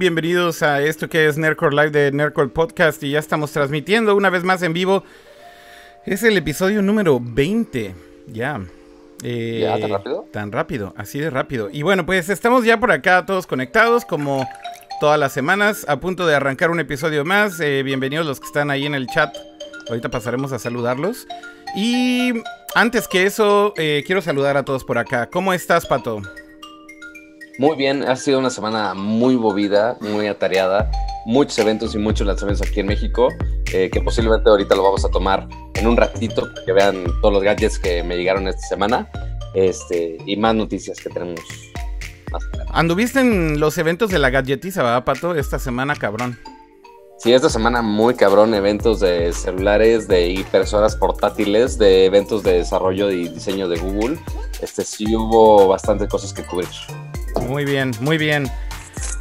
bienvenidos a esto que es Nerdcore Live de Nerdcore Podcast y ya estamos transmitiendo una vez más en vivo. Es el episodio número 20, ya. Eh, ¿Ya tan rápido? Tan rápido, así de rápido. Y bueno, pues estamos ya por acá todos conectados como todas las semanas, a punto de arrancar un episodio más. Eh, bienvenidos los que están ahí en el chat. Ahorita pasaremos a saludarlos. Y antes que eso, eh, quiero saludar a todos por acá. ¿Cómo estás, Pato? Muy bien, ha sido una semana muy movida, muy atareada, muchos eventos y muchos lanzamientos aquí en México, eh, que posiblemente ahorita lo vamos a tomar en un ratito para que vean todos los gadgets que me llegaron esta semana este, y más noticias que tenemos. Más ¿Anduviste en los eventos de la galletiza, verdad, Pato? Esta semana, cabrón. Sí, esta semana muy cabrón, eventos de celulares, de impresoras portátiles, de eventos de desarrollo y diseño de Google. Este sí hubo bastantes cosas que cubrir. Muy bien, muy bien.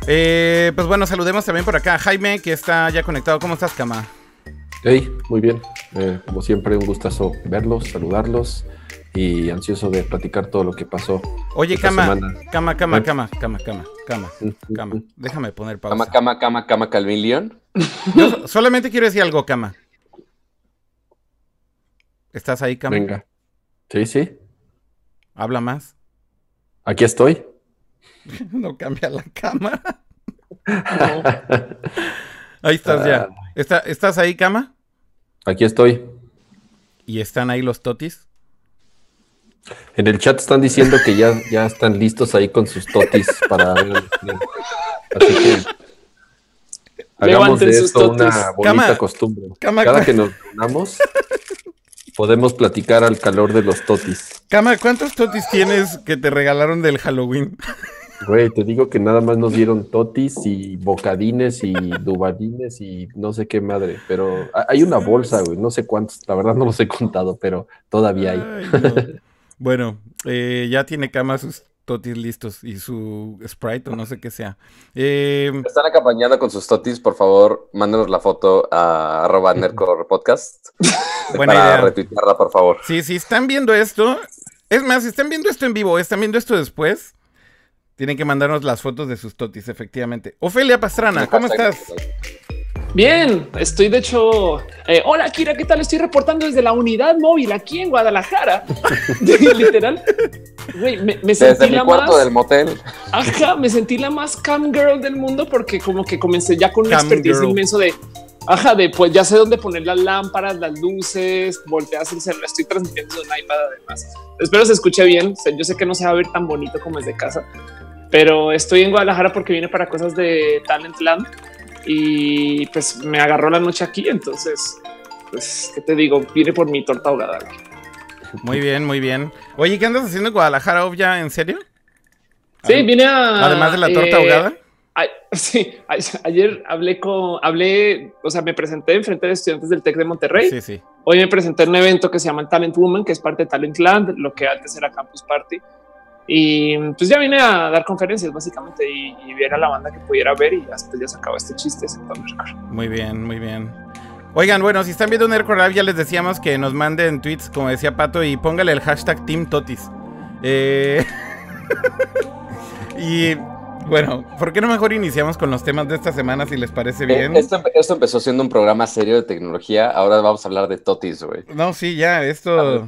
Eh, pues bueno, saludemos también por acá a Jaime, que está ya conectado. ¿Cómo estás, Cama? Hey, muy bien. Eh, como siempre, un gustazo verlos, saludarlos y ansioso de platicar todo lo que pasó. Oye, cama, cama, cama, ¿Eh? cama, cama, cama, cama, mm, mm, cama, mm. Déjame poner pausa. Cama, cama, cama, cama, Calvin León. Solamente quiero decir algo, cama. ¿Estás ahí, cama? Venga. Sí, sí. Habla más. Aquí estoy. no cambia la cama. Ahí estás ya. Ah. ¿Estás ahí, cama? Aquí estoy. ¿Y están ahí los totis? En el chat están diciendo que ya, ya están listos ahí con sus totis para ver. Así que hagamos de esto una bonita costumbre. Cada que nos reunamos, podemos platicar al calor de los totis. Cama, ¿cuántos totis tienes que te regalaron del Halloween? Güey, te digo que nada más nos dieron totis y bocadines y dubadines y no sé qué madre, pero hay una bolsa, güey, no sé cuántos, la verdad no los he contado, pero todavía hay. bueno, eh, ya tiene cama sus totis listos y su Sprite o no sé qué sea. Eh, Están acompañando con sus totis, por favor, mándenos la foto a arroba podcast Buena para retuitearla, por favor. Sí, si están viendo esto, es más, si están viendo esto en vivo, están viendo esto después, tienen que mandarnos las fotos de sus totis, efectivamente. Ofelia Pastrana, ¿cómo estás? Bien, estoy de hecho. Eh, hola Kira, ¿qué tal? Estoy reportando desde la unidad móvil aquí en Guadalajara. Literal. me, sentí la cuarto del motel. Ajá, me sentí la más cam girl del mundo porque como que comencé ya con un expertise inmenso de Ajá, de pues ya sé dónde poner las lámparas, las luces, volteas el celular, estoy transmitiendo un iPad además. Espero se escuche bien. Yo sé que no se va a ver tan bonito como es de casa, pero estoy en Guadalajara porque viene para cosas de Talentland y pues me agarró la noche aquí. Entonces, pues, ¿qué te digo? Viene por mi torta ahogada. Muy bien, muy bien. Oye, ¿qué andas haciendo en Guadalajara, ya? ¿En serio? Sí, vine a. Además de la torta eh, ahogada. sí, ayer hablé con, hablé, o sea, me presenté en frente de estudiantes del TEC de Monterrey. Sí, sí. Hoy me presenté en un evento que se llama Talent Woman, que es parte de Talentland, lo que antes era Campus Party. Y pues ya vine a dar conferencias básicamente y, y ver a la banda que pudiera ver y hasta ya se acabó este chiste. Muy bien, muy bien. Oigan, bueno, si están viendo un Live, ya les decíamos que nos manden tweets, como decía Pato, y póngale el hashtag Team Totis. Eh... y bueno, ¿por qué no mejor iniciamos con los temas de esta semana si les parece bien? Esto, esto, empezó siendo un programa serio de tecnología, ahora vamos a hablar de Totis, güey. No, sí, ya, esto...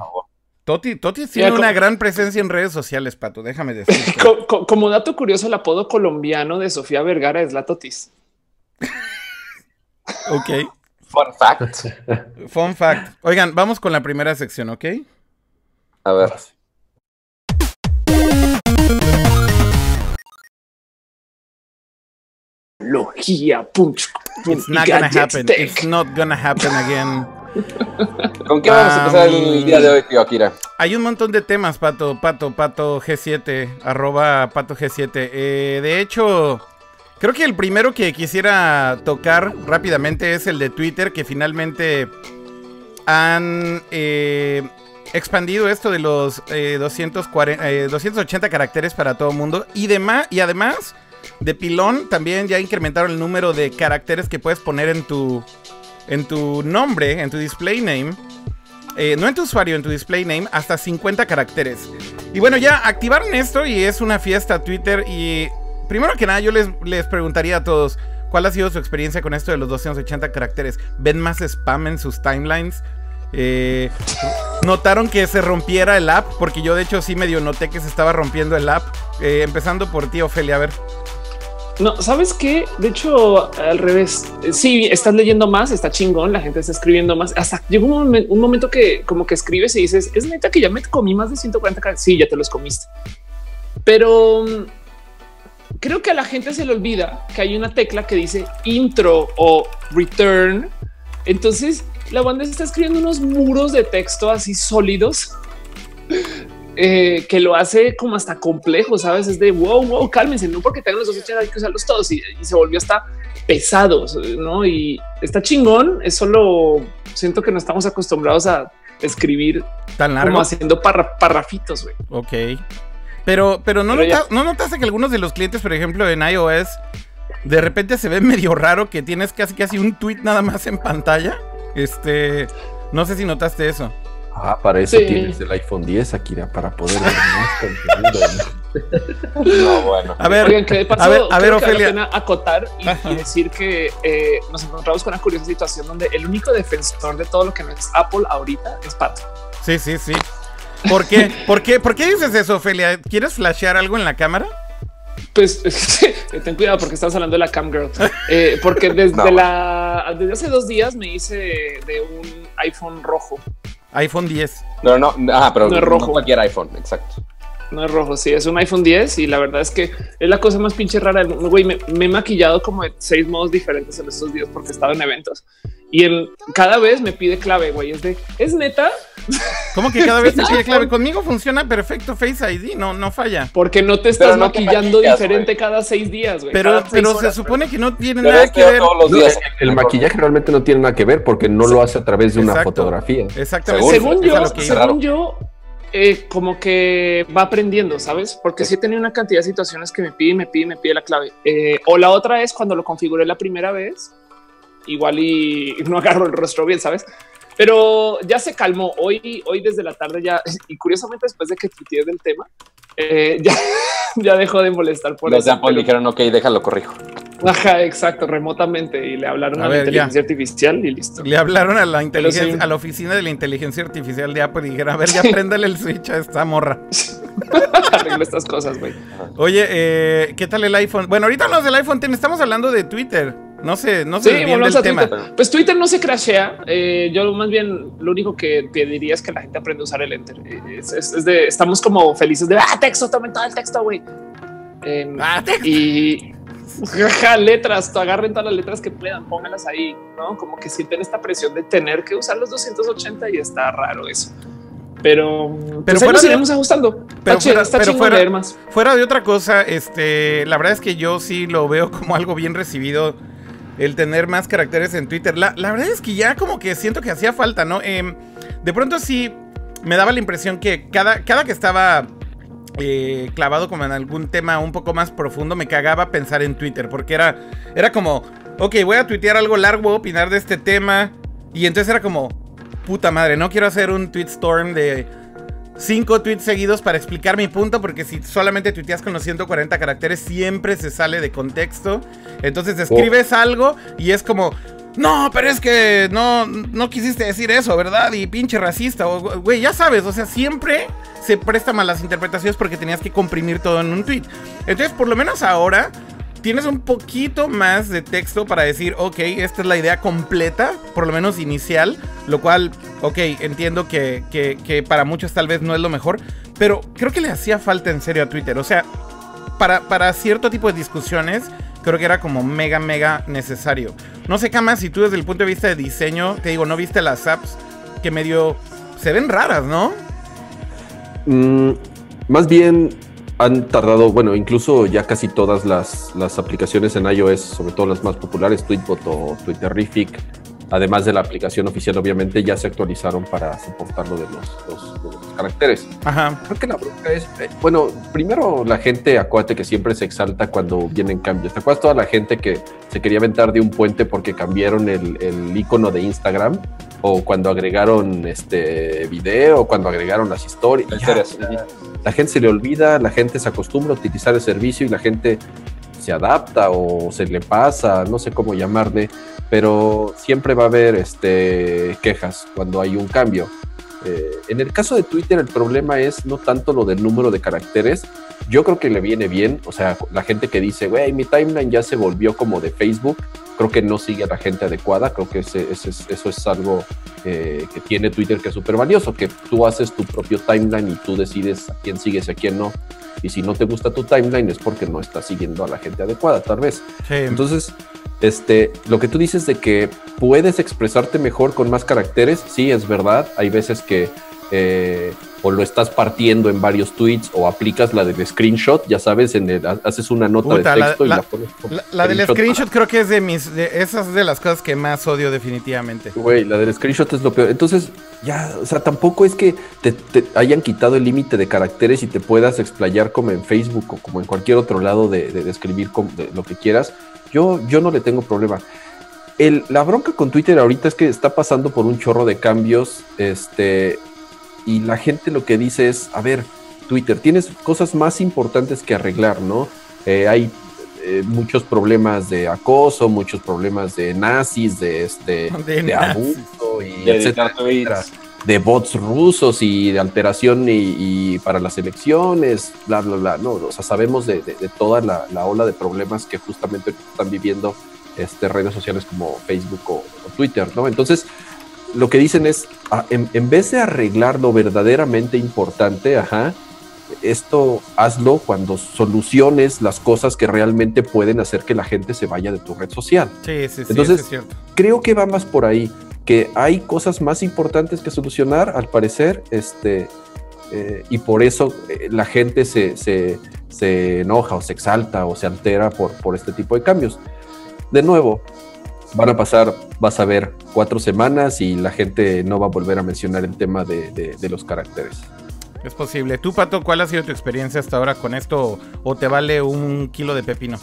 Toti, Toti tiene una gran presencia en redes sociales, Pato, déjame decir. como, dato curioso, el apodo colombiano de Sofía Vergara es la Totis. ok. Fun fact. Fun fact. Oigan, vamos con la primera sección, ¿ok? A ver. Tecnología. It's not gonna happen. It's not gonna happen again. ¿Con qué vamos a empezar el día de hoy, tío Akira? Hay un montón de temas, Pato, Pato, Pato G7, arroba Pato G7. Eh, de hecho, creo que el primero que quisiera tocar rápidamente es el de Twitter, que finalmente han eh, expandido esto de los 240, eh, 280 caracteres para todo el mundo. Y, y además, de pilón, también ya incrementaron el número de caracteres que puedes poner en tu en tu nombre, en tu display name, eh, no en tu usuario, en tu display name, hasta 50 caracteres. Y bueno, ya activaron esto y es una fiesta Twitter y primero que nada, yo les, les preguntaría a todos, ¿cuál ha sido su experiencia con esto de los 280 caracteres? ¿Ven más spam en sus timelines? Eh, ¿Notaron que se rompiera el app? Porque yo de hecho sí medio noté que se estaba rompiendo el app. Eh, empezando por ti, Ofelia, a ver. No, ¿sabes qué? De hecho, al revés. Sí, estás leyendo más, está chingón, la gente está escribiendo más. Hasta llegó un, momento que como que escribes y dices, es neta que ya me comí más de 140 Sí, ya te los comiste. Pero mm, creo que a la gente se le olvida que hay una tecla que dice intro o return. Entonces la banda está escribiendo unos muros de texto así sólidos eh, que lo hace como hasta complejo, sabes? Es de wow, wow, cálmense, no porque tengan los dos hay que usarlos todos y, se volvió hasta pesados, no? Y está chingón. Es solo siento que no estamos acostumbrados a escribir tan largo como haciendo parrafitos. Güey. Ok, pero, pero no, no notaste que algunos de los clientes, por ejemplo, en iOS, de repente se ve medio raro que tienes casi casi un tweet nada más en pantalla. Este, no sé si notaste eso. Ah, para eso tienes el iPhone 10, Akira, para poder ver más contenido. no, bueno. A ver, Oigan, que a ver, a ver Ofelia. acotar y, decir que eh, nos encontramos con una curiosa situación donde el único defensor de todo lo que no es Apple ahorita es Pato. Sí, sí, sí. ¿Por qué? ¿Por qué? ¿Por qué dices eso, Ofelia? ¿Quieres flashear algo en la cámara? Pues ten cuidado porque estás hablando de la cam girl. Eh, porque desde la desde hace dos días me hice de un iPhone rojo. iPhone 10. No, no, ah, pero no es rojo. cualquier iPhone, exacto. No es rojo, sí, es un iPhone 10 y la verdad es que es la cosa más pinche rara. Güey, me, me he maquillado como de seis modos diferentes en estos días porque he estado en eventos y en cada vez me pide clave, güey. Es de, ¿es neta? ¿Cómo que cada vez te pide clave? Conmigo funciona perfecto Face ID, no, no falla. Porque no te estás maquillando diferente cada seis días, güey. Pero, pero se supone que no tiene nada que ver. el, maquillaje realmente no tiene nada que ver porque no lo hace a través de una fotografía. Exactamente. Según, yo, según yo, eh, como que va aprendiendo, ¿sabes? Porque sí he tenido una cantidad de situaciones que me pide, me pide, me pide la clave. Eh, o la otra es cuando lo configuré la primera vez igual y no agarro el rostro bien, ¿sabes? Pero ya se calmó. Hoy, hoy desde la tarde ya, y curiosamente después de que tuiteé del tema, eh, ya, ya dejó de molestar por Los eso. Los de Apple dijeron, ok, déjalo, corrijo. Ajá, exacto, remotamente. Y le hablaron a, la inteligencia artificial y listo. Le hablaron a la inteligencia, a la oficina de la inteligencia artificial de Apple y dijeron, a ver, ya préndale el switch a esta morra. Arregla estas cosas, güey. Oye, eh, ¿qué tal el iPhone? Bueno, ahorita hablamos del iPhone, estamos hablando de Twitter. No sé, no sé bien del tema. Pues Twitter no se crashea. Eh, yo más bien lo único que pediría es que la gente aprenda a usar el enter. Es, de, estamos como felices de ah, texto, tomen todo el texto, güey. Em, ah, y letras, agarren todas las letras que puedan, pónganlas ahí, ¿no? Como que sienten esta presión de tener que usar los 280 y está raro eso. Pero, pero pues nos iremos ajustando. Pero fuera, pero fuera, más. fuera de otra cosa, este, la verdad es que yo sí lo veo como algo bien recibido el tener más caracteres en Twitter. La, verdad es que ya como que siento que hacía falta, ¿no? Em, de pronto sí me daba la impresión que cada, cada que estaba eh, clavado como en algún tema un poco más profundo, me cagaba pensar en Twitter, porque era, era como, ok, voy a tuitear algo largo, opinar de este tema, y entonces era como, puta madre, no quiero hacer un tweet storm de cinco tweets seguidos para explicar mi punto, porque si solamente tuiteas con los 140 caracteres, siempre se sale de contexto. Entonces escribes oh. algo y es como, no, pero es que no, no quisiste decir eso, ¿verdad? Y pinche racista, güey, ya sabes, o sea, siempre se presta mal las interpretaciones porque tenías que comprimir todo en un tweet. Entonces, por lo menos ahora tienes un poquito más de texto para decir, ok, esta es la idea completa, por lo menos inicial, lo cual, ok, entiendo que, que, para muchos tal vez no es lo mejor, pero creo que le hacía falta en serio a Twitter, o sea, para, para cierto tipo de discusiones, creo que era como mega, mega necesario. No sé, Kama, si tú desde el punto de vista de diseño, te digo, no viste las apps que medio se ven raras, ¿no? Mm, más bien han tardado, bueno, incluso ya casi todas las, las, aplicaciones en iOS, sobre todo las más populares, Tweetbot o Twitterific, además de la aplicación oficial, obviamente, ya se actualizaron para soportar lo de los, caracteres. Ajá. Creo que la bronca es, eh, bueno, primero la gente, acuérdate que siempre se exalta cuando vienen cambios. ¿Te acuerdas toda la gente que se quería aventar de un puente porque cambiaron el, el icono de Instagram? O cuando agregaron este video, o cuando agregaron las historias. la gente se le olvida, la gente se acostumbra a utilizar el servicio y la gente se adapta o se le pasa, no sé cómo llamarle, pero siempre va a haber este, quejas cuando hay un cambio. Eh, en el caso de Twitter el problema es no tanto lo del número de caracteres, yo creo que le viene bien, o sea, la gente que dice, güey, mi timeline ya se volvió como de Facebook, creo que no sigue a la gente adecuada, creo que ese, eso es algo eh, que tiene Twitter que es súper valioso, que tú haces tu propio timeline y tú decides a quién sigues y a quién no. Y si no te gusta tu timeline es porque no estás siguiendo a la gente adecuada, tal vez. Entonces, este, lo que tú dices de que puedes expresarte mejor con más caracteres, sí, es verdad. Hay veces que eh, o lo estás partiendo en varios tweets o aplicas la del screenshot, ya sabes, en el, haces una nota de texto la, y la, pones. La, del screenshot creo que es de mis, de, esas de las cosas que más odio definitivamente. Güey, la del screenshot es lo peor. Entonces, ya, o sea, tampoco es que te, hayan quitado el límite de caracteres y te puedas explayar como en Facebook o como en cualquier otro lado de, de, escribir lo que quieras. Yo, yo no le tengo problema. El, la bronca con Twitter ahorita es que está pasando por un chorro de cambios. Este, y la gente lo que dice es, a ver, Twitter, tienes cosas más importantes que arreglar, ¿no? Eh, hay eh, muchos problemas de acoso, muchos problemas de nazis, de este de, abuso y de etcétera, de bots rusos y de alteración y, para las elecciones, bla, bla, bla. No, o sea, sabemos de, toda la, ola de problemas que justamente están viviendo este, redes sociales como Facebook o, o Twitter, ¿no? Entonces, lo que dicen es, ah, en, vez de arreglar lo verdaderamente importante, ajá, esto hazlo cuando soluciones las cosas que realmente pueden hacer que la gente se vaya de tu red social. Sí, sí, sí. Entonces, creo que va más por ahí, que hay cosas más importantes que solucionar, al parecer, este, eh, y por eso eh, la gente se, se, se, enoja o se exalta o se altera por, por este tipo de cambios. De nuevo, van a pasar, vas a ver, cuatro semanas y la gente no va a volver a mencionar el tema de, los caracteres. Es posible. Tú, Pato, ¿cuál ha sido tu experiencia hasta ahora con esto o te vale un kilo de pepino?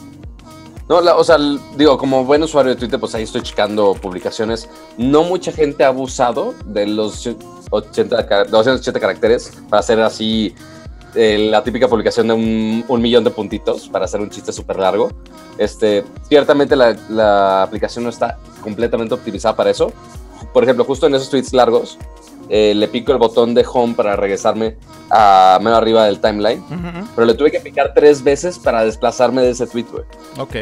No, o sea, digo, como buen usuario de Twitter, pues ahí estoy checando publicaciones. No mucha gente ha abusado de los 80, 280 caracteres para hacer así eh, la típica publicación de un, millón de puntitos para hacer un chiste súper largo. Este, ciertamente la, aplicación no está completamente optimizada para eso. Por ejemplo, justo en esos tweets largos, eh, le pico el botón de home para regresarme a medio arriba del timeline, pero le tuve que picar tres veces para desplazarme de ese tweet, güey. Ok.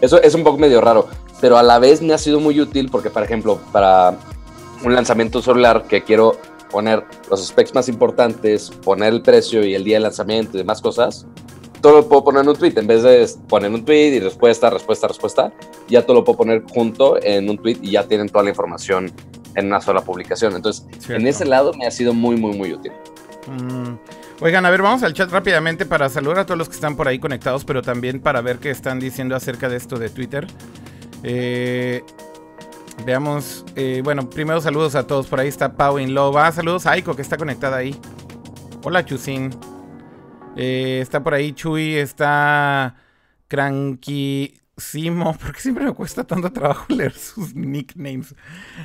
Eso es un poco medio raro, pero a la vez me ha sido muy útil porque, por ejemplo, para un lanzamiento celular que quiero poner los specs más importantes, poner el precio y el día de lanzamiento y demás cosas, todo lo puedo poner en un tweet. En vez de poner un tweet y respuesta, respuesta, respuesta, ya todo lo puedo poner junto en un tweet y ya tienen toda la información en una sola publicación. Entonces, en ese lado me ha sido muy, muy, muy útil. Mm. Oigan, a ver, vamos al chat rápidamente para saludar a todos los que están por ahí conectados, pero también para ver qué están diciendo acerca de esto de Twitter. Eh, Veamos, eh, bueno, primero saludos a todos. Por ahí está Pau in Love. Ah, saludos a Aiko que está conectada ahí. Hola, Chusin. Eh, está por ahí Chuy, está Cranquísimo. Porque siempre me cuesta tanto trabajo leer sus nicknames.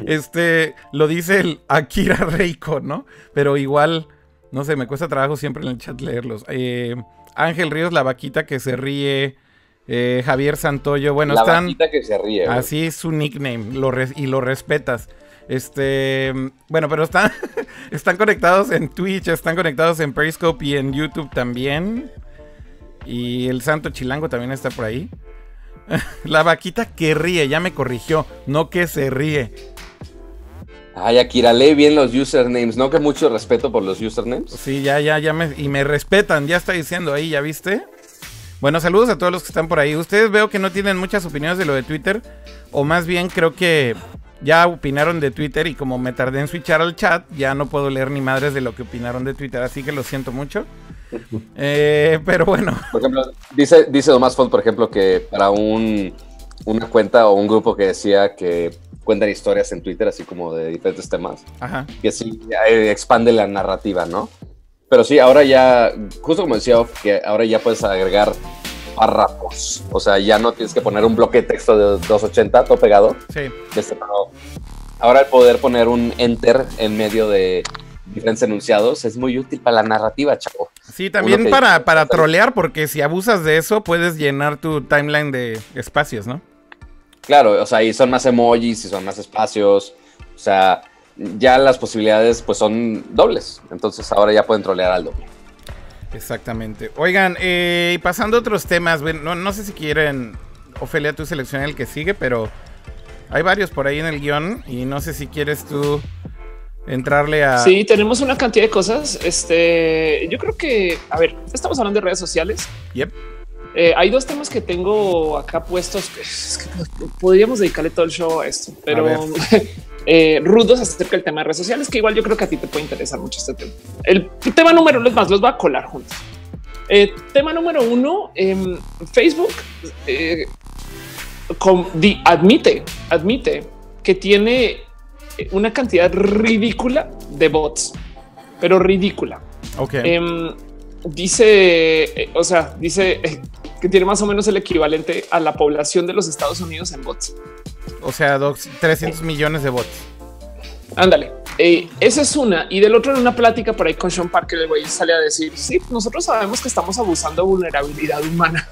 Este, lo dice el Akira Reiko, ¿no? Pero igual, no sé, me cuesta trabajo siempre en el chat leerlos. Eh, Ángel Ríos, la vaquita que se ríe. Eh, Javier Santoyo, bueno, la están. que se ríe, así es su nickname, lo y lo respetas. Este, bueno, pero están, están conectados en Twitch, están conectados en Periscope y en YouTube también. Y el Santo Chilango también está por ahí. La vaquita que ríe, ya me corrigió, no que se ríe. Ay, Akira, lee bien los usernames, ¿no? Que mucho respeto por los usernames. Sí, ya, ya, ya me, y me respetan, ya está diciendo ahí, ¿ya viste? Bueno, saludos a todos los que están por ahí. Ustedes veo que no tienen muchas opiniones de lo de Twitter. O más bien creo que ya opinaron de Twitter y como me tardé en switchar al chat, ya no puedo leer ni madres de lo que opinaron de Twitter. Así que lo siento mucho. Eh, pero bueno. Por ejemplo, dice, dice Domás Font, por ejemplo, que para un, una cuenta o un grupo que decía que cuentan historias en Twitter, así como de diferentes temas, Ajá. que sí expande la narrativa, ¿no? Pero sí, ahora ya, justo como decía, que ahora ya puedes agregar párrafos. O sea, ya no tienes que poner un bloque de texto de 280 todo pegado. Sí. ahora el poder poner un enter en medio de diferentes enunciados es muy útil para la narrativa, chavo. Sí, también para, para trolear, porque si abusas de eso, puedes llenar tu timeline de espacios, ¿no? Claro, o sea, y son más emojis y son más espacios. O sea, ya las posibilidades pues son dobles. Entonces ahora ya pueden trolear al doble. Exactamente. Oigan, eh, pasando a otros temas, bueno, no, sé si quieren, Ofelia, tú seleccionar el que sigue, pero hay varios por ahí en el guion y no sé si quieres tú entrarle a... Sí, tenemos una cantidad de cosas. Este, yo creo que, a ver, estamos hablando de redes sociales. Yep. Eh, hay dos temas que tengo acá puestos. podríamos dedicarle todo el show a esto, pero eh, rudos acerca del tema de redes sociales, que igual yo creo que a ti te puede interesar mucho este tema. El tema número uno es más, los va a colar juntos. Eh, tema número uno, em, Facebook admite, admite que tiene una cantidad ridícula de bots, pero ridícula. Ok. Em, dice, o sea, dice que tiene más o menos el equivalente a la población de los Estados Unidos en bots. O sea, 300 millones de bots. Ándale. Eh, esa es una. Y del otro, en una plática por ahí con Sean Parker, el güey sale a decir: Sí, nosotros sabemos que estamos abusando de vulnerabilidad humana,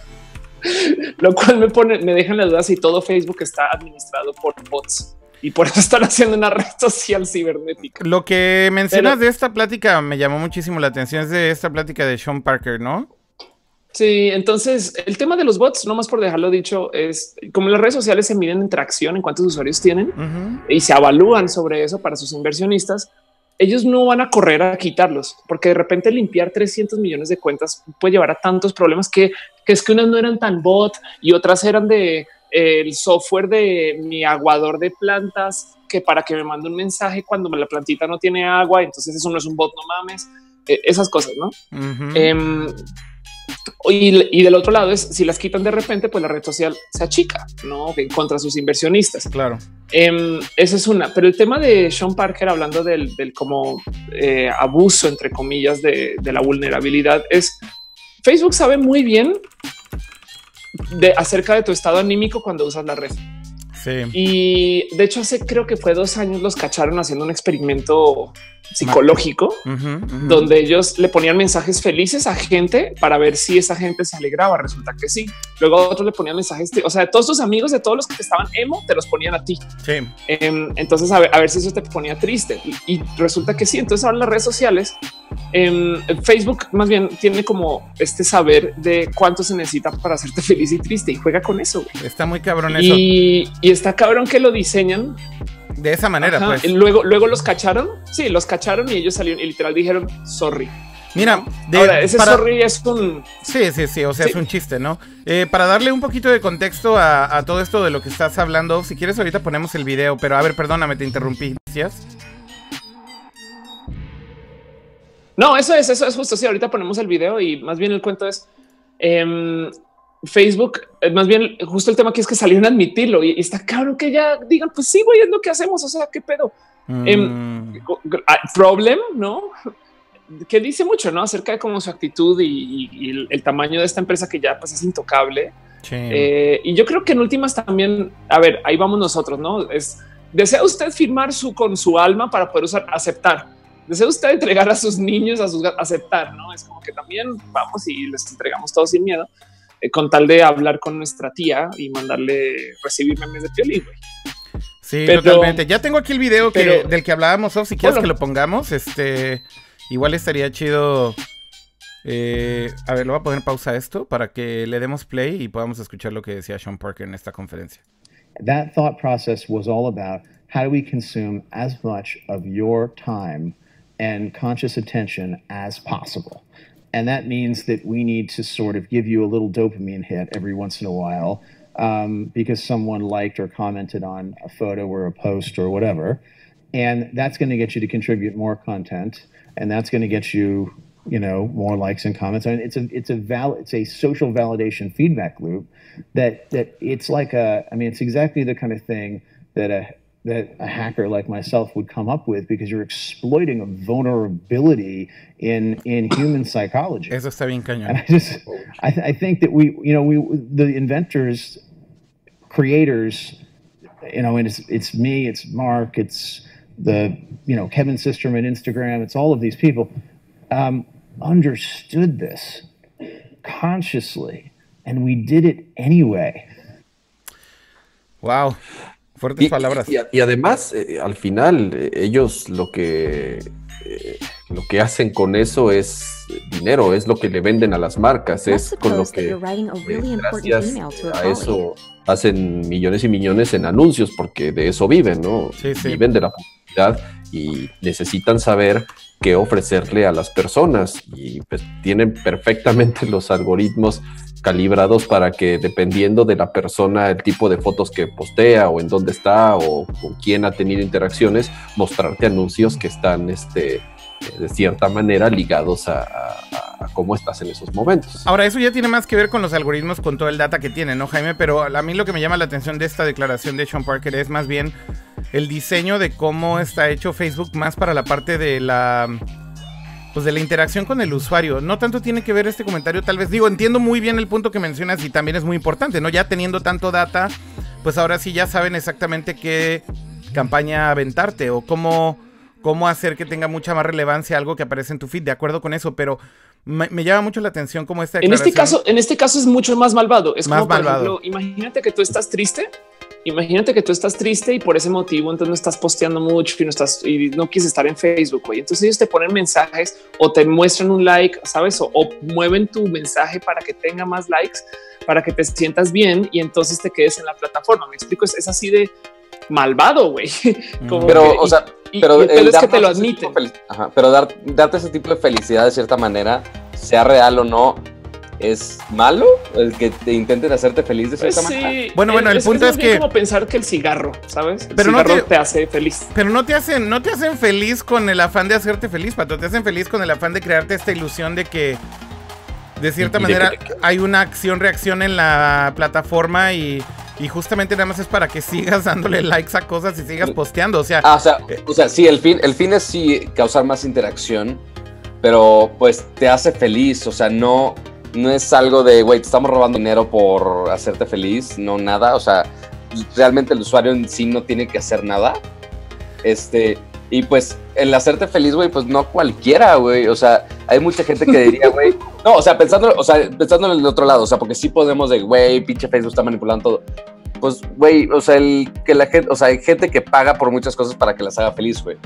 lo cual me pone, me deja en la duda si todo Facebook está administrado por bots y por eso están haciendo una red social cibernética. Lo que mencionas de esta plática me llamó muchísimo la atención. Es de esta plática de Sean Parker, ¿no? Sí, entonces el tema de los bots, no más por dejarlo dicho, es como las redes sociales se miden interacción en cuántos usuarios tienen y se evalúan sobre eso para sus inversionistas. Ellos no van a correr a quitarlos porque de repente limpiar 300 millones de cuentas puede llevar a tantos problemas que, que es que unas no eran tan bot y otras eran de el software de mi aguador de plantas que para que me mande un mensaje cuando la plantita no tiene agua, entonces eso no es un bot, no mames, eh, esas cosas, ¿no? Y, del otro lado es si las quitan de repente, pues la red social se achica, no contra sus inversionistas. Claro. Eh, esa es una. Pero el tema de Sean Parker hablando del, como eh, abuso, entre comillas, de, de, la vulnerabilidad es Facebook sabe muy bien de acerca de tu estado anímico cuando usas la red. Y de hecho hace creo que fue dos años los cacharon haciendo un experimento psicológico donde ellos le ponían mensajes felices a gente para ver si esa gente se alegraba. Resulta que sí. Luego otros le ponían mensajes, o sea, todos tus amigos de todos los que estaban emo te los ponían a ti. Sí. Em, entonces a ver, a ver si eso te ponía triste y, resulta que sí. Entonces ahora las redes sociales, em, Facebook más bien tiene como este saber de cuánto se necesita para hacerte feliz y triste y juega con eso. Está muy cabrón eso. Y, y está cabrón que lo diseñan de esa manera, pues. Luego, luego los cacharon. Sí, los cacharon y ellos salieron y literal dijeron sorry. Mira, de, ese sorry es un. Sí, sí, sí. O sea, es un chiste, ¿no? Eh, para darle un poquito de contexto a, todo esto de lo que estás hablando, si quieres, ahorita ponemos el video. Pero a ver, perdóname, te interrumpí. ¿Decías? No, eso es, eso es justo. Sí, ahorita ponemos el video y más bien el cuento es. Em, Facebook, eh, más bien justo el tema aquí es que salieron a admitirlo y, está claro que ya digan, pues sí, güey, es lo que hacemos. O sea, qué pedo. Em, mm. ah, problem, no? Que dice mucho, no acerca de cómo su actitud y, el, tamaño de esta empresa que ya pues es intocable. Eh, y yo creo que en últimas también, a ver, ahí vamos nosotros, no es desea usted firmar su con su alma para poder usar aceptar. Desea usted entregar a sus niños a sus aceptar, no es como que también vamos y les entregamos todo sin miedo. Eh, con tal de hablar con nuestra tía y mandarle recibir memes de Piolín. Sí, totalmente. Ya tengo aquí el video que, del que hablábamos, si quieres que lo pongamos, este, igual estaría chido. Eh, a ver, lo voy a poner pausa a esto para que le demos play y podamos escuchar lo que decía Sean Parker en esta conferencia. That thought process was all about how do we consume as much of your time and conscious attention as possible. And that means that we need to sort of give you a little dopamine hit every once in a while um, because someone liked or commented on a photo or a post or whatever. And that's going to get you to contribute more content and that's going to get you you know more likes and comments. I mean, it's a it's a val it's a social validation feedback loop that that it's like a i mean it's exactly the kind of thing that a that a hacker like myself would come up with because you're exploiting a vulnerability in in human psychology. Eso está bien cañón. And I just I, th- I think that we you know we the inventors, creators, you know, and it's it's me, it's Mark, it's the you know Kevin Systrom at Instagram, it's all of these people. Um, understood this consciously and we did it anyway. Wow. Fuertes palabras. Y, además, eh, al final, eh, ellos lo que, eh, lo que hacen con eso es dinero, es lo que le venden a las marcas, es con lo que gracias a eso hacen millones y millones en anuncios, porque de eso viven, ¿no? Viven de la publicidad y necesitan saber qué ofrecerle a las personas. Y pues tienen perfectamente los algoritmos calibrados para que dependiendo de la persona, el tipo de fotos que postea o en dónde está o con quién ha tenido interacciones, mostrarte anuncios que están este, de cierta manera ligados a, cómo estás en esos momentos. Ahora, eso ya tiene más que ver con los algoritmos, con todo el data que tiene, ¿no, Jaime? Pero a mí lo que me llama la atención de esta declaración de Sean Parker es más bien el diseño de cómo está hecho Facebook más para la parte de la pues de la interacción con el usuario. No tanto tiene que ver este comentario, tal vez digo, entiendo muy bien el punto que mencionas y también es muy importante, ¿no? Ya teniendo tanto data, pues ahora sí ya saben exactamente qué campaña aventarte o cómo, cómo hacer que tenga mucha más relevancia algo que aparece en tu feed, de acuerdo con eso, pero me, llama mucho la atención cómo esta En este caso, en este caso es mucho más malvado. Es más como, por ejemplo, imagínate que tú estás triste Imagínate que tú estás triste y por ese motivo entonces no estás posteando mucho y no estás y no quieres estar en Facebook. Y entonces ellos te ponen mensajes o te muestran un like, sabes, o, mueven tu mensaje para que tenga más likes, para que te sientas bien y entonces te quedes en la plataforma. Me explico, es, así de malvado, güey. Pero, o sea, pero es que te lo admiten. pero dar, darte ese tipo de felicidad de cierta manera, sea real o no, es malo el que te intenten hacerte feliz de cierta pues manera. Bueno, bueno, el punto es, que como pensar que el cigarro, ¿sabes? El pero cigarro no te, hace feliz. Pero no te hacen no te hacen feliz con el afán de hacerte feliz, pato, te hacen feliz con el afán de crearte esta ilusión de que de cierta manera hay una acción reacción en la plataforma y y justamente nada más es para que sigas dándole likes a cosas y sigas posteando, o sea, ah, o sea, o sea, sí, el fin el fin es sí causar más interacción, pero pues te hace feliz, o sea, no no es algo de, güey, te estamos robando dinero por hacerte feliz, no nada, o sea, realmente el usuario en sí no tiene que hacer nada. Este, y pues el hacerte feliz, güey, pues no cualquiera, güey, o sea, hay mucha gente que diría, güey, no, o sea, pensando, o sea, pensando en el otro lado, o sea, porque sí podemos de, güey, pinche Facebook está manipulando todo. Pues, güey, o sea, el que la gente, o sea, hay gente que paga por muchas cosas para que las haga feliz, güey.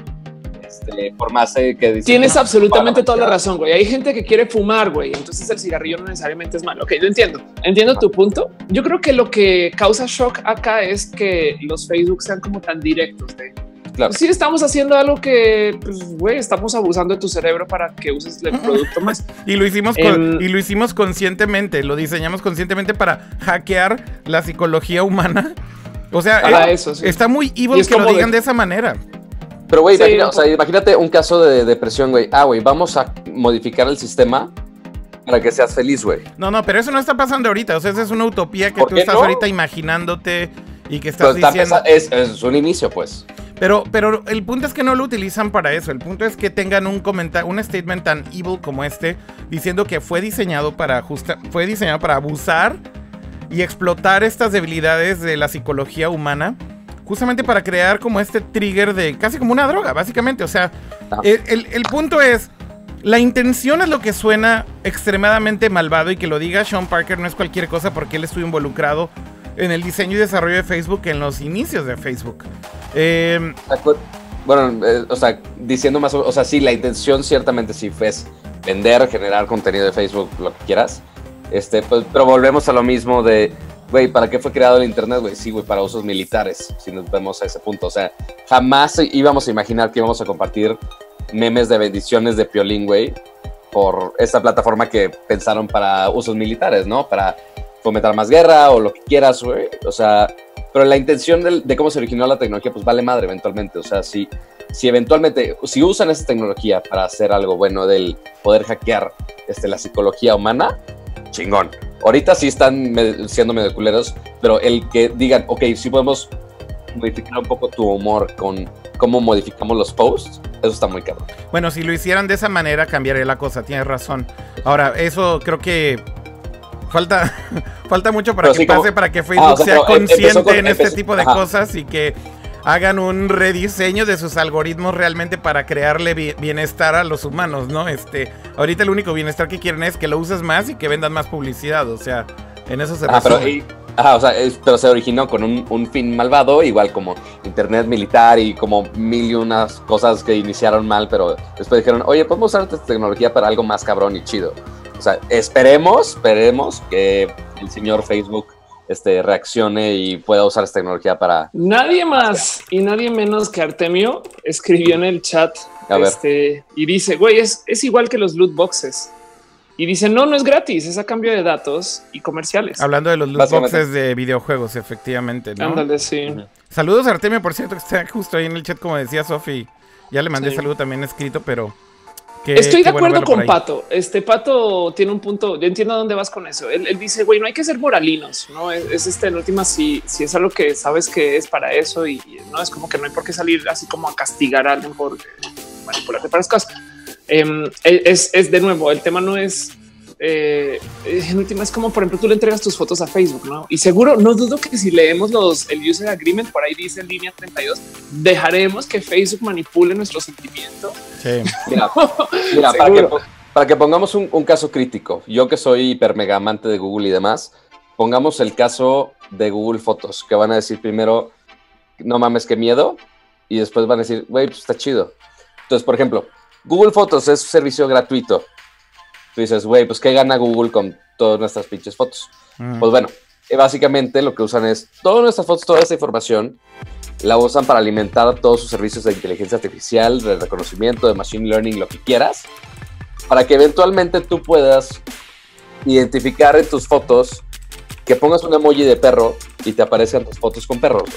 Este, por más eh, que Tienes absolutamente toda la razón, güey. Hay gente que quiere fumar, güey. Entonces el cigarrillo no necesariamente es malo. Ok, yo entiendo. Entiendo tu punto. Yo creo que lo que causa shock acá es que los Facebook sean como tan directos. De, Claro. sí, estamos haciendo algo que, pues, güey, estamos abusando de tu cerebro para que uses el producto más. y lo hicimos y lo hicimos conscientemente, lo diseñamos conscientemente para hackear la psicología humana. O sea, eh, eso, está muy evil que lo digan de esa manera. Pero, güey, imagínate un caso de depresión, güey. Ah, güey, vamos a modificar el sistema para que seas feliz, güey. No, no, pero eso no está pasando ahorita. O sea, esa es una utopía que tú estás ahorita imaginándote y que estás diciendo. Es, es, un inicio, pues. Pero, pero el punto es que no lo utilizan para eso. El punto es que tengan un comentario, un statement tan evil como este, diciendo que fue diseñado para justa, fue diseñado para abusar y explotar estas debilidades de la psicología humana justamente para crear como este trigger de casi como una droga, básicamente. O sea, ah. el, punto es, la intención es lo que suena extremadamente malvado y que lo diga Sean Parker no es cualquier cosa porque él estuvo involucrado en el diseño y desarrollo de Facebook en los inicios de Facebook. Em, bueno, eh, o sea, diciendo más o, sea, sí, la intención ciertamente sí fue vender, generar contenido de Facebook, lo que quieras. Este, pues, pero volvemos a lo mismo de güey, ¿para qué fue creado el Internet, güey? Sí, güey, para usos militares, si nos vemos a ese punto. O sea, jamás íbamos a imaginar que íbamos a compartir memes de bendiciones de Piolín, güey, por esta plataforma que pensaron para usos militares, ¿no? Para fomentar más guerra o lo que quieras, güey. O sea, pero la intención de, cómo se originó la tecnología, pues vale madre eventualmente. O sea, si, si eventualmente, si usan esa tecnología para hacer algo bueno del poder hackear este, la psicología humana, chingón. Ahorita sí están siendo medio culeros, pero el que digan, ok, sí podemos modificar un poco tu humor con cómo modificamos los posts, eso está muy caro. Bueno, si lo hicieran de esa manera, cambiaría la cosa, tienes razón. Ahora, eso creo que falta, falta mucho para que pase, para que Facebook ah, sea consciente en este tipo de cosas y que hagan un rediseño de sus algoritmos realmente para crearle bienestar a los humanos, ¿no? Este, ahorita el único bienestar que quieren es que lo uses más y que vendan más publicidad, o sea, en eso se ah, pero, o sea, pero se originó con un, fin malvado, igual como internet militar y como mil y unas cosas que iniciaron mal, pero después dijeron, oye, podemos usar esta tecnología para algo más cabrón y chido. O sea, esperemos, esperemos que el señor Facebook este, reaccione y pueda usar esta tecnología para... Nadie más y nadie menos que Artemio escribió en el chat este, y dice, güey, es, es igual que los loot boxes. Y dice, no, no es gratis, es a cambio de datos y comerciales. Hablando de los loot boxes de videojuegos, efectivamente. ¿no? Ándale, sí. Saludos a Artemio, por cierto, que está justo ahí en el chat, como decía Sofi. Ya le mandé saludo también escrito, pero Estoy de acuerdo con Pato. Este Pato tiene un punto. Yo entiendo a dónde vas con eso. Él, dice, güey, no hay que ser moralinos, no es, este en última. Si, si es algo que sabes que es para eso y, no es como que no hay por qué salir así como a castigar a alguien por manipularte para las cosas. Em, es, es de nuevo, el tema no es eh, en última es como por ejemplo tú le entregas tus fotos a Facebook, ¿no? Y seguro no dudo que si leemos los el user agreement por ahí dice en línea 32 dejaremos que Facebook manipule nuestro sentimiento. Sí. Mira, para, que, pongamos un, caso crítico, yo que soy hiper mega amante de Google y demás, pongamos el caso de Google Fotos, que van a decir primero, no mames, qué miedo, y después van a decir, güey, pues está chido. Entonces, por ejemplo, Google Fotos es un servicio gratuito tú dices, güey, pues ¿qué gana Google con todas nuestras pinches fotos? Mm. Pues bueno, eh, básicamente lo que usan es todas nuestras fotos, toda esta información, la usan para alimentar todos sus servicios de inteligencia artificial, de reconocimiento, de machine learning, lo que quieras, para que eventualmente tú puedas identificar en tus fotos que pongas un emoji de perro y te aparezcan tus fotos con perros.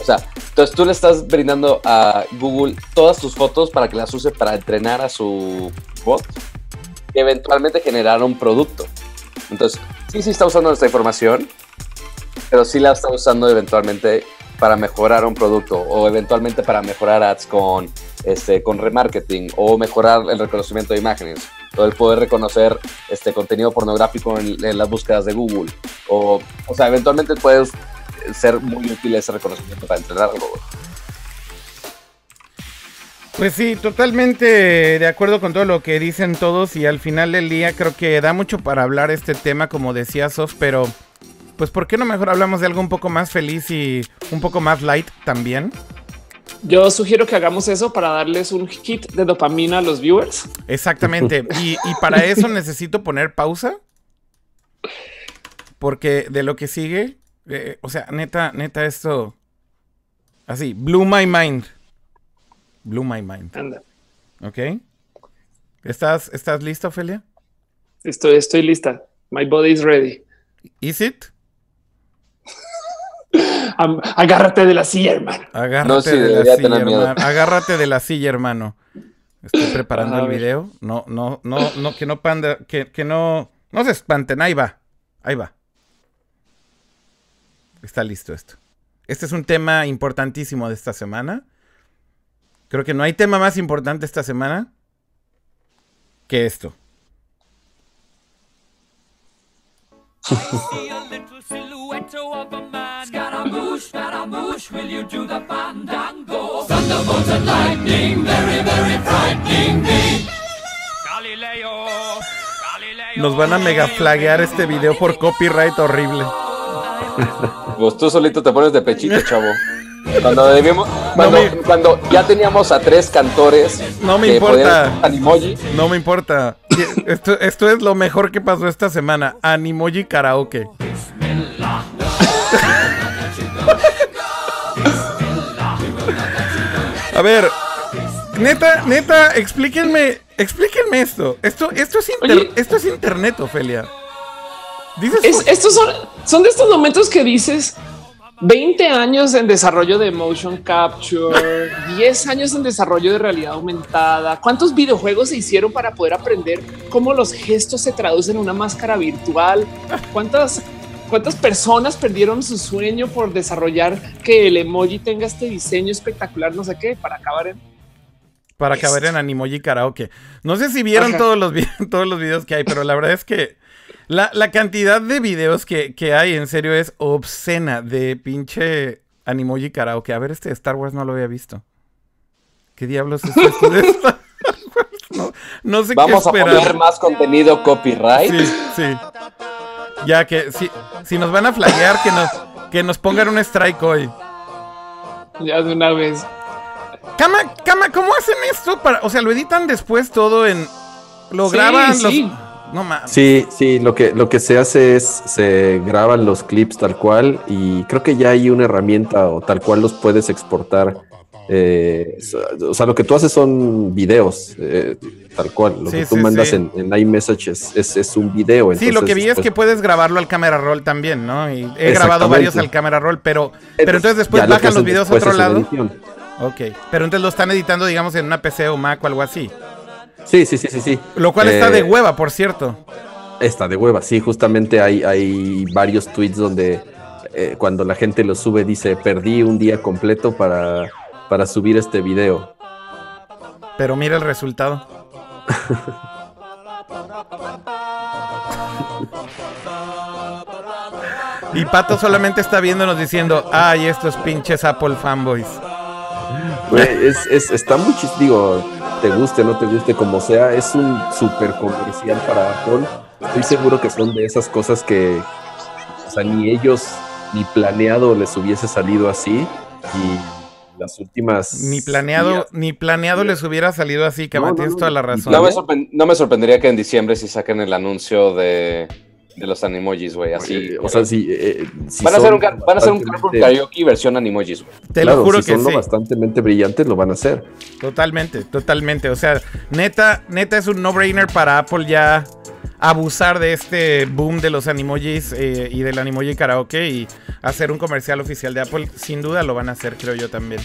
O sea, entonces tú le estás brindando a Google todas tus fotos para que las use para entrenar a su bot eventualmente generar un producto. Entonces, sí, sí está usando nuestra información, pero sí la está usando eventualmente para mejorar un producto o eventualmente para mejorar ads con, este, con remarketing o mejorar el reconocimiento de imágenes o el poder reconocer este contenido pornográfico en, las búsquedas de Google o, o sea, eventualmente puede ser muy útil ese reconocimiento para entrenarlo. Pues sí, totalmente de acuerdo con todo lo que dicen todos y al final del día creo que da mucho para hablar este tema, como decía Sof, pero pues ¿por qué no mejor hablamos de algo un poco más feliz y un poco más light también? Yo sugiero que hagamos eso para darles un hit de dopamina a los viewers. Exactamente. y, para eso necesito poner pausa. Porque de lo que sigue, eh, o sea, neta, neta, esto así, blew my mind. Blew my mind. Anda. Ok. ¿Estás, ¿Estás lista, Ophelia? Estoy, estoy lista. My body is ready. Is it? agárrate de la silla, hermano. Agárrate de la silla, hermano. Agárrate de la silla, hermano. Estoy preparando el video. No, no, no, no, que no panda, que, que no, no se espanten. Ahí va. Ahí va. Está listo esto. Este es un tema importantísimo de esta semana. Creo que no hay tema más importante esta semana que esto. Nos van a mega flaguear este video por copyright horrible. Pues tú solito te pones de pechito, chavo. Cuando debimos, cuando, ya teníamos a tres cantores. No me importa. Animoji. No me importa. Esto, esto es lo mejor que pasó esta semana. Animoji karaoke. A ver, neta, neta, explíquenme, explíquenme esto. Esto, esto es esto es internet, Ofelia. Estos son, son de estos momentos que dices, 20 años en desarrollo de motion capture, 10 años en desarrollo de realidad aumentada. ¿Cuántos videojuegos se hicieron para poder aprender cómo los gestos se traducen en una máscara virtual? ¿Cuántas, cuántas personas perdieron su sueño por desarrollar que el emoji tenga este diseño espectacular? No sé qué, para acabar en para acabar en Animoji Karaoke. No sé si vieron todos los, todos los videos que hay, pero la verdad es que la, cantidad de videos que, hay, en serio, es obscena de pinche Animoji Karaoke. A ver, este de Star Wars no lo había visto. ¿Qué diablos es esto de Star no, no sé Vamos qué esperar. a poner más contenido copyright. Sí, sí. Ya que si, si nos van a flaguear, que nos, que nos pongan un strike hoy. Ya de una vez. Cama, Cama, ¿cómo hacen esto? Para, o sea, lo editan después todo en. Lo graban. Sí. No mames. Sí, sí, lo que, lo que se hace es se graban los clips tal cual y creo que ya hay una herramienta o tal cual los puedes exportar. Eh, o sea, lo que tú haces son videos, eh, tal cual. Lo que tú mandas En, en, iMessage es, es, un video. sí, lo que vi es pues que puedes grabarlo al camera roll también, ¿no? Y he grabado varios al camera roll, pero, pero entonces después bajan los videos a otro lado. Ok, pero entonces lo están editando, digamos, en una PC o Mac o algo así. Sí, sí, sí, sí, sí. Lo cual está de eh, hueva, por cierto. Está de hueva, sí, justamente hay, hay varios tweets donde eh, cuando la gente lo sube dice, perdí un día completo para, para subir este video. Pero mira el resultado. y Pato solamente está viéndonos diciendo, ay, estos pinches Apple fanboys. es, es, está muy chis, digo, te guste, no te guste, como sea, es un súper comercial para Apple. Estoy seguro que son de esas cosas que, o sea, ni ellos ni planeado les hubiese salido así. Y las últimas. Ni planeado, ni planeado les hubiera salido así, que tienes toda la razón. no me sorprendería que en diciembre si saquen el anuncio de de los animojis, güey, así. o sea, sí. Eh, van, a hacer un, van a hacer un karaoke versión animojis, güey. Te lo juro que son sí. bastante brillantes, lo van a hacer. Totalmente, totalmente. O sea, neta, neta es un no-brainer para Apple ya abusar de este boom de los animojis eh, y del animoji karaoke y hacer un comercial oficial de Apple. Sin duda lo van a hacer, creo yo también.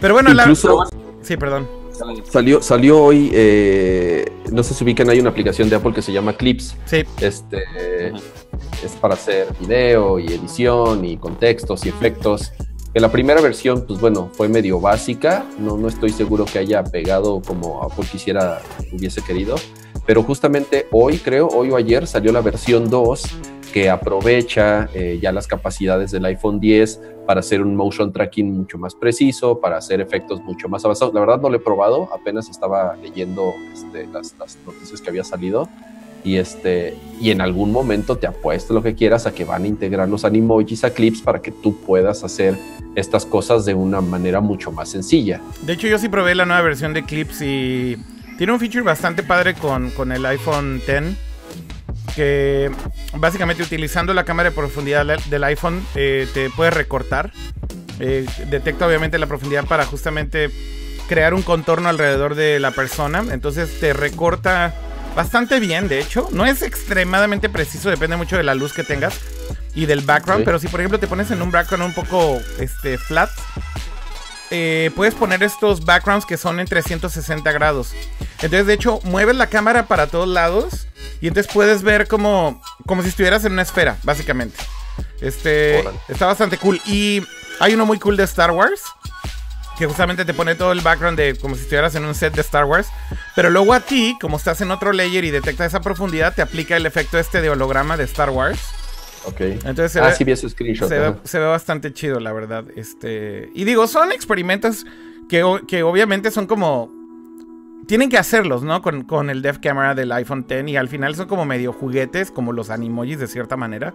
Pero bueno, Incluso, la... Sí, perdón. Salió, salió hoy, eh, no sé si ubican, hay una aplicación de Apple que se llama Clips. Sí. Este, es para hacer video y edición y contextos y efectos. En la primera versión, pues bueno, fue medio básica. No, no estoy seguro que haya pegado como Apple quisiera, hubiese querido. Pero justamente hoy, creo, hoy o ayer salió la versión 2 que aprovecha eh, ya las capacidades del iPhone 10 para hacer un motion tracking mucho más preciso, para hacer efectos mucho más avanzados. La verdad no lo he probado, apenas estaba leyendo este, las, noticias que había salido y este y en algún momento te apuesto lo que quieras a que van a integrar los animojis a clips para que tú puedas hacer estas cosas de una manera mucho más sencilla. De hecho yo sí probé la nueva versión de clips y tiene un feature bastante padre con, con el iPhone 10 que básicamente utilizando la cámara de profundidad del iPhone eh, te puede recortar. Eh, detecta obviamente la profundidad para justamente crear un contorno alrededor de la persona. Entonces te recorta bastante bien, de hecho. No es extremadamente preciso, depende mucho de la luz que tengas y del background. Pero si por ejemplo te pones en un background un poco este, flat, eh, puedes poner estos backgrounds que son en 360 grados. Entonces, de hecho, mueves la cámara para todos lados y entonces puedes ver como, como si estuvieras en una esfera, básicamente. Este está bastante cool. Y hay uno muy cool de Star Wars. Que justamente te pone todo el background de como si estuvieras en un set de Star Wars. Pero luego a ti, como estás en otro layer y detecta esa profundidad, te aplica el efecto este de holograma de Star Wars. Ok. Entonces se ah, ve, sí vi ese screenshot. Se ve, bastante chido, la verdad. Este. Y digo, son experimentos que, que obviamente son como. Tienen que hacerlos, ¿no? Con, con, el Dev Camera del iPhone X. Y al final son como medio juguetes, como los animojis de cierta manera.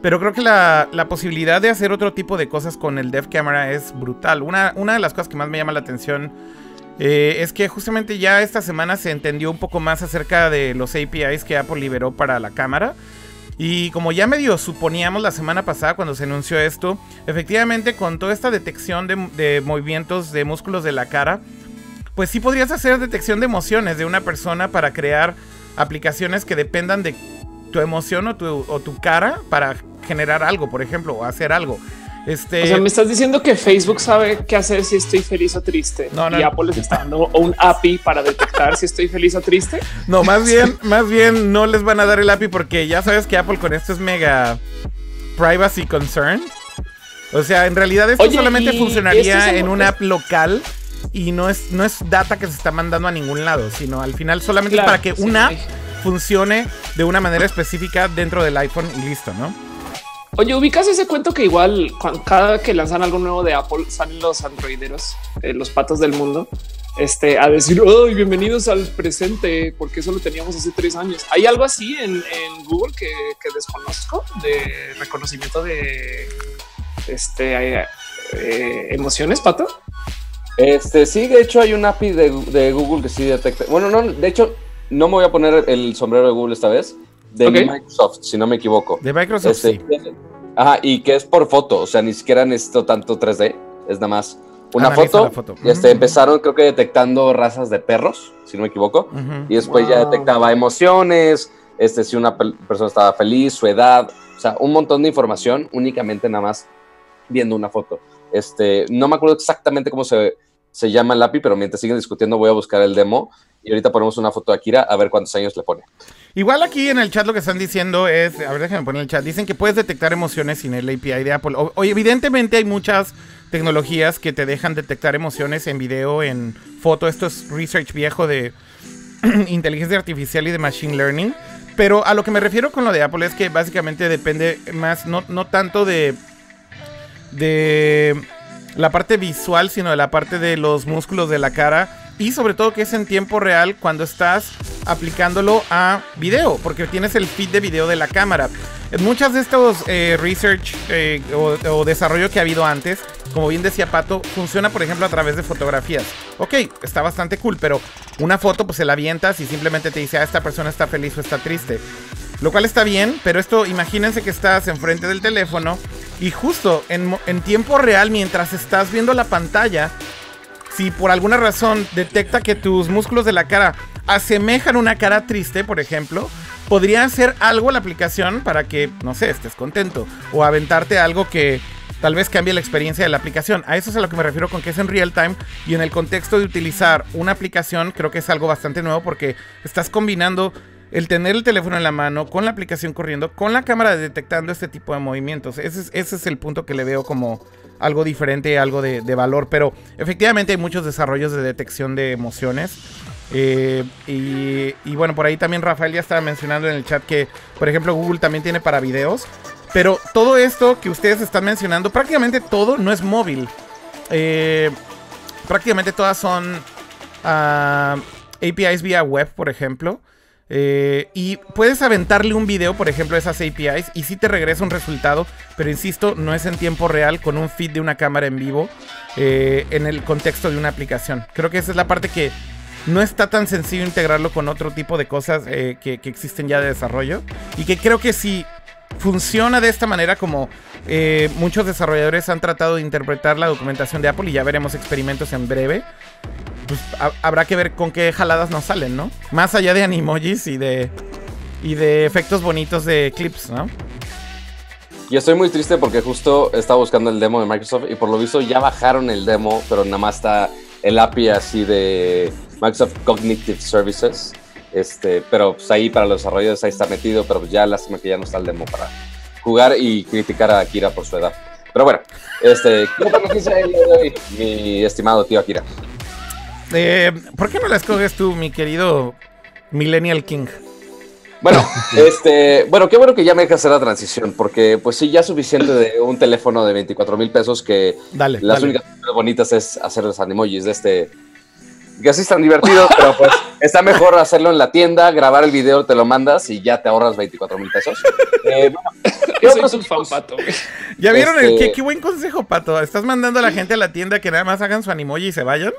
Pero creo que la, la, posibilidad de hacer otro tipo de cosas con el Dev Camera es brutal. Una, una de las cosas que más me llama la atención eh, es que justamente ya esta semana se entendió un poco más acerca de los APIs que Apple liberó para la cámara. Y como ya medio suponíamos la semana pasada cuando se anunció esto, efectivamente con toda esta detección de, movimientos de músculos de la cara, pues sí podrías hacer detección de emociones de una persona para crear aplicaciones que dependan de tu emoción o tu, o tu cara para generar algo, por ejemplo, o hacer algo. Este... O sea, me estás diciendo que Facebook sabe qué hacer si estoy feliz o triste. No, no. Y Apple les está dando un API para detectar si estoy feliz o triste. No, más bien, más bien no les van a dar el API porque ya sabes que Apple con esto es mega privacy concern. O sea, en realidad esto solamente funcionaría en una app local y no es, no es data que se está mandando a ningún lado, sino al final solamente para que una app funcione de una manera específica dentro del iPhone y listo, ¿no? Oye, ubicas ese cuento que igual cada que lanzan algo nuevo de Apple salen los androideros, eh, los patos del mundo, este, a decir, oh, bienvenidos al presente, porque eso lo teníamos hace tres años. ¿Hay algo así en, Google que, desconozco de reconocimiento de este, eh, emociones, pato? Este, sí, de hecho hay un API de, Google que sí detecta. Bueno, no, de hecho, no me voy a poner el sombrero de Google esta vez, de Microsoft, si no me equivoco. De Microsoft, este, sí. Ajá, y que es por foto, o sea, ni siquiera necesito tanto 3D, es nada más una foto. Y este, empezaron, creo que detectando razas de perros, si no me equivoco, y después ya detectaba emociones, este, si una persona estaba feliz, su edad, o sea, un montón de información únicamente nada más viendo una foto. Este, no me acuerdo exactamente cómo se, llama el API, pero mientras siguen discutiendo voy a buscar el demo y ahorita ponemos una foto de Akira a ver cuántos años le pone. Igual aquí en el chat lo que están diciendo es, a ver, déjenme poner el chat, dicen que puedes detectar emociones sin el API de Apple. Evidentemente hay muchas tecnologías que te dejan detectar emociones en video, en foto. Esto es research viejo de inteligencia artificial y de machine learning. Pero a lo que me refiero con lo de Apple es que básicamente depende más, no, no tanto de de la parte visual, sino de la parte de los músculos de la cara. Y sobre todo que es en tiempo real cuando estás aplicándolo a video, porque tienes el feed de video de la cámara. Muchas de estos eh, research eh, o, desarrollo que ha habido antes, como bien decía Pato, funciona por ejemplo a través de fotografías. Ok, está bastante cool, pero una foto pues se la avientas y simplemente te dice, ah, esta persona está feliz o está triste. Lo cual está bien, pero esto imagínense que estás enfrente del teléfono y justo en, en tiempo real, mientras estás viendo la pantalla, si por alguna razón detecta que tus músculos de la cara asemejan una cara triste, por ejemplo, podría hacer algo la aplicación para que, no sé, estés contento o aventarte algo que tal vez cambie la experiencia de la aplicación. A eso es a lo que me refiero con que es en real time y en el contexto de utilizar una aplicación creo que es algo bastante nuevo porque estás combinando el tener el teléfono en la mano, con la aplicación corriendo, con la cámara detectando este tipo de movimientos. Ese es, el punto que le veo como algo diferente, algo de, valor. Pero efectivamente hay muchos desarrollos de detección de emociones. Eh, y, bueno, por ahí también Rafael ya estaba mencionando en el chat que, por ejemplo, Google también tiene para videos. Pero todo esto que ustedes están mencionando, prácticamente todo no es móvil. Eh, prácticamente todas son ah, APIs vía web, por ejemplo. Eh, y puedes aventarle un video, por ejemplo, a esas APIs y sí te regresa un resultado, pero insisto, no es en tiempo real con un feed de una cámara en vivo eh, en el contexto de una aplicación. Creo que esa es la parte que no está tan sencillo integrarlo con otro tipo de cosas eh, que, que, existen ya de desarrollo y que creo que si funciona de esta manera como muchos desarrolladores han tratado de interpretar la documentación de Apple y ya veremos experimentos en breve pues habrá que ver con qué jaladas nos salen, ¿no? Más allá de animojis y de y de efectos bonitos de clips, ¿no? Y estoy muy triste porque justo estaba buscando el demo de Microsoft y por lo visto ya bajaron el demo, pero nada más está el API así de Microsoft Cognitive Services. Este, pero pues ahí para los desarrolladores ahí está metido, pero ya lástima que ya no está el demo para jugar y criticar a Akira por su edad. Pero bueno, este, ¿qué mi estimado tío Akira? Eh, ¿Por qué no la escoges tú, mi querido Millennial King? Bueno, este, bueno, qué bueno que ya me dejas hacer la transición, porque pues sí, ya suficiente de un teléfono de 24 mil pesos que las únicas cosas bonitas es hacer los animojis de este, que así es tan divertido, pero pues está mejor hacerlo en la tienda, grabar el video, te lo mandas y ya te ahorras 24 mil pesos. Eh, bueno, ¿qué otros un fan, Pato? ¿Ya vieron el este qué, qué buen consejo, Pato? ¿Estás mandando a la gente a la tienda que nada más hagan su animoji y se vayan?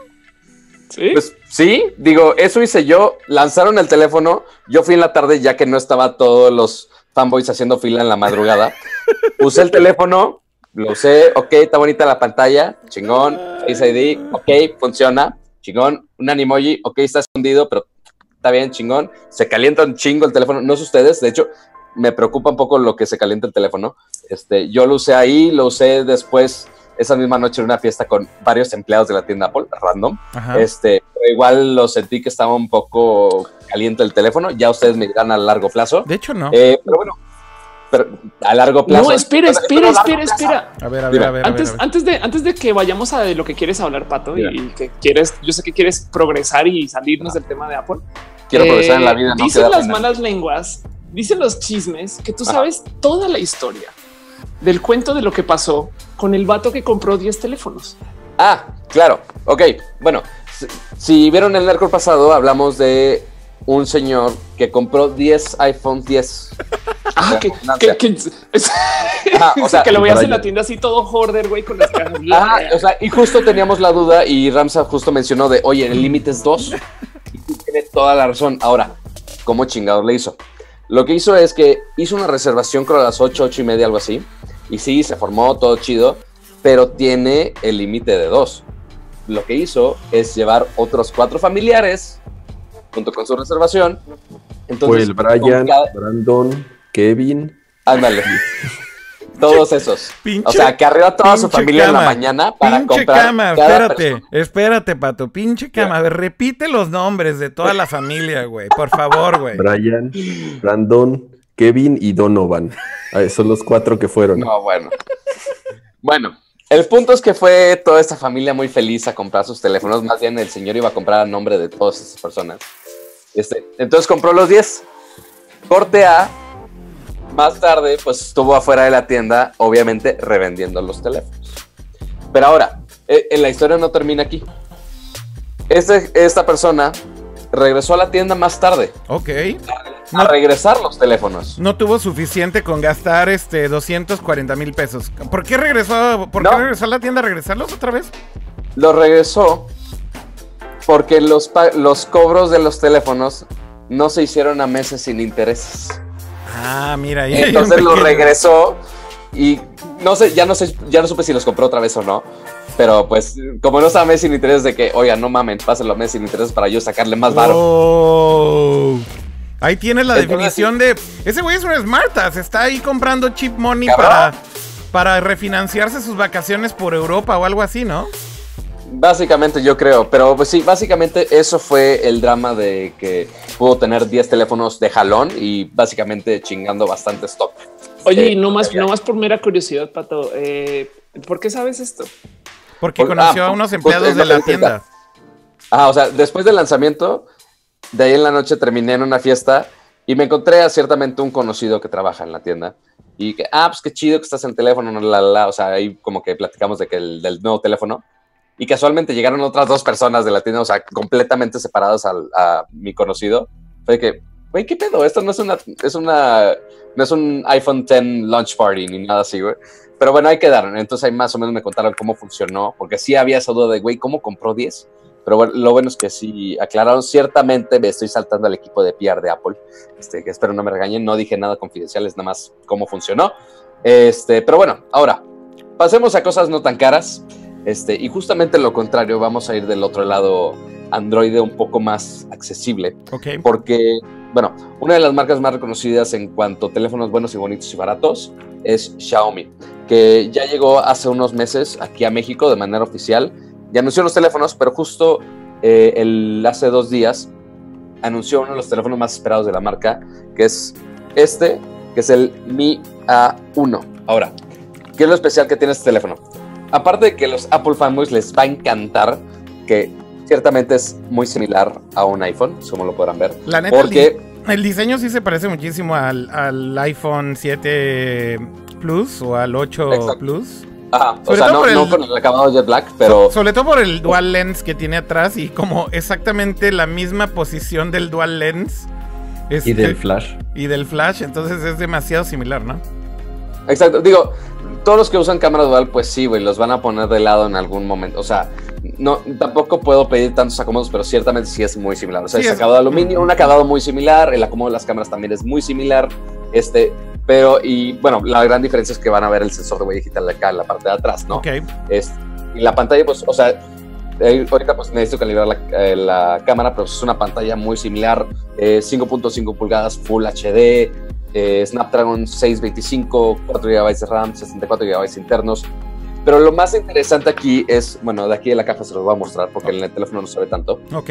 ¿Sí? Pues sí, digo, eso hice yo. Lanzaron el teléfono. Yo fui en la tarde ya que no estaba todos los fanboys haciendo fila en la madrugada. Usé el teléfono, lo usé, ok, está bonita la pantalla, chingón, Face ID, ok, funciona, chingón, un animoji, ok, está escondido, pero está bien, chingón. Se calienta un chingo el teléfono, no sé ustedes, de hecho, me preocupa un poco lo que se calienta el teléfono. Este, yo lo usé ahí, lo usé después esa misma noche en una fiesta con varios empleados de la tienda Apple, random. Este, igual lo sentí que estaba un poco caliente el teléfono. Ya ustedes me dirán a largo plazo. De hecho, no. Eh, pero bueno, pero a largo plazo. No, espera, espera, espera, espera. A ver, a ver, a ver. Antes, antes, de, antes de que vayamos a lo que quieres hablar, Pato, y que quieres, yo sé que quieres progresar y salirnos del tema de Apple. Quiero progresar en la vida. dicen las malas lenguas, dicen los chismes que tú sabes toda la historia del cuento de lo que pasó con el vato que compró 10 teléfonos. Ah, claro. Ok. Bueno, si, vieron el narco pasado, hablamos de un señor que compró 10 iPhone 10. Ah, que, que, o sea, que lo veías en la tienda así todo hoarder, güey, con las cajas. Ah, o sea, y justo teníamos la duda y Ramsa justo mencionó de, oye, el límite es 2. Y tiene toda la razón. Ahora, ¿cómo chingado le hizo? Lo que hizo es que hizo una reservación creo a las 8, 8 y media, algo así. Y sí, se formó todo chido, pero tiene el límite de 2. Lo que hizo es llevar otros cuatro familiares junto con su reservación. Entonces, el Brian, Brandon, Kevin. Ándale. Todos esos. o sea, que arriba toda su familia en la mañana para pinche Cama, espérate, espérate, pato. Pinche cama. A ver, repite los nombres de toda la familia, güey. Por favor, güey. Brian, Brandon, Kevin y Donovan. son los cuatro que fueron. No, bueno. Bueno, el punto es que fue toda esta familia muy feliz a comprar sus teléfonos. Más bien, el señor iba a comprar a nombre de todas esas personas. Este, entonces compró los 10. Corte A. Más tarde, pues estuvo afuera de la tienda, obviamente revendiendo los teléfonos. Pero ahora, en eh, la historia no termina aquí. Este, esta persona regresó a la tienda más tarde. Ok. A, regresar los teléfonos. No tuvo suficiente con gastar este 240 mil pesos. ¿Por qué regresó? ¿Por qué regresó a la tienda a regresarlos otra vez? Lo regresó porque los, los cobros de los teléfonos no se hicieron a meses sin intereses. Ah, mira. Ya, Entonces lo regresó y no sé, ya no sé, ya no supe si los compró otra vez o no. Pero pues, como no sabe sin intereses de que, oiga, no mamen, pásenlo a mes sin intereses para yo sacarle más varo. Oh. Ahí tienes la definición de. Ese güey es un smartass. Está ahí comprando cheap money para, para refinanciarse sus vacaciones por Europa o algo así, ¿no? Básicamente yo creo, pero pues sí, básicamente eso fue el drama de que pudo tener 10 teléfonos de jalón y básicamente chingando bastante stock. Oye, y no más, no más por mera curiosidad, Pato, eh, ¿por qué sabes esto? Porque conoció ah, a unos pues, empleados de la tienda. Ah, o sea, después del lanzamiento, de ahí en la noche terminé en una fiesta y me encontré a ciertamente un conocido que trabaja en la tienda. Y que, ah, pues qué chido que estás en el teléfono, la, la, o sea, ahí como que platicamos de que el, del nuevo teléfono y casualmente llegaron otras dos personas de la tienda, o sea, completamente separadas a mi conocido. Fue que, güey, ¿qué pedo? Esto no es una, es una, no es un iPhone 10 launch party ni nada así, güey. Pero bueno, ahí quedaron. Entonces ahí más o menos me contaron cómo funcionó, porque sí había esa duda de, güey, ¿cómo compró 10? Pero bueno, lo bueno es que sí aclararon. Ciertamente me estoy saltando al equipo de PR de Apple, este, que espero no me regañen. No dije nada confidencial, es nada más cómo funcionó. Este, pero bueno, ahora pasemos a cosas no tan caras. Este, y justamente lo contrario, vamos a ir del otro lado Android un poco más accesible. Porque, bueno, una de las marcas más reconocidas en cuanto a teléfonos buenos y bonitos y baratos es Xiaomi, que ya llegó hace unos meses aquí a México de manera oficial. Ya anunció los teléfonos, pero justo eh, el, hace dos días anunció uno de los teléfonos más esperados de la marca, que es este, que es el Mi A1. Ahora, ¿qué es lo especial que tiene este teléfono? aparte de que los Apple fanboys les va a encantar, que ciertamente es muy similar a un iPhone, como lo podrán ver. La neta, porque el, diseño sí se parece muchísimo al, iPhone 7 Plus o al 8 Plus. Ajá, o sea, no, el, con el acabado Jet Black, pero... sobre todo por el Dual Lens que tiene atrás y como exactamente la misma posición del Dual Lens. y del Flash. Y del Flash, entonces es demasiado similar, ¿no? Exacto, digo, todos los que usan cámara dual, pues sí, güey, los van a poner de lado en algún momento. O sea, no, tampoco puedo pedir tantos acomodos, pero ciertamente sí es muy similar. O sea, es acabado de aluminio, un acabado muy similar, el acomodo de las cámaras también es muy similar. Este, pero, y bueno, la gran diferencia es que van a ver el sensor de huella digital acá en la parte de atrás, ¿no? Ok. Es, y la pantalla, pues, o sea, eh, ahorita pues necesito calibrar la, eh, la, cámara, pero es una pantalla muy similar, 5.5 eh, pulgadas Full HD, eh, Snapdragon 625, 4 GB de RAM, 64 GB internos. Pero lo más interesante aquí es, bueno, de aquí de la caja se los voy a mostrar porque en el teléfono no se ve tanto. Ok.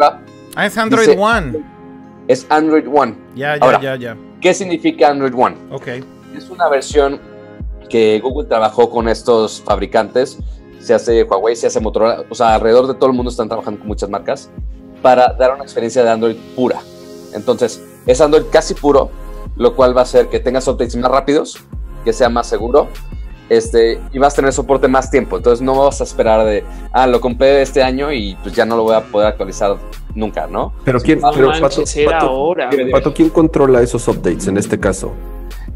ah, es Android One. Es Android One. Ya, ya, ya, ya. ¿Qué significa Android One? Ok. Es una versión que Google trabajó con estos fabricantes. Se hace Huawei, se hace Motorola. O sea, alrededor de todo el mundo están trabajando con muchas marcas para dar una experiencia de Android pura. Entonces, es Android casi puro, lo cual va a hacer que tengas updates más rápidos, que sea más seguro este, y vas a tener soporte más tiempo. Entonces no vas a esperar de, ah, lo compré este año y pues ya no lo voy a poder actualizar nunca, ¿no? Pero quién, pero, Pato, ¿quién controla esos updates en este caso?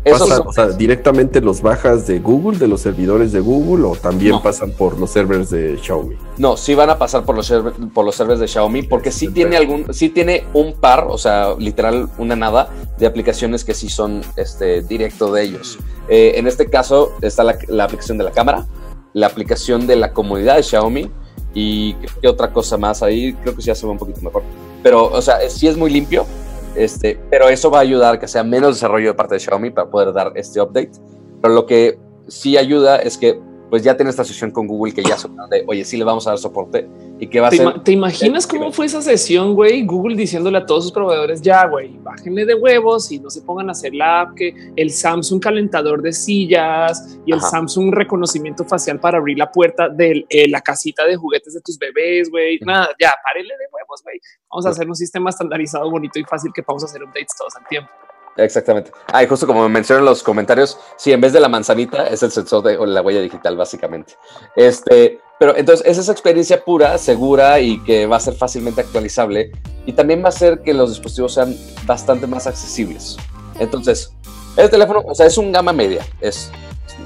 o sea, directamente los bajas de Google, de los servidores de Google, o también pasan por los servers de Xiaomi. No, sí van a pasar por los, por los servers de Xiaomi, porque sí tiene algún, sí tiene un par, o sea, literal una nada de aplicaciones que sí son este directo de ellos. Eh, en este caso está la, aplicación de la cámara, la aplicación de la comunidad de Xiaomi y ¿qué otra cosa más ahí, creo que sí ve un poquito mejor. Pero, o sea, sí es muy limpio, este, pero eso va a ayudar que sea menos desarrollo de parte de Xiaomi para poder dar este update. Pero lo que sí ayuda es que pues ya tiene esta sesión con Google que ya son de, oye, sí le vamos a dar soporte y que va a ¿Te ser. ¿Te imaginas cómo fue esa sesión, güey? Google diciéndole a todos sus proveedores, ya, güey, bájenle de huevos y no se pongan a hacer la app, que el Samsung calentador de sillas y el Samsung reconocimiento facial para abrir la puerta de eh, la casita de juguetes de tus bebés, güey. Nada, ya, párenle de huevos, güey. Vamos a hacer un sistema estandarizado, bonito y fácil que vamos a hacer updates todos al tiempo. Exactamente. Ah, y justo como me mencionan en los comentarios, sí, en vez de la manzanita es el sensor de la huella digital, básicamente. Este, pero entonces es esa experiencia pura, segura y que va a ser fácilmente actualizable. Y también va a hacer que los dispositivos sean bastante más accesibles. Entonces, el teléfono, o sea, es un gama media. Es,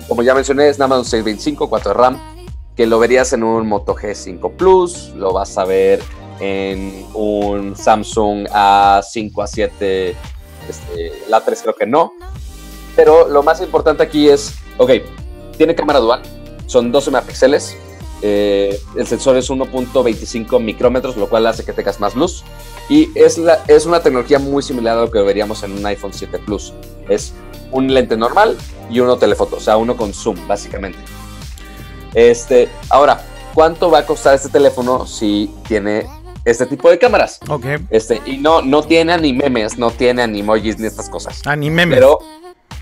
como ya mencioné, es nada más un 625, 4 de RAM, que lo verías en un Moto G5 Plus, lo vas a ver en un Samsung A5, A7 este, la 3 creo que no. Pero lo más importante aquí es, ok, tiene cámara dual, son 12 megapíxeles, eh, el sensor es 1.25 micrómetros, lo cual hace que tengas más luz. Y es, la, es una tecnología muy similar a lo que veríamos en un iPhone 7 Plus. Es un lente normal y uno telefoto, o sea, uno con zoom, básicamente. Este, ahora, ¿cuánto va a costar este teléfono si tiene este tipo de cámaras. Ok. Este, y no, no tiene ni memes, no tiene ni emojis ni estas cosas. Ni memes. Pero,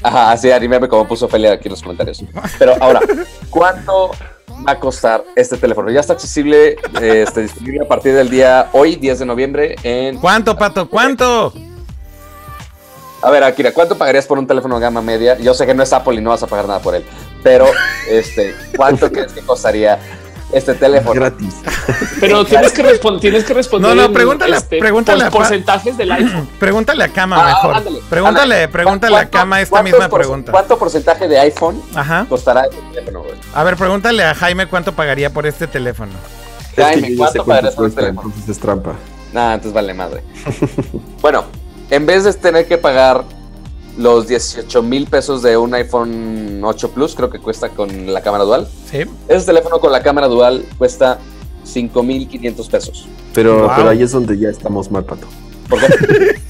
ajá, así meme como puso Felia aquí en los comentarios. Pero ahora, ¿cuánto va a costar este teléfono? Ya está accesible, este, disponible a partir del día hoy, 10 de noviembre, en... ¿Cuánto, Pato? ¿Cuánto? A ver, Akira, ¿cuánto pagarías por un teléfono de gama media? Yo sé que no es Apple y no vas a pagar nada por él, pero este, ¿cuánto crees que costaría este teléfono. Gratis. Pero tienes que, responder tienes que responder. No, no, pregúntale, este, pregúntale a porcentajes del iPhone. Pregúntale a Cama ah, mejor. pregúntale, pregúntale a Cama esta misma pregunta. ¿Cuánto porcentaje de iPhone costará este teléfono, A ver, pregúntale a Jaime cuánto pagaría por este teléfono. Jaime, ¿cuánto pagarías por este teléfono? Entonces es trampa. Nada, entonces vale madre. bueno, en vez de tener que pagar los 18 mil pesos de un iPhone 8 Plus, creo que cuesta con la cámara dual. Sí. Ese teléfono con la cámara dual cuesta 5 mil 500 pesos. Pero, pero ahí es donde ya estamos mal, Pato. ¿Por qué?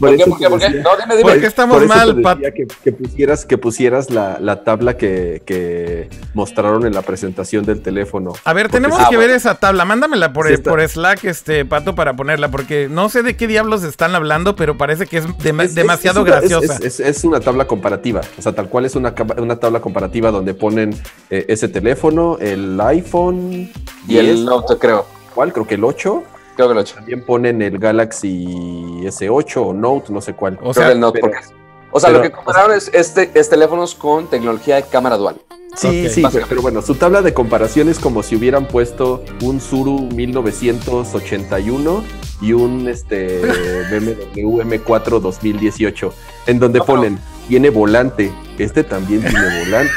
¿Por, qué? ¿Por qué? ¿Por qué? No, dime, dime. ¿Por qué estamos mal, Pat? Que, que, pusieras, que pusieras la, la tabla que, que, mostraron en la presentación del teléfono. A ver, tenemos que ver esa tabla. Mándamela por, por Slack, este, Pato, para ponerla, porque no sé de qué diablos están hablando, pero parece que es, demasiado graciosa. Es, una tabla comparativa. O sea, tal cual es una, una tabla comparativa donde ponen eh, ese teléfono, el iPhone y el Note, creo. ¿Cuál? Creo que el 8 también ponen el Galaxy S8 o Note, no sé cuál. O sea, el Note, o sea lo que compararon es, este, es teléfonos con tecnología de cámara dual. Sí, sí, pero, bueno, su tabla de comparación es como si hubieran puesto un Suru 1981 y un este BMW M4 2018, en donde ponen tiene volante, este también tiene volante,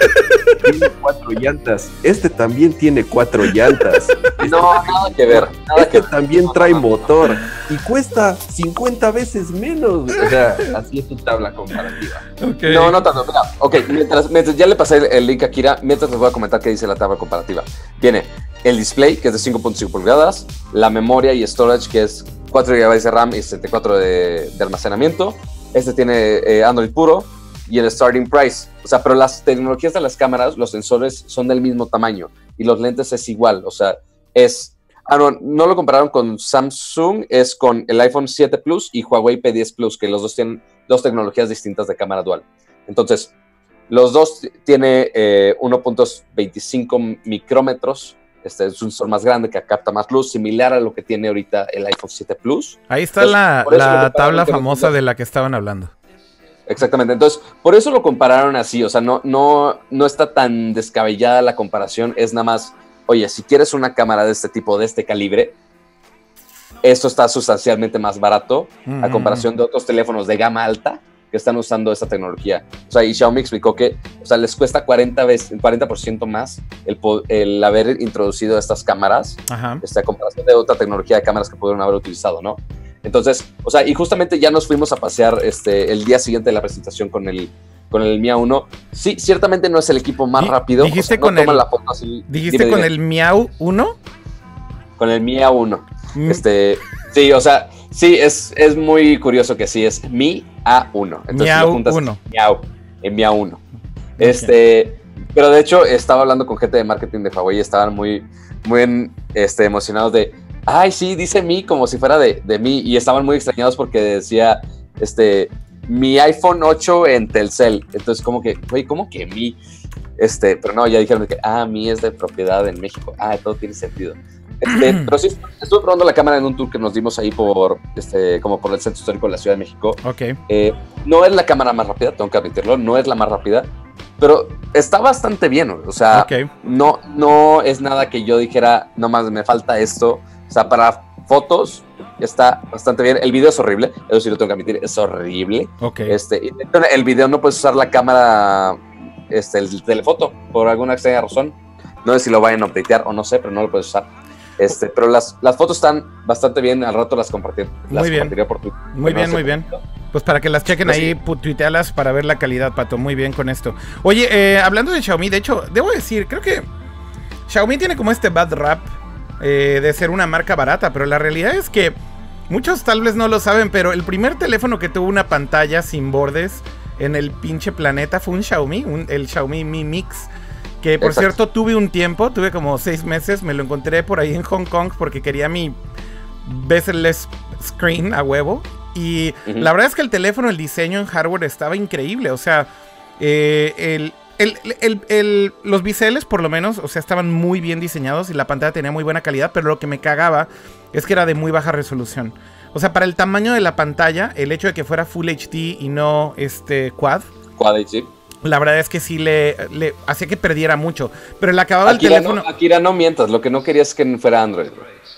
tiene cuatro llantas, este también tiene cuatro llantas. Este no, nada que ver. este también trae motor y cuesta 50 veces menos. O sea, así es tu tabla comparativa. No, no tanto. Mira, ok, mientras, mientras, ya le pasé el, link a Kira, mientras les voy a comentar qué dice la tabla comparativa. Tiene el display, que es de 5.5 pulgadas, la memoria y storage, que es 4 GB de RAM y 74 de, de almacenamiento. Este tiene eh, Android puro, y el starting price. O sea, pero las tecnologías de las cámaras, los sensores son del mismo tamaño y los lentes es igual. O sea, es. Ah, no, no lo compararon con Samsung, es con el iPhone 7 Plus y Huawei P10 Plus, que los dos tienen dos tecnologías distintas de cámara dual. Entonces, los dos tiene 1.25 eh, micrómetros. Este es un sensor más grande que capta más luz, similar a lo que tiene ahorita el iPhone 7 Plus. Ahí está la, la tabla famosa de la que estaban hablando. Exactamente. Entonces, por eso lo compararon así. O sea, no, no, no está tan descabellada la comparación. Es nada más, oye, si quieres una cámara de este tipo, de este calibre, esto está sustancialmente más barato a comparación de otros teléfonos de gama alta que están usando esta tecnología. O sea, y Xiaomi explicó que, o sea, les cuesta 40 veces, 40% más el, el, haber introducido estas cámaras, esta a comparación de otra tecnología de cámaras que pudieron haber utilizado, ¿no? Entonces, o sea, y justamente ya nos fuimos a pasear este, el día siguiente de la presentación con el, con el Miau 1. Sí, ciertamente no es el equipo más rápido. ¿Dijiste con, el, ¿dijiste con el Miau 1? Con el Miau 1. Mm. Este, sí, o sea, sí, es, es muy curioso que sí, es Mi A1. Entonces, Miau 1. Miau, en Miau 1. Este, pero de hecho, estaba hablando con gente de marketing de Huawei y estaban muy, muy este, emocionados de ay, sí, dice mi como si fuera de, de mí. Y estaban muy extrañados porque decía, este, mi iPhone 8 en Telcel. Entonces, como que, güey, ¿cómo que mi? Este, pero no, ya dijeron que, ah, mi es de propiedad en México. Ah, todo tiene sentido. Este, pero sí, estuve probando la cámara en un tour que nos dimos ahí por, este, como por el centro histórico de la Ciudad de México. Ok. Eh, no es la cámara más rápida, tengo que admitirlo, no es la más rápida, pero está bastante bien, o sea, no, no es nada que yo dijera, no más me falta esto, o sea, para fotos está bastante bien. El video es horrible, eso sí lo tengo que admitir, es horrible. Ok. Este, el video no puedes usar la cámara, este, el telefoto, por alguna extraña razón. No sé si lo vayan a updatear o no sé, pero no lo puedes usar. Este, pero las, las fotos están bastante bien, al rato las compartiré. Muy bien. Por muy bien, muy bien. Pues para que las chequen pues ahí, tuitealas para ver la calidad, Pato. Muy bien con esto. Oye, eh, hablando de Xiaomi, de hecho, debo decir, creo que Xiaomi tiene como este bad rap eh, de ser una marca barata, pero la realidad es que muchos tal vez no lo saben, pero el primer teléfono que tuvo una pantalla sin bordes en el pinche planeta fue un Xiaomi, el Xiaomi Mi Mix. Que por cierto tuve un tiempo, tuve como seis meses, me lo encontré por ahí en Hong Kong porque quería mi bezel-less screen a huevo. Y la verdad es que el teléfono, el diseño en hardware estaba increíble. O sea, eh, el, el, los biseles, por lo menos, o sea, estaban muy bien diseñados y la pantalla tenía muy buena calidad, pero lo que me cagaba es que era de muy baja resolución. O sea, para el tamaño de la pantalla, el hecho de que fuera Full HD y no este Quad. Quad HD. La verdad es que sí le, le hacía que perdiera mucho. Pero el acabado del teléfono. No, Akira, no mientas, lo que no querías es que fuera Android.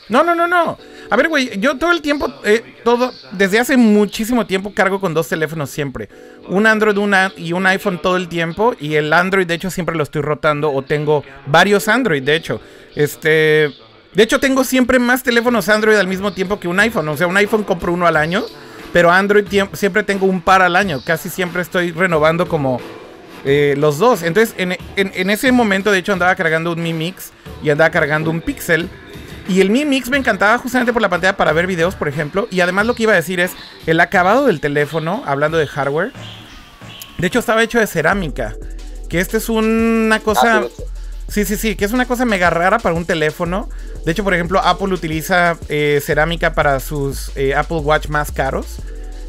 No, no, no, no. A ver, güey, yo todo el tiempo, eh, todo, desde hace muchísimo tiempo cargo con dos teléfonos siempre. Un Android una, y un iPhone todo el tiempo. Y el Android, de hecho, siempre lo estoy rotando. O tengo varios Android, de hecho. Este. De hecho, tengo siempre más teléfonos Android al mismo tiempo que un iPhone. O sea, un iPhone compro uno al año. Pero Android siempre tengo un par al año. Casi siempre estoy renovando como eh, los dos. Entonces, en, en, ese momento, de hecho, andaba cargando un Mi Mix y andaba cargando un Pixel. Y el Mi Mix me encantaba justamente por la pantalla para ver videos, por ejemplo. Y además lo que iba a decir es el acabado del teléfono, hablando de hardware. De hecho, estaba hecho de cerámica. Que este es una cosa... Ah, sí, sí, sí, que es una cosa mega rara para un teléfono. De hecho, por ejemplo, Apple utiliza eh, cerámica para sus eh, Apple Watch más caros.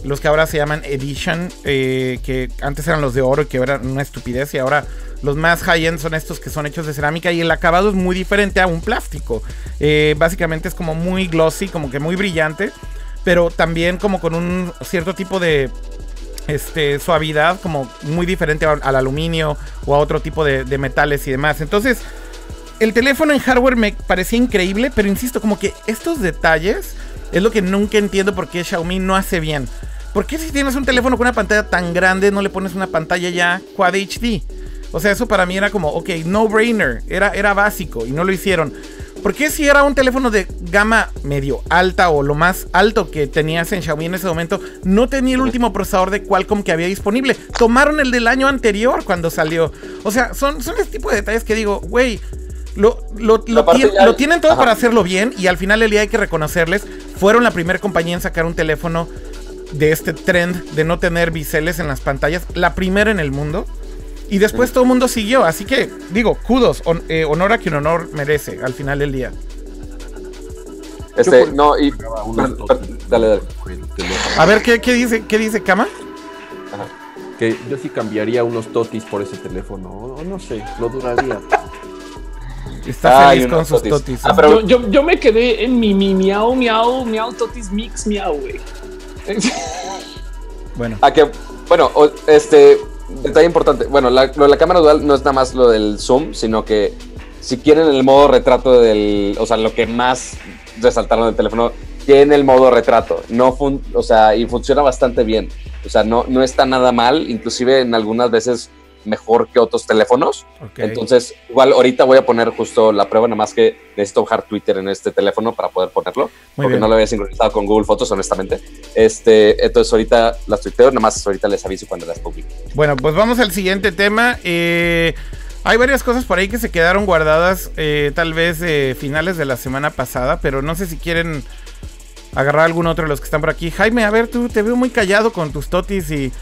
Los que ahora se llaman Edition, eh, que antes eran los de oro y que eran una estupidez. Y ahora los más high-end son estos que son hechos de cerámica y el acabado es muy diferente a un plástico. Eh, básicamente es como muy glossy, como que muy brillante, pero también como con un cierto tipo de este, suavidad, como muy diferente al, aluminio o a otro tipo de, de metales y demás. Entonces, el teléfono en hardware me parecía increíble, pero insisto, como que estos detalles es lo que nunca entiendo por qué Xiaomi no hace bien. ¿Por qué si tienes un teléfono con una pantalla tan grande no le pones una pantalla ya Quad HD? O sea, eso para mí era como, ok, no brainer, era, era básico y no lo hicieron. ¿Por qué si era un teléfono de gama medio alta o lo más alto que tenías en Xiaomi en ese momento, no tenía el último procesador de Qualcomm que había disponible? Tomaron el del año anterior cuando salió. O sea, son, son este tipo de detalles que digo, güey, lo, lo, tienen todo para hacerlo bien y al final el día hay que reconocerles, fueron la primera compañía en sacar un teléfono de este trend de no tener biseles en las pantallas, la primera en el mundo. Y después todo el mundo siguió. Así que, digo, kudos, eh, honor a quien honor merece al final del día. Este, no, y. Dale, dale. A ver, ¿qué, qué dice, qué dice Kama? Que yo sí cambiaría unos totis por ese teléfono. O no sé, lo duraría. Está feliz con sus totis. Ah, pero... yo, yo, me quedé en mi, mi miau, miau, miau, totis mix, miau, güey. bueno. A que Bueno, este, detalle importante. Bueno, la, lo de la cámara dual no es nada más lo del zoom, sino que si quieren el modo retrato del, o sea, lo que más resaltaron del teléfono, tiene el modo retrato, no o sea, y funciona bastante bien. O sea, no, no está nada mal, inclusive en algunas veces mejor que otros teléfonos. Entonces, igual ahorita voy a poner justo la prueba, nada más que necesito bajar Twitter en este teléfono para poder ponerlo, porque no lo había sincronizado con Google Fotos, honestamente. Este, entonces ahorita las tuiteo, nada más ahorita les aviso cuando las publique. Bueno, pues vamos al siguiente tema. Eh, hay varias cosas por ahí que se quedaron guardadas, eh, tal vez eh, finales de la semana pasada, pero no sé si quieren agarrar algún otro de los que están por aquí. Jaime, a ver, tú te veo muy callado con tus totis y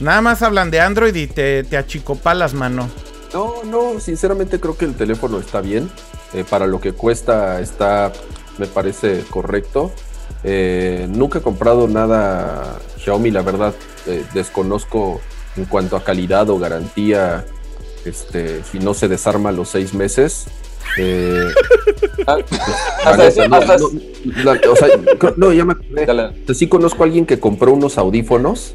Nada más hablan de Android y te, te achicopalas, mano. No, no, sinceramente creo que el teléfono está bien. Eh, para lo que cuesta está, me parece correcto. Eh, nunca he comprado nada Xiaomi, la verdad eh, desconozco en cuanto a calidad o garantía, este, si no se desarma los seis meses. Eh, no, ya me sí conozco a alguien que compró unos audífonos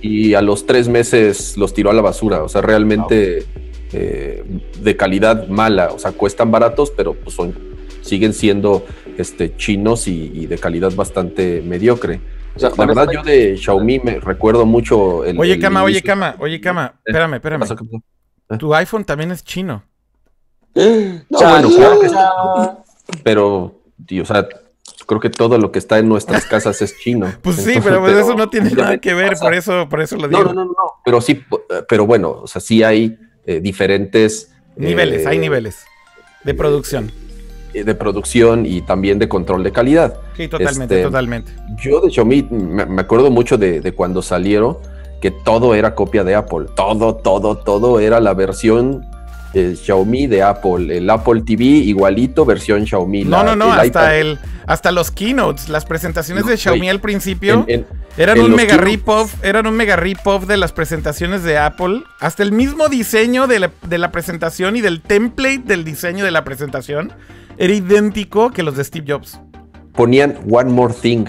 y a los tres meses los tiró a la basura. O sea, realmente eh, de calidad mala. O sea, cuestan baratos, pero pues son, siguen siendo este, chinos y, de calidad bastante mediocre. la verdad, yo de Xiaomi me recuerdo mucho. El, oye, Cama, oye, Cama, oye, Cama, eh, espérame, espérame. Tu iPhone también es chino. No, bueno, claro que sí. Pero, tío, o sea, creo que todo lo que está en nuestras casas es chino. Pues sí, pero, pues eso no tiene nada que ver, por eso, por eso lo digo. No, no, no, no. Pero sí, pero bueno, o sea, sí hay eh, diferentes niveles, hay eh, niveles de producción. Eh, de producción y también de control de calidad. Sí, totalmente, este, totalmente. Yo de Xiaomi me, acuerdo mucho de, de cuando salieron que todo era copia de Apple. Todo, todo, todo era la versión Xiaomi de Apple, el Apple TV igualito versión Xiaomi. No, no, no, hasta el hasta los keynotes, las presentaciones de Xiaomi al principio eran, un mega rip eran un mega rip-off de las presentaciones de Apple, hasta el mismo diseño de la, de la presentación y del template del diseño de la presentación era idéntico que los de Steve Jobs. Ponían One More Thing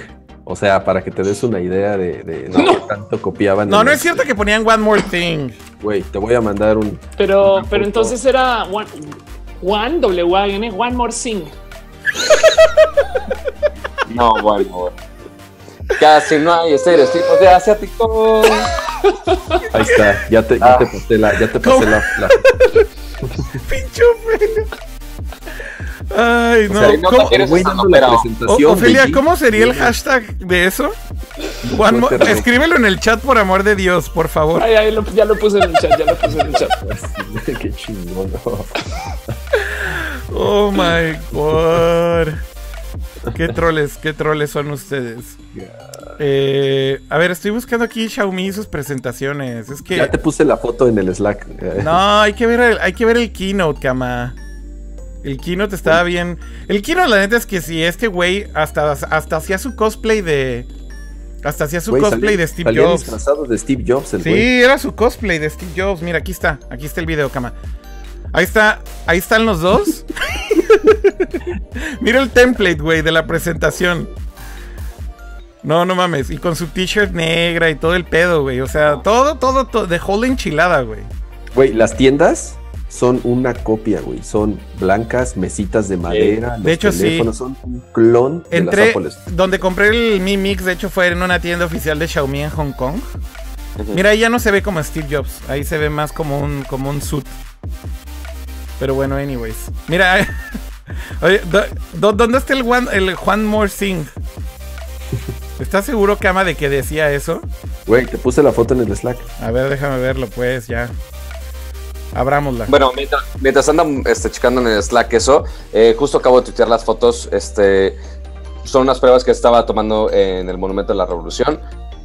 o sea, para que te des una idea de, no. tanto copiaban. No, no es cierto que ponían One More Thing. Güey, te voy a mandar un. Pero, pero entonces era One, one W A N, One More Thing. no, One More. Casi no hay estereotipos de asiático. Ahí está, ya te, ya te pasé la, ya te pasé la, la... Pincho Ay, no. ¿Cómo, Ofelia, ¿cómo sería el hashtag de eso? escríbelo en el chat, por amor de Dios, por favor. Ay, ay, ya lo puse en el chat, ya lo puse en el chat. Qué chingón. Oh my god. Qué troles, qué troles son ustedes. Eh, a ver, estoy buscando aquí Xiaomi y sus presentaciones. Es que. Ya te puse la foto en el Slack. No, hay que ver el, hay que ver el keynote, cama. El Keynote estaba bien. El Keynote, la neta, es que si este güey hasta, hasta hacía su cosplay de. Hasta hacía su cosplay de Steve Jobs. disfrazado de Steve Jobs, el Sí, era su cosplay de Steve Jobs. Mira, aquí está. Aquí está el video, cama. Ahí está. Ahí están los dos. Mira el template, güey, de la presentación. No, no mames. Y con su t-shirt negra y todo el pedo, güey. O sea, todo, todo, todo. De whole enchilada, güey. Güey, las tiendas son una copia, güey. Son blancas, mesitas de madera. de hecho, sí. Son un clon de Entré, Donde compré el Mi Mix, de hecho, fue en una tienda oficial de Xiaomi en Hong Kong. Mira, ahí ya no se ve como Steve Jobs. Ahí se ve más como un, como un suit. Pero bueno, anyways. Mira, oye, ¿dónde está el, Juan, el Juan More Singh? ¿Estás seguro, Cama, de que decía eso? Güey, te puse la foto en el Slack. A ver, déjame verlo, pues, ya. Abrámosla. Bueno, mientras, andan este, checando en el Slack eso, eh, justo acabo de tuitear las fotos. Este, son unas pruebas que estaba tomando en el Monumento de la Revolución.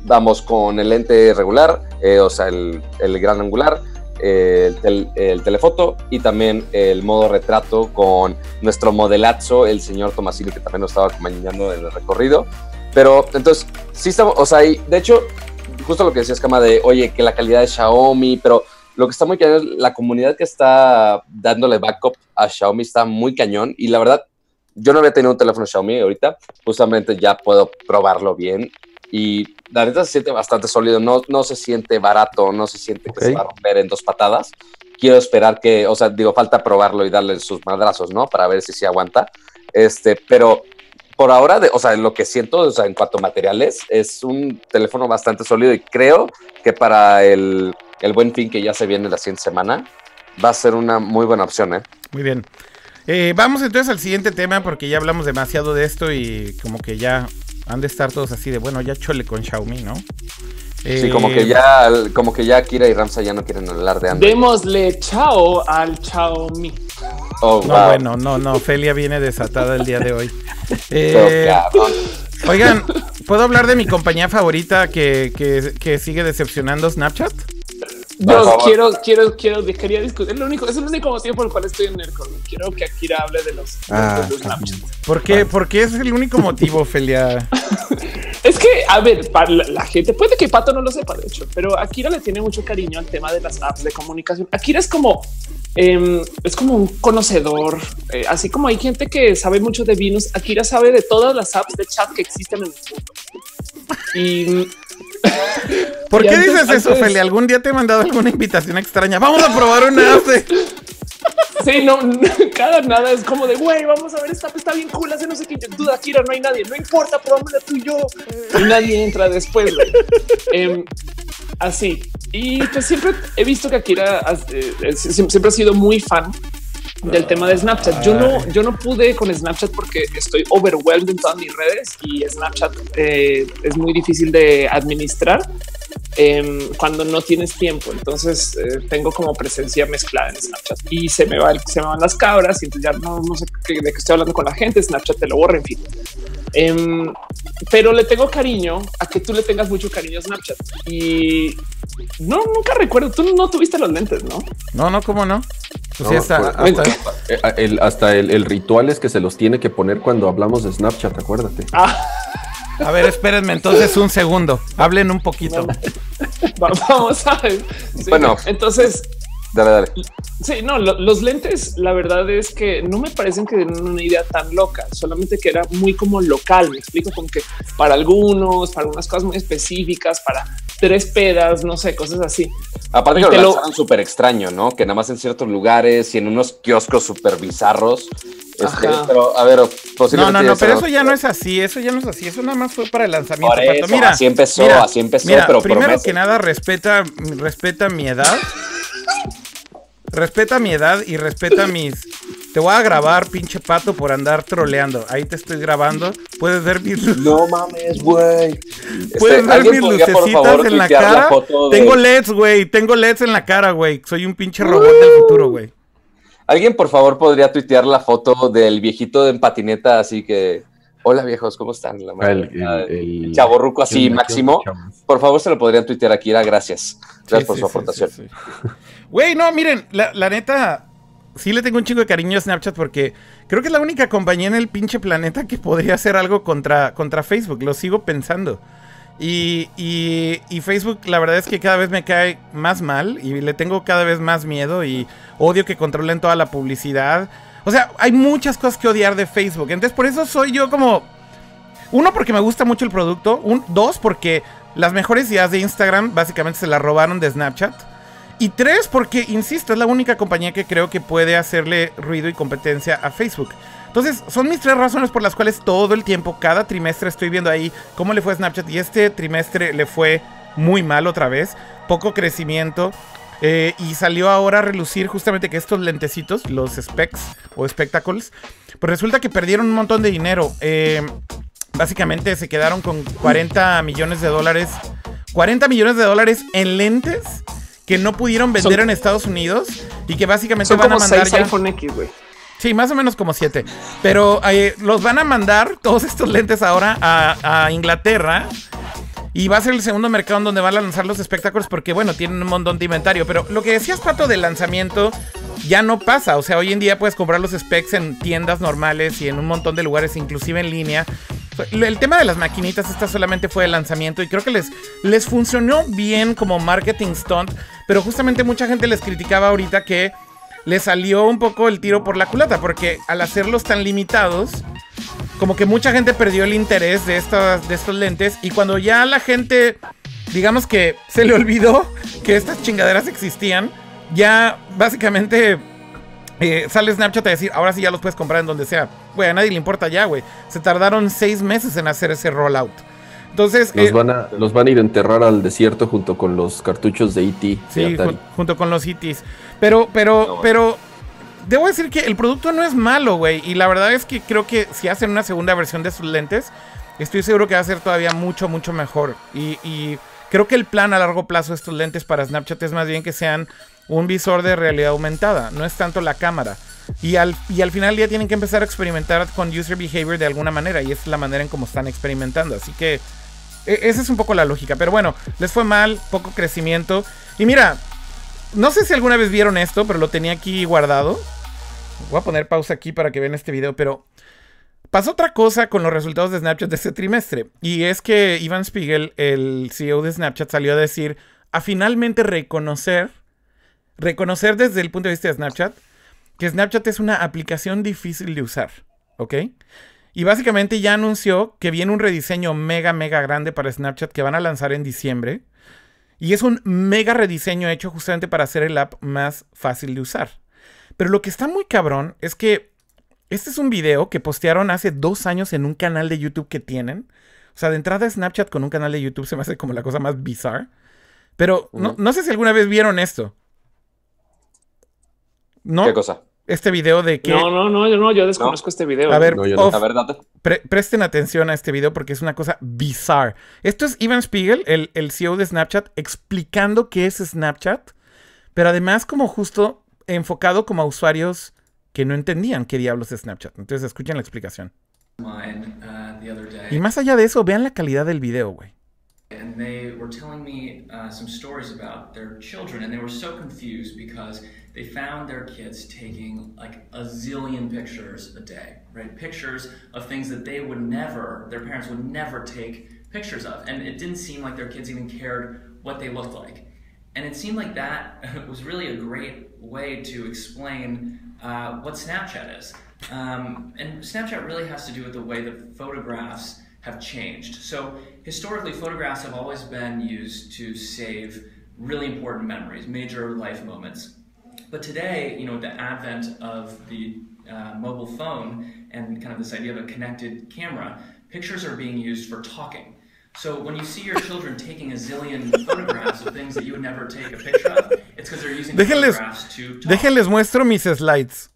Vamos con el lente regular, eh, o sea, el, gran angular, el, telefoto y también el modo retrato con nuestro modelazo, el señor Tomasini, que también nos estaba acompañando en el recorrido. Pero entonces, sí estamos, o sea, de hecho, justo lo que decías, Cama, de, oye, que la calidad de Xiaomi, pero lo que está muy cañón es la comunidad que está dándole backup a Xiaomi está muy cañón y la verdad, yo no había tenido un teléfono Xiaomi ahorita, justamente ya puedo probarlo bien y la neta se siente bastante sólido, no, no se siente barato, no se siente que se va a romper en dos patadas. Quiero esperar que, o sea, digo, falta probarlo y darle sus madrazos, ¿no? Para ver si se aguanta. Este, pero por ahora, o sea, lo que siento, o sea, en cuanto a materiales, es un teléfono bastante sólido y creo que para el, el buen fin que ya se viene la siguiente semana, va a ser una muy buena opción, ¿eh? Muy bien. Eh, vamos entonces al siguiente tema porque ya hablamos demasiado de esto y como que ya han de estar todos así de bueno, ya chole con Xiaomi, ¿no? Sí, como que eh, ya, como que ya Kira y Ramsa ya no quieren hablar de Android. Démosle chao al Xiaomi. Oh, no, bueno, no, no, Felia viene desatada el día de hoy. Eh, oigan, ¿puedo hablar de mi compañía favorita que, que, que sigue decepcionando Snapchat? Yo quiero, quiero, quiero, quería discutir. Es, lo único, es el único motivo por el cual estoy en Nerdcore. Quiero que Akira hable de los, ah, Snapchat. ¿Por qué? ¿Por qué es el único motivo, Felia? es que, a ver, para la, gente, puede que Pato no lo sepa, de hecho, pero Akira le tiene mucho cariño al tema de las apps de comunicación. Akira es como, em, es como un conocedor, eh, así como hay gente que sabe mucho de vinos. Akira sabe de todas las apps de chat que existen en el mundo. Y ¿Por qué dices eso, Feli? ¿Algún día te he mandado alguna invitación extraña? Vamos a probar una app Sí, no, cada nada es como de güey, vamos a ver esta está bien cool, hace no sé qué. Duda, Kira, no hay nadie, no importa, probámosla tú y yo. Y nadie entra después. Em, así. Y pues siempre he visto que Akira eh, siempre ha sido muy fan del tema de Snapchat. Yo no, yo no pude con Snapchat porque estoy overwhelmed en todas mis redes y Snapchat eh, es muy difícil de administrar em, cuando no tienes tiempo. Entonces eh, tengo como presencia mezclada en Snapchat y se me, va, se me van las cabras y entonces ya no, no sé de qué estoy hablando con la gente. Snapchat te lo borra, en fin. Em, pero le tengo cariño a que tú le tengas mucho cariño a Snapchat y no, nunca recuerdo. Tú no tuviste los lentes, no? No, no, cómo no. Pues hasta, el, hasta el, ritual es que se los tiene que poner cuando hablamos de Snapchat, acuérdate. Ah. A ver, espérenme entonces un segundo. Hablen un poquito. Vamos a ver. bueno, entonces Dale, dale. Sí, no, los lentes, la verdad es que no me parecen que den una idea tan loca, solamente que era muy como local. Me explico como que para algunos, para algunas cosas muy específicas, para tres pedas, no sé, cosas así. Aparte que lo lanzaron súper extraño, ¿no? Que nada más en ciertos lugares y en unos kioscos súper bizarros. Este, pero a ver, posiblemente. No, no, no, pero eso ya no es así, eso ya no es así, eso nada más fue para el lanzamiento. mira, así empezó, así empezó, pero primero que nada respeta, respeta mi edad. Respeta mi edad y respeta mis. Te voy a grabar, pinche pato, por andar troleando. Ahí te estoy grabando. Puedes ver mis luces. No mames, güey. Puedes este, ver mis lucecitas en la cara. Tengo LEDs, güey. Tengo LEDs en la cara, güey. Soy un pinche robot del futuro, güey. ¿Alguien, por favor, podría tuitear la foto del viejito en patineta? Así que. Hola viejos, ¿cómo están? La el, chaborruco así máximo. Por favor, se lo podrían tuitear aquí. Gracias. Gracias por su aportación. Güey, no, miren, la, neta, sí le tengo un chingo de cariño a Snapchat porque creo que es la única compañía en el pinche planeta que podría hacer algo contra, contra Facebook. Lo sigo pensando. Y, y, y, Facebook, la verdad es que cada vez me cae más mal y le tengo cada vez más miedo y odio que controlen toda la publicidad. O sea, hay muchas cosas que odiar de Facebook. Entonces, por eso soy yo como. Uno, porque me gusta mucho el producto. Un, dos, porque las mejores ideas de Instagram básicamente se las robaron de Snapchat. Y tres, porque, insisto, es la única compañía que creo que puede hacerle ruido y competencia a Facebook. Entonces, son mis tres razones por las cuales todo el tiempo, cada trimestre estoy viendo ahí cómo le fue Snapchat. Y este trimestre le fue muy mal otra vez. Poco crecimiento. Eh, y salió ahora a relucir justamente que estos lentecitos, los specs o spectacles, pues resulta que perdieron un montón de dinero. Eh, básicamente se quedaron con 40 millones de dólares. 40 millones de dólares en lentes que no pudieron vender en Estados Unidos y que básicamente van a mandar ya. iPhone X, güey. Sí, más o menos como siete. Pero eh, los van a mandar todos estos lentes ahora a, Inglaterra. Y va a ser el segundo mercado en donde van a lanzar los espectáculos porque, bueno, tienen un montón de inventario. Pero lo que decías, Pato, del lanzamiento ya no pasa. O sea, hoy en día puedes comprar los specs en tiendas normales y en un montón de lugares, inclusive en línea. El tema de las maquinitas, esta solamente fue el lanzamiento y creo que les, les funcionó bien como marketing stunt, pero justamente mucha gente les criticaba ahorita que le salió un poco el tiro por la culata, porque al hacerlos tan limitados, como que mucha gente perdió el interés de, estas, de estos lentes y cuando ya la gente, digamos que se le olvidó que estas chingaderas existían, ya básicamente eh, sale Snapchat a decir, ahora sí ya los puedes comprar en donde sea. Güey, a nadie le importa ya, güey. Se tardaron seis meses en hacer ese rollout. Entonces. Los, eh, van a, los van a ir a enterrar al desierto junto con los cartuchos de ET. Sí, junto con los ETs. Pero, pero, pero. Debo decir que el producto no es malo, güey. Y la verdad es que creo que si hacen una segunda versión de sus lentes, estoy seguro que va a ser todavía mucho, mucho mejor. Y, y creo que el plan a largo plazo de estos lentes para Snapchat es más bien que sean un visor de realidad aumentada. No es tanto la cámara. Y al, y al final ya tienen que empezar a experimentar con user behavior de alguna manera. Y es la manera en cómo están experimentando. Así que e, esa es un poco la lógica. Pero bueno, les fue mal, poco crecimiento. Y mira, no sé si alguna vez vieron esto, pero lo tenía aquí guardado. Voy a poner pausa aquí para que vean este video, pero pasó otra cosa con los resultados de Snapchat de este trimestre. Y es que Ivan Spiegel, el CEO de Snapchat, salió a decir a finalmente reconocer, reconocer desde el punto de vista de Snapchat, que Snapchat es una aplicación difícil de usar. ¿Ok? Y básicamente ya anunció que viene un rediseño mega, mega grande para Snapchat que van a lanzar en diciembre. Y es un mega rediseño hecho justamente para hacer el app más fácil de usar. Pero lo que está muy cabrón es que este es un video que postearon hace dos años en un canal de YouTube que tienen. O sea, de entrada Snapchat con un canal de YouTube se me hace como la cosa más bizarra. Pero no, no sé si alguna vez vieron esto. ¿No? ¿Qué cosa? este video de que. No, no, no, yo, no, yo desconozco este video. A ver, presten atención a este video porque es una cosa bizarra. Esto es Ivan Spiegel, el, el CEO de Snapchat, explicando qué es Snapchat, pero además, como justo enfocado como a usuarios que no entendían qué diablos es Snapchat. Entonces, escuchen la explicación. Uh, y más allá de eso, vean la calidad del video, güey. And they were telling me uh, some stories about their children, and they were so confused because they found their kids taking like a zillion pictures a day, right? Pictures of things that they would never, their parents would never take pictures of. And it didn't seem like their kids even cared what they looked like. And it seemed like that was really a great way to explain uh, what Snapchat is. Um, and Snapchat really has to do with the way that photographs have changed. So historically, photographs have always been used to save really important memories, major life moments. But today, you know, the advent of the uh, mobile phone and kind of this idea of a connected camera, pictures are being used for talking. So when you see your children taking a zillion photographs of things that you would never take a picture of, it's because they're using déjenles, photographs to talk. Déjenles muestro mis slides.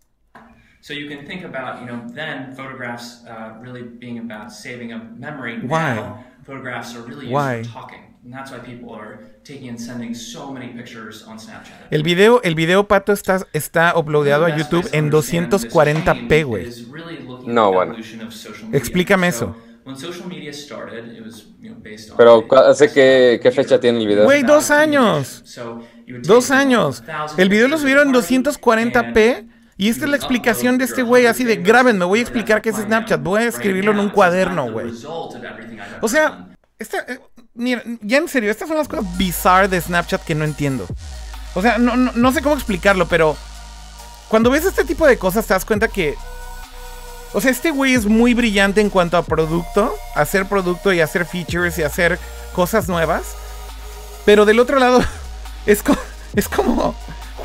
So you can think about, you know, then photographs uh, really being about saving a memory. Why? Now, photographs are really used Why? for talking. El video, el video pato está, está uploadado a YouTube en 240p, güey. No, bueno. Explícame eso. Pero ¿hace qué, qué fecha tiene el video? Güey, dos años. Dos años. El video lo subieron en 240p. Y esta es la explicación de este güey, así de graben, me voy a explicar qué es Snapchat, voy a escribirlo en un cuaderno, güey. O sea, esta, eh, mira, ya en serio, estas son las cosas bizarras de Snapchat que no entiendo. O sea, no, no, sé cómo explicarlo, pero cuando ves este tipo de cosas te das cuenta que... O sea, este güey es muy brillante en cuanto a producto, hacer producto y hacer features y hacer cosas nuevas. Pero del otro lado, es, es como,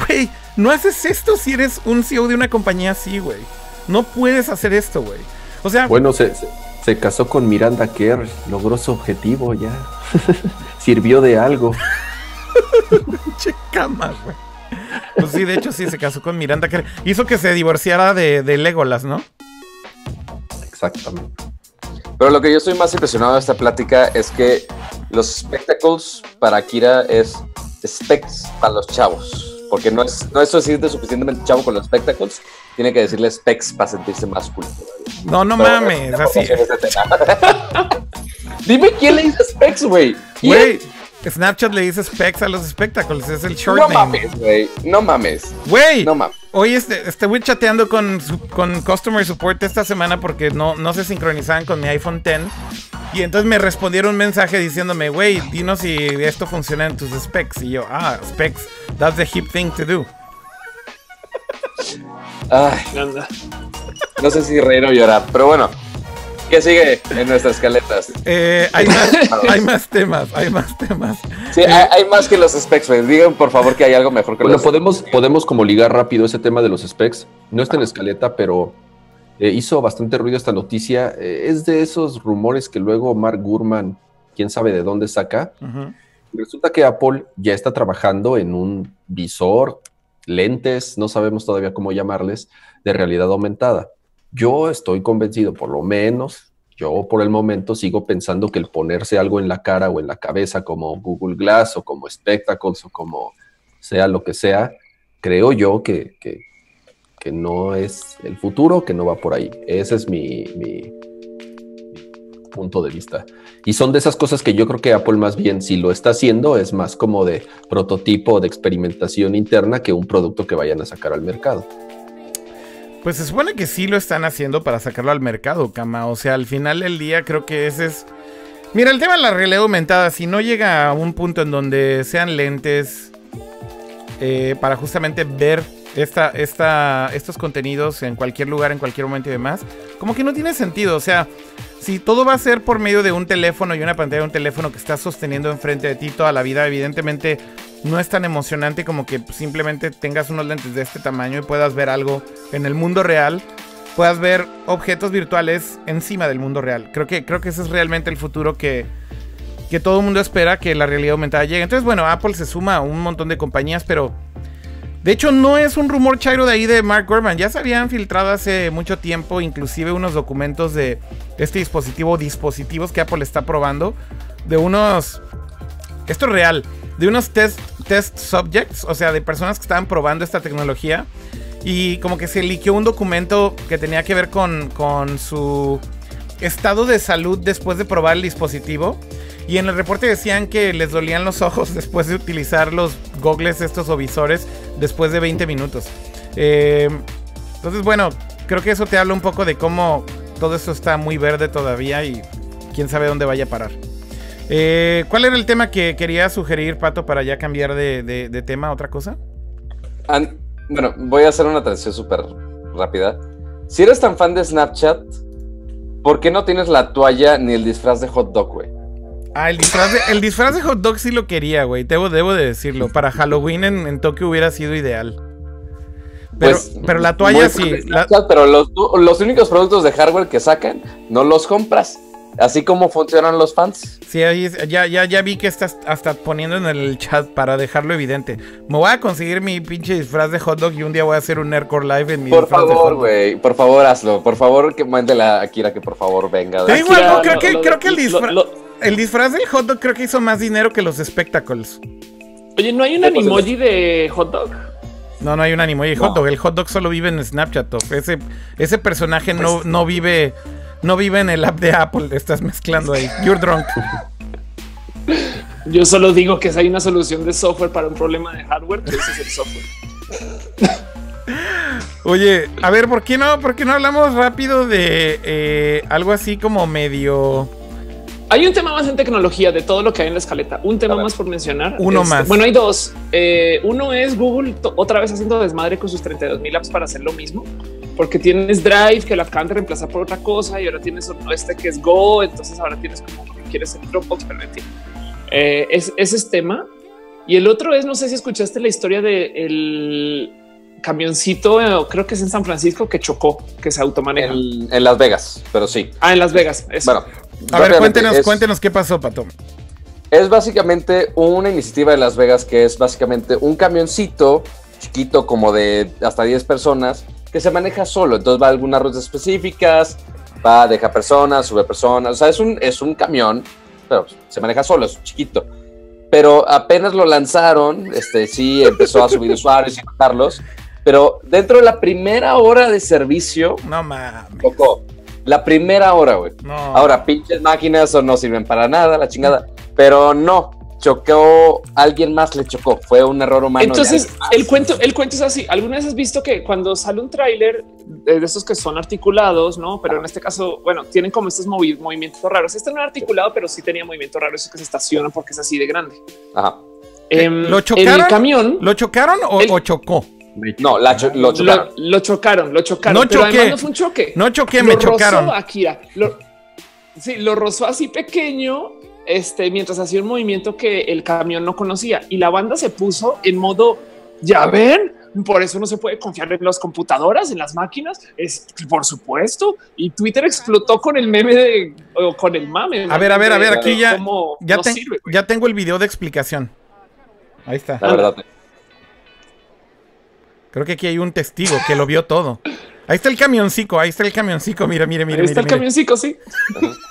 güey, no haces esto si eres un CEO de una compañía así, güey. No puedes hacer esto, güey. O sea... Bueno, se, se casó con Miranda Kerr, logró su objetivo ya. Sirvió de algo. che cama, güey. Pues sí, de hecho sí, se casó con Miranda Kerr. Hizo que se divorciara de, de Legolas, ¿no? Exactamente. Pero lo que yo estoy más impresionado de esta plática es que los spectacles para Kira es specs para los chavos. Porque no es, no es suficientemente chavo con los spectacles, tiene que decirle specs para sentirse más cool. No, no mames, así. Dime quién le dice specs, güey. Güey, Snapchat le dice specs a los espectáculos, es el short no Mames, güey. No mames, güey. No mames. Hoy este, este voy chateando con, con Customer Support esta semana porque no, no se sincronizaban con mi iPhone X. Y entonces me respondieron un mensaje diciéndome, güey, dinos si esto funciona en tus specs. Y yo, ah, specs, that's the hip thing to do. Ay, no sé si reír o llorar, pero bueno. ¿Qué sigue en nuestras escaletas? Eh, hay, más, hay, más, temas, hay más temas. Sí, hay, más que los specs, Digan por favor que hay algo mejor que bueno, podemos, podemos como ligar rápido ese tema de los specs. No está en escaleta, pero eh, hizo bastante ruido esta noticia. Eh, es de esos rumores que luego Mark Gurman, quién sabe de dónde saca. Resulta que Apple ya está trabajando en un visor, lentes, no sabemos todavía cómo llamarles, de realidad aumentada. Yo estoy convencido, por lo menos, yo por el momento sigo pensando que el ponerse algo en la cara o en la cabeza como Google Glass o como Spectacles o como sea lo que sea, creo yo que, que, no es el futuro, que no va por ahí. Ese es mi, mi, punto de vista. Y son de esas cosas que yo creo que Apple más bien si lo está haciendo es más como de prototipo de experimentación interna que un producto que vayan a sacar al mercado. Pues se supone que sí lo están haciendo para sacarlo al mercado, Cama. O sea, al final del día creo que ese es... Mira, el tema de la realidad aumentada, si no llega a un punto en donde sean lentes eh, para justamente ver esta, estos contenidos en cualquier lugar, en cualquier momento y demás, como que no tiene sentido. O sea, si todo va a ser por medio de un teléfono y una pantalla de un teléfono que estás sosteniendo enfrente de ti toda la vida, evidentemente no es tan emocionante como que simplemente tengas unos lentes de este tamaño y puedas ver algo en el mundo real, puedas ver objetos virtuales encima del mundo real. Creo que, creo que ese es realmente el futuro que, que todo el mundo espera que la realidad aumentada llegue. Entonces, bueno, Apple se suma a un montón de compañías, pero de hecho, no es un rumor chairo de ahí de Mark Gurman. Ya se habían filtrado hace mucho tiempo, inclusive unos documentos de este dispositivo, dispositivos que Apple está probando, de unos. Esto es real. De unos test, test subjects, o sea, de personas que estaban probando esta tecnología. Y como que se liqueó un documento que tenía que ver con, con su estado de salud después de probar el dispositivo. Y en el reporte decían que les dolían los ojos después de utilizar los gogles estos o después de 20 minutos. Eh, entonces, bueno, creo que eso te habla un poco de cómo todo esto está muy verde todavía y quién sabe dónde vaya a parar. Eh, ¿Cuál era el tema que quería sugerir, Pato, para ya cambiar de, tema otra cosa? bueno, voy a hacer una transición súper rápida. Si eres tan fan de Snapchat, ¿por qué no tienes la toalla ni el disfraz de hot dog, güey? Ah, el disfraz, de, el disfraz de hot dog sí lo quería, güey. Debo, debo de decirlo. Para Halloween en, Tokio hubiera sido ideal. Pero, pues, pero la toalla sí. Pero los, los, únicos productos de hardware que sacan, no los compras. Así como funcionan los fans. Sí, ahí ya, ya, ya vi que estás hasta poniendo en el chat para dejarlo evidente. Me voy a conseguir mi pinche disfraz de hot dog y un día voy a hacer un Nerdcore Live en mi Por favor, güey. Por favor, hazlo. Por favor, que mándele a Akira que por favor venga. Te digo creo, que, creo que el disfraz el disfraz del hot dog creo que hizo más dinero que los espectáculos. Oye, ¿no hay un animoji de hot dog? No, no hay un animoji de hot dog. El hot dog solo vive en Snapchat. Ese, ese personaje no, pues no vive no vive en el app de Apple. Estás mezclando ahí. You're drunk. Yo solo digo que si hay una solución de software para un problema de hardware, ese es el software. Oye, a ver, ¿por qué no, por qué no hablamos rápido de eh, algo así como medio hay un tema más en tecnología de todo lo que hay en la escaleta. Un tema más por mencionar. Uno más. Bueno, hay dos. Eh, uno es Google otra vez haciendo desmadre con sus 32 mil apps para hacer lo mismo, porque tienes Drive que la acaban de reemplazar por otra cosa y ahora tienes este que es Go. Entonces ahora tienes como que quieres el Dropbox, pero en eh, ese es tema. Y el otro es, no sé si escuchaste la historia de el camioncito, eh, creo que es en San Francisco, que chocó, que se automaneja. En, Las Vegas, pero sí. Ah, en Las Vegas. Bueno, a ver, cuéntenos, cuéntenos qué pasó, Pato. Es básicamente una iniciativa de Las Vegas que es básicamente un camioncito chiquito como de hasta 10 personas que se maneja solo. Entonces va a algunas rutas específicas, va, deja personas, sube personas. O sea, es un, es un camión, pero se maneja solo, es chiquito. Pero apenas lo lanzaron, este sí empezó a subir usuarios y bajarlos. Pero dentro de la primera hora de servicio, no mames. La primera hora, güey. Ahora, pinches máquinas o no sirven para nada, la chingada. Pero no, chocó, alguien más le chocó, fue un error humano. Entonces, el cuento, el cuento es así. ¿Alguna vez has visto que cuando sale un tráiler de estos que son articulados, no? Pero en este caso, bueno, tienen como estos movimientos raros. Este no era articulado, pero sí tenía movimientos raros que se estacionan porque es así de grande. Ajá. Em, ¿Lo chocaron? el camión. ¿Lo chocaron o chocó? No, lo chocaron. Lo, chocaron, lo chocaron. No choqué. no fue un choque. No choqué, me chocaron. Akira. Lo, Sí, lo rozó así pequeño, este, mientras hacía un movimiento que el camión no conocía y la banda se puso en modo, ya ven, por eso no se puede confiar en las computadoras, en las máquinas. Es por supuesto. Y Twitter explotó con el meme de o con el mame. A ver, a ver, a ver, aquí ya, ya, ya tengo el video de explicación. Ahí está. La verdad. Creo que aquí hay un testigo que lo vio todo. Ahí está el camioncico, ahí está el camioncico, mira, mira, mira. Ahí está el camioncico, sí.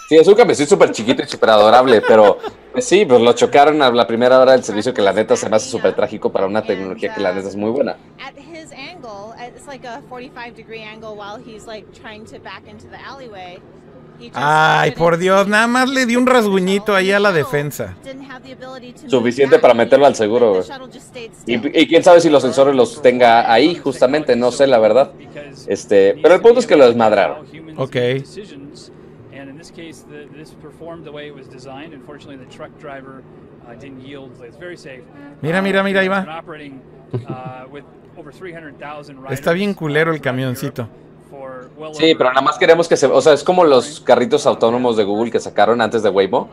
Sí, es un camioncito súper chiquito y súper adorable, pero pues sí, pues lo chocaron a la primera hora del servicio que la neta se me hace súper trágico para una tecnología que la neta es muy buena. Ay, por Dios, nada más le di un rasguñito ahí a la defensa. Suficiente para meterlo al seguro. Y, quién sabe si los sensores los tenga ahí, justamente, no sé la verdad. Este, pero el punto es que lo desmadraron. Ok. Mira, mira, mira, ahí va. Está bien culero el camioncito. Sí, pero nada más queremos que se... O sea, es como los carritos autónomos de Google que sacaron antes de Waymo,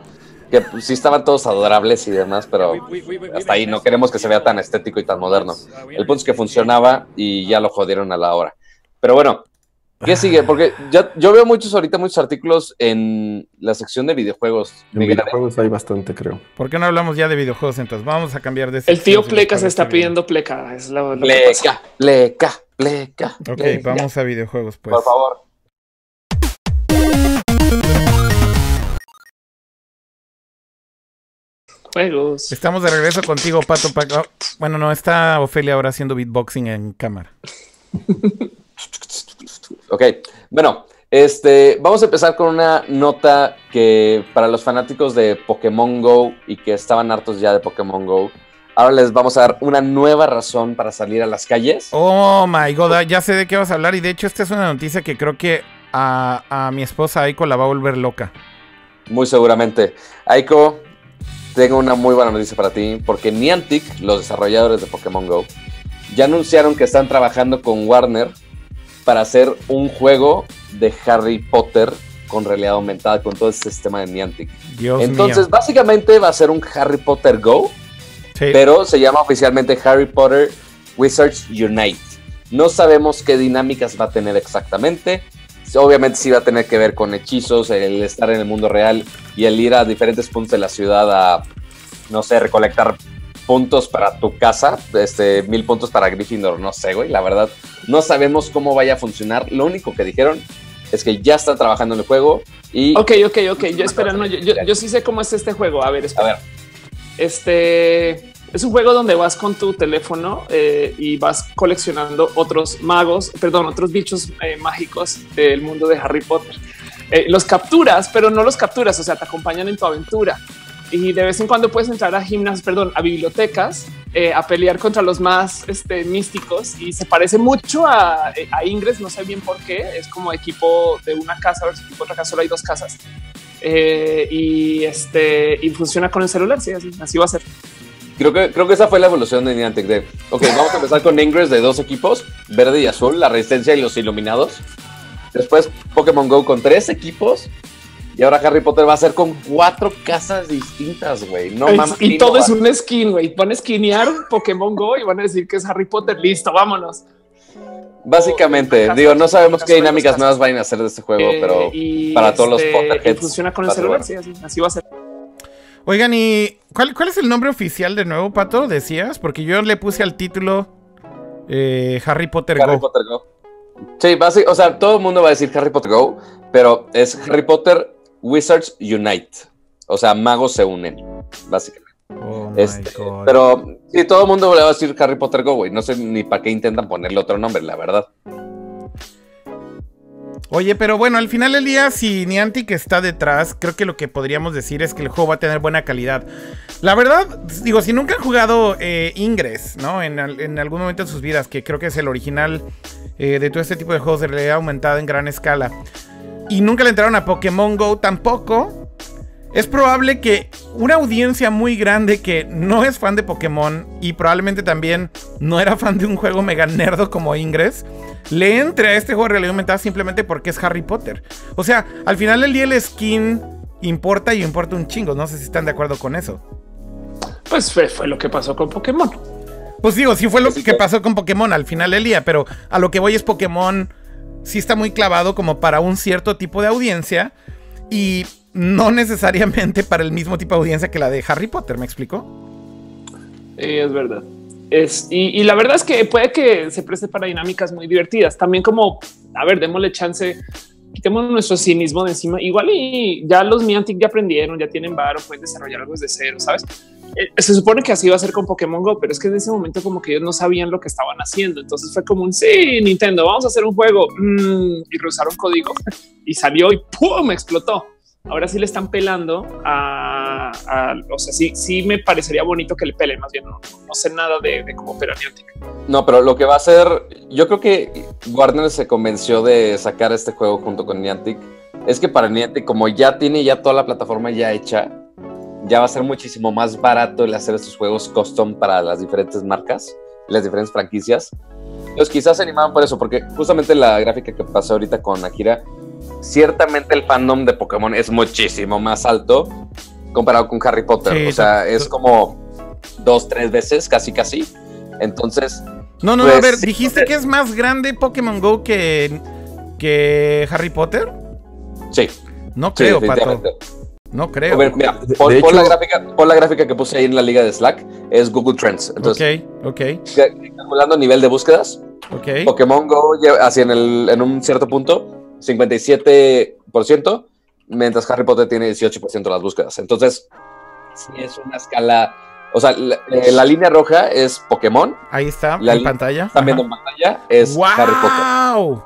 que pues, sí estaban todos adorables y demás, pero hasta ahí no queremos que se vea tan estético y tan moderno. El punto es que funcionaba y ya lo jodieron a la hora. Pero bueno, ¿qué sigue? Porque ya, yo veo muchos ahorita, muchos artículos en la sección de videojuegos. En videojuegos hay bastante, creo. ¿Por qué no hablamos ya de videojuegos entonces? Vamos a cambiar de... El tío Pleca se está pidiendo Pleca. Es la, pleca, pleca. Pleca. Ok, vamos a videojuegos, pues. Por favor. Juegos. Estamos de regreso contigo, Pato. Oh, bueno, no, está Ofelia ahora haciendo beatboxing en cámara. ok, bueno, este, vamos a empezar con una nota que para los fanáticos de Pokémon Go y que estaban hartos ya de Pokémon Go, Ahora les vamos a dar una nueva razón para salir a las calles. Oh my god, ya sé de qué vas a hablar. Y de hecho, esta es una noticia que creo que a, mi esposa Aiko la va a volver loca. Muy seguramente. Aiko, tengo una muy buena noticia para ti. Porque Niantic, los desarrolladores de Pokémon Go, ya anunciaron que están trabajando con Warner para hacer un juego de Harry Potter con realidad aumentada, con todo este sistema de Niantic. Dios Entonces, básicamente va a ser un Harry Potter Go pero se llama oficialmente Harry Potter Wizards Unite. No sabemos qué dinámicas va a tener exactamente. Obviamente sí va a tener que ver con hechizos, el estar en el mundo real y el ir a diferentes puntos de la ciudad a, no sé, recolectar puntos para tu casa, este, mil puntos para Gryffindor, no sé, güey, la verdad, no sabemos cómo vaya a funcionar. Lo único que dijeron es que ya está trabajando en el juego y... Ok, ok, ok, yo espera, no, yo, yo, sí sé cómo es este juego, a ver, espera. A ver. Este es un juego donde vas con tu teléfono eh, y vas coleccionando otros magos, perdón, otros bichos eh, mágicos del mundo de Harry Potter. Eh, los capturas, pero no los capturas, o sea, te acompañan en tu aventura. Y de vez en cuando puedes entrar a gimnasios, perdón, a bibliotecas, a pelear contra los más este, místicos. Y se parece mucho a, a Ingres, no sé bien por qué. Es como equipo de una casa versus otra casa, solo hay dos casas. Y este y funciona con el celular. Sí, así, así va a ser. Creo que, creo que esa fue la evolución de Niantic. De, ok, vamos a empezar con Ingress de dos equipos, verde y azul, la resistencia y los iluminados. Después Pokémon Go con tres equipos. Y ahora Harry Potter va a ser con cuatro casas distintas, güey. No mames. Y todo es un skin, güey. Van a skinear Pokémon Go y van a decir que es Harry Potter. Listo, vámonos. Básicamente, digo, no sabemos qué dinámicas nuevas van a hacer de este juego, eh, pero para todos los este, Potterheads. Funciona con el celular, sí, así, así va a ser. Oigan, ¿y cuál, cuál, es el nombre oficial de nuevo, Pato? Decías, porque yo le puse al título eh, Harry Potter Harry Potter Go. Sí, básicamente, o sea, todo el mundo va a decir Harry Potter Go, pero es Harry Potter Wizards Unite. O sea, magos se unen, básicamente. Oh este, pero sí, todo el mundo le va a decir Harry Potter Go, güey. No sé ni para qué intentan ponerle otro nombre, la verdad. Oye, pero bueno, al final del día, si Niantic está detrás, creo que lo que podríamos decir es que el juego va a tener buena calidad. La verdad, digo, si nunca han jugado eh, Ingress, ¿no? En, algún momento de sus vidas, que creo que es el original eh, de todo este tipo de juegos de realidad aumentada en gran escala, y nunca le entraron a Pokémon Go tampoco, es probable que una audiencia muy grande que no es fan de Pokémon y probablemente también no era fan de un juego mega nerdo como Ingress, le entre a este juego de realidad aumentada simplemente porque es Harry Potter. O sea, al final del día el skin importa y importa un chingo. No sé si están de acuerdo con eso. Pues fue, fue lo que pasó con Pokémon. Pues digo, sí fue lo que pasó con Pokémon al final del día, pero a lo que voy es Pokémon sí está muy clavado como para un cierto tipo de audiencia y no necesariamente para el mismo tipo de audiencia que la de Harry Potter, ¿me explico? es verdad. Y, la verdad es que puede que se preste para dinámicas muy divertidas. También como, a ver, démosle chance, quitemos nuestro cinismo de encima. Igual y ya los Niantic ya aprendieron, ya tienen varo, pueden desarrollar algo desde cero, ¿sabes? Eh, se supone que así va a ser con Pokémon Go, pero es que en ese momento como que ellos no sabían lo que estaban haciendo. Entonces fue como un sí, Nintendo, vamos a hacer un juego mm, y rehusaron código y salió y ¡pum! explotó. Ahora sí le están pelando a, o sea, sí, sí me parecería bonito que le pelen. Más bien no, sé nada de, cómo opera Niantic. No, pero lo que va a hacer, yo creo que Warner se convenció de sacar este juego junto con Niantic. Es que para Niantic, como ya tiene ya toda la plataforma ya hecha, ya va a ser muchísimo más barato el hacer estos juegos custom para las diferentes marcas, las diferentes franquicias. Entonces quizás se animaban por eso, porque justamente la gráfica que pasó ahorita con Akira, ciertamente el fandom de Pokémon es muchísimo más alto comparado con Harry Potter. o sea, es como dos, tres veces, casi, casi. Entonces... No, no, a pues, ver, dijiste que es más grande Pokémon Go que, que Harry Potter. Sí. No creo, Pato. No creo. mira, pon, la gráfica, la gráfica que puse ahí en la liga de Slack. Es Google Trends. Entonces, ok, ok. Calculando nivel de búsquedas. Ok. Pokémon Go, así en, el, en un cierto punto, 57%, mientras Harry Potter tiene 18% de las búsquedas. Entonces, sí es una escala. O sea, la, eh, línea roja es Pokémon. Ahí está, la en pantalla. Están viendo en pantalla, es Harry Potter.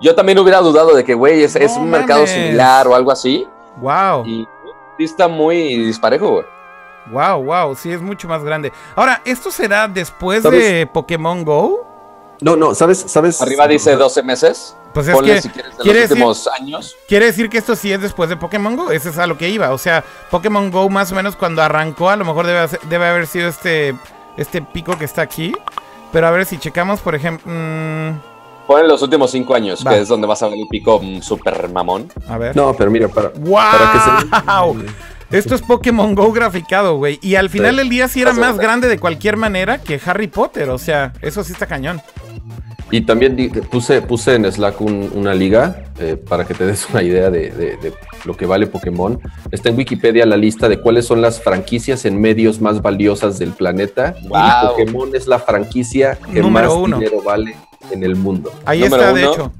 Yo también hubiera dudado de que, güey, es, es, un mercado similar o algo así. Wow. Y está muy disparejo, güey. Wow, wow, sí es mucho más grande. Ahora, ¿esto será después de Pokémon Go? No, no, ¿sabes? ¿sabes? Arriba dice 12 meses. Pues es que si quieres, de los últimos años. Quiere decir que esto sí es después de Pokémon Go. Ese es a lo que iba. O sea, Pokémon Go más o menos cuando arrancó, a lo mejor debe, debe haber sido este, este pico que está aquí. Pero a ver si checamos, por ejemplo... Mmm, Ponen los últimos cinco años, que es donde vas a ver el pico super mamón. A ver. No, pero mira, para, ¡Wow! para que se... Esto es Pokémon Go graficado, güey. Y al final del día sí era más grande de cualquier manera que Harry Potter. O sea, eso sí está cañón. Y también puse, puse en Slack una liga eh, para que te des una idea de, lo que vale Pokémon. Está en Wikipedia la lista de cuáles son las franquicias en medios más valiosas del planeta. Y Pokémon es la franquicia que más dinero vale en el mundo. Ahí está, de hecho.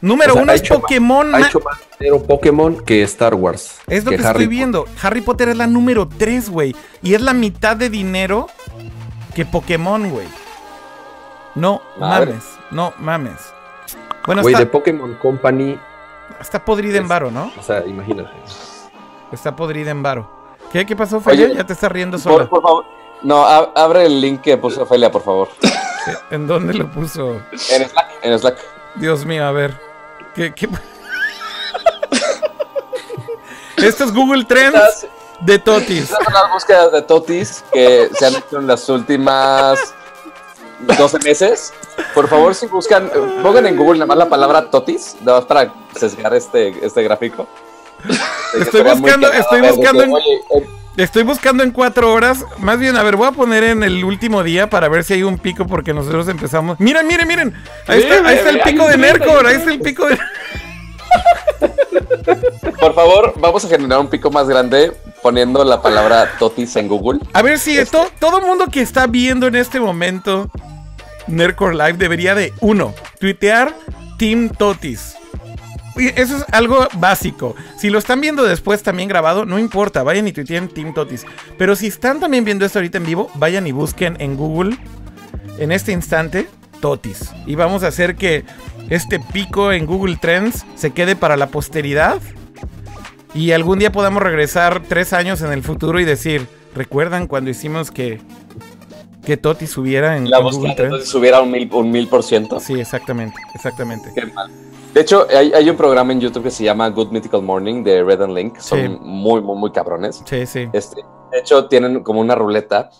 Número uno es Pokémon. ha hecho más dinero Pokémon que Star Wars. Es lo que, estoy viendo. Harry Potter es la número 3, güey. Y es la mitad de dinero que Pokémon, güey. No mames. No mames. Bueno, güey, de Pokémon Company. Está podrida en varo, ¿no? O sea, imagínate. Está podrida en varo. ¿Qué, ¿Qué pasó, Felia? Ya te estás riendo solo. Por, favor. No, abre el link que puso Felia, por favor. ¿En dónde lo puso? En Slack. En Slack. Dios mío, a ver. ¿Qué? qué... Esto es Google Trends de Totis. Estas son las búsquedas de Totis que se han hecho en las últimas 12 meses. Por favor, si buscan, pongan en Google nada más la palabra Totis, nada más para sesgar este, este gráfico. Estoy buscando, estoy buscando en... Estoy buscando en cuatro horas. Más bien, a ver, voy a poner en el último día para ver si hay un pico porque nosotros empezamos. Miren, miren, miren. Ahí está, ahí está el pico de Nercor. Ahí está el pico de. Por favor, vamos a generar un pico más grande poniendo la palabra Totis en Google. A ver si este. todo mundo que está viendo en este momento Nercor Live debería de, uno, tuitear Team Totis. Eso es algo básico. Si lo están viendo después también grabado, no importa, vayan y tuiteen Team Totis. Pero si están también viendo esto ahorita en vivo, vayan y busquen en Google, en este instante, Totis. Y vamos a hacer que este pico en Google Trends se quede para la posteridad. Y algún día podamos regresar tres años en el futuro y decir, ¿recuerdan cuando hicimos que que Toti subiera en, la búsqueda de Toti subiera un mil, un mil por ciento. Sí, exactamente, exactamente. Qué mal. De hecho, hay, un programa en YouTube que se llama Good Mythical Morning de Red and Link. Son muy, muy, muy cabrones. Sí, sí. Este, de hecho, tienen como una ruleta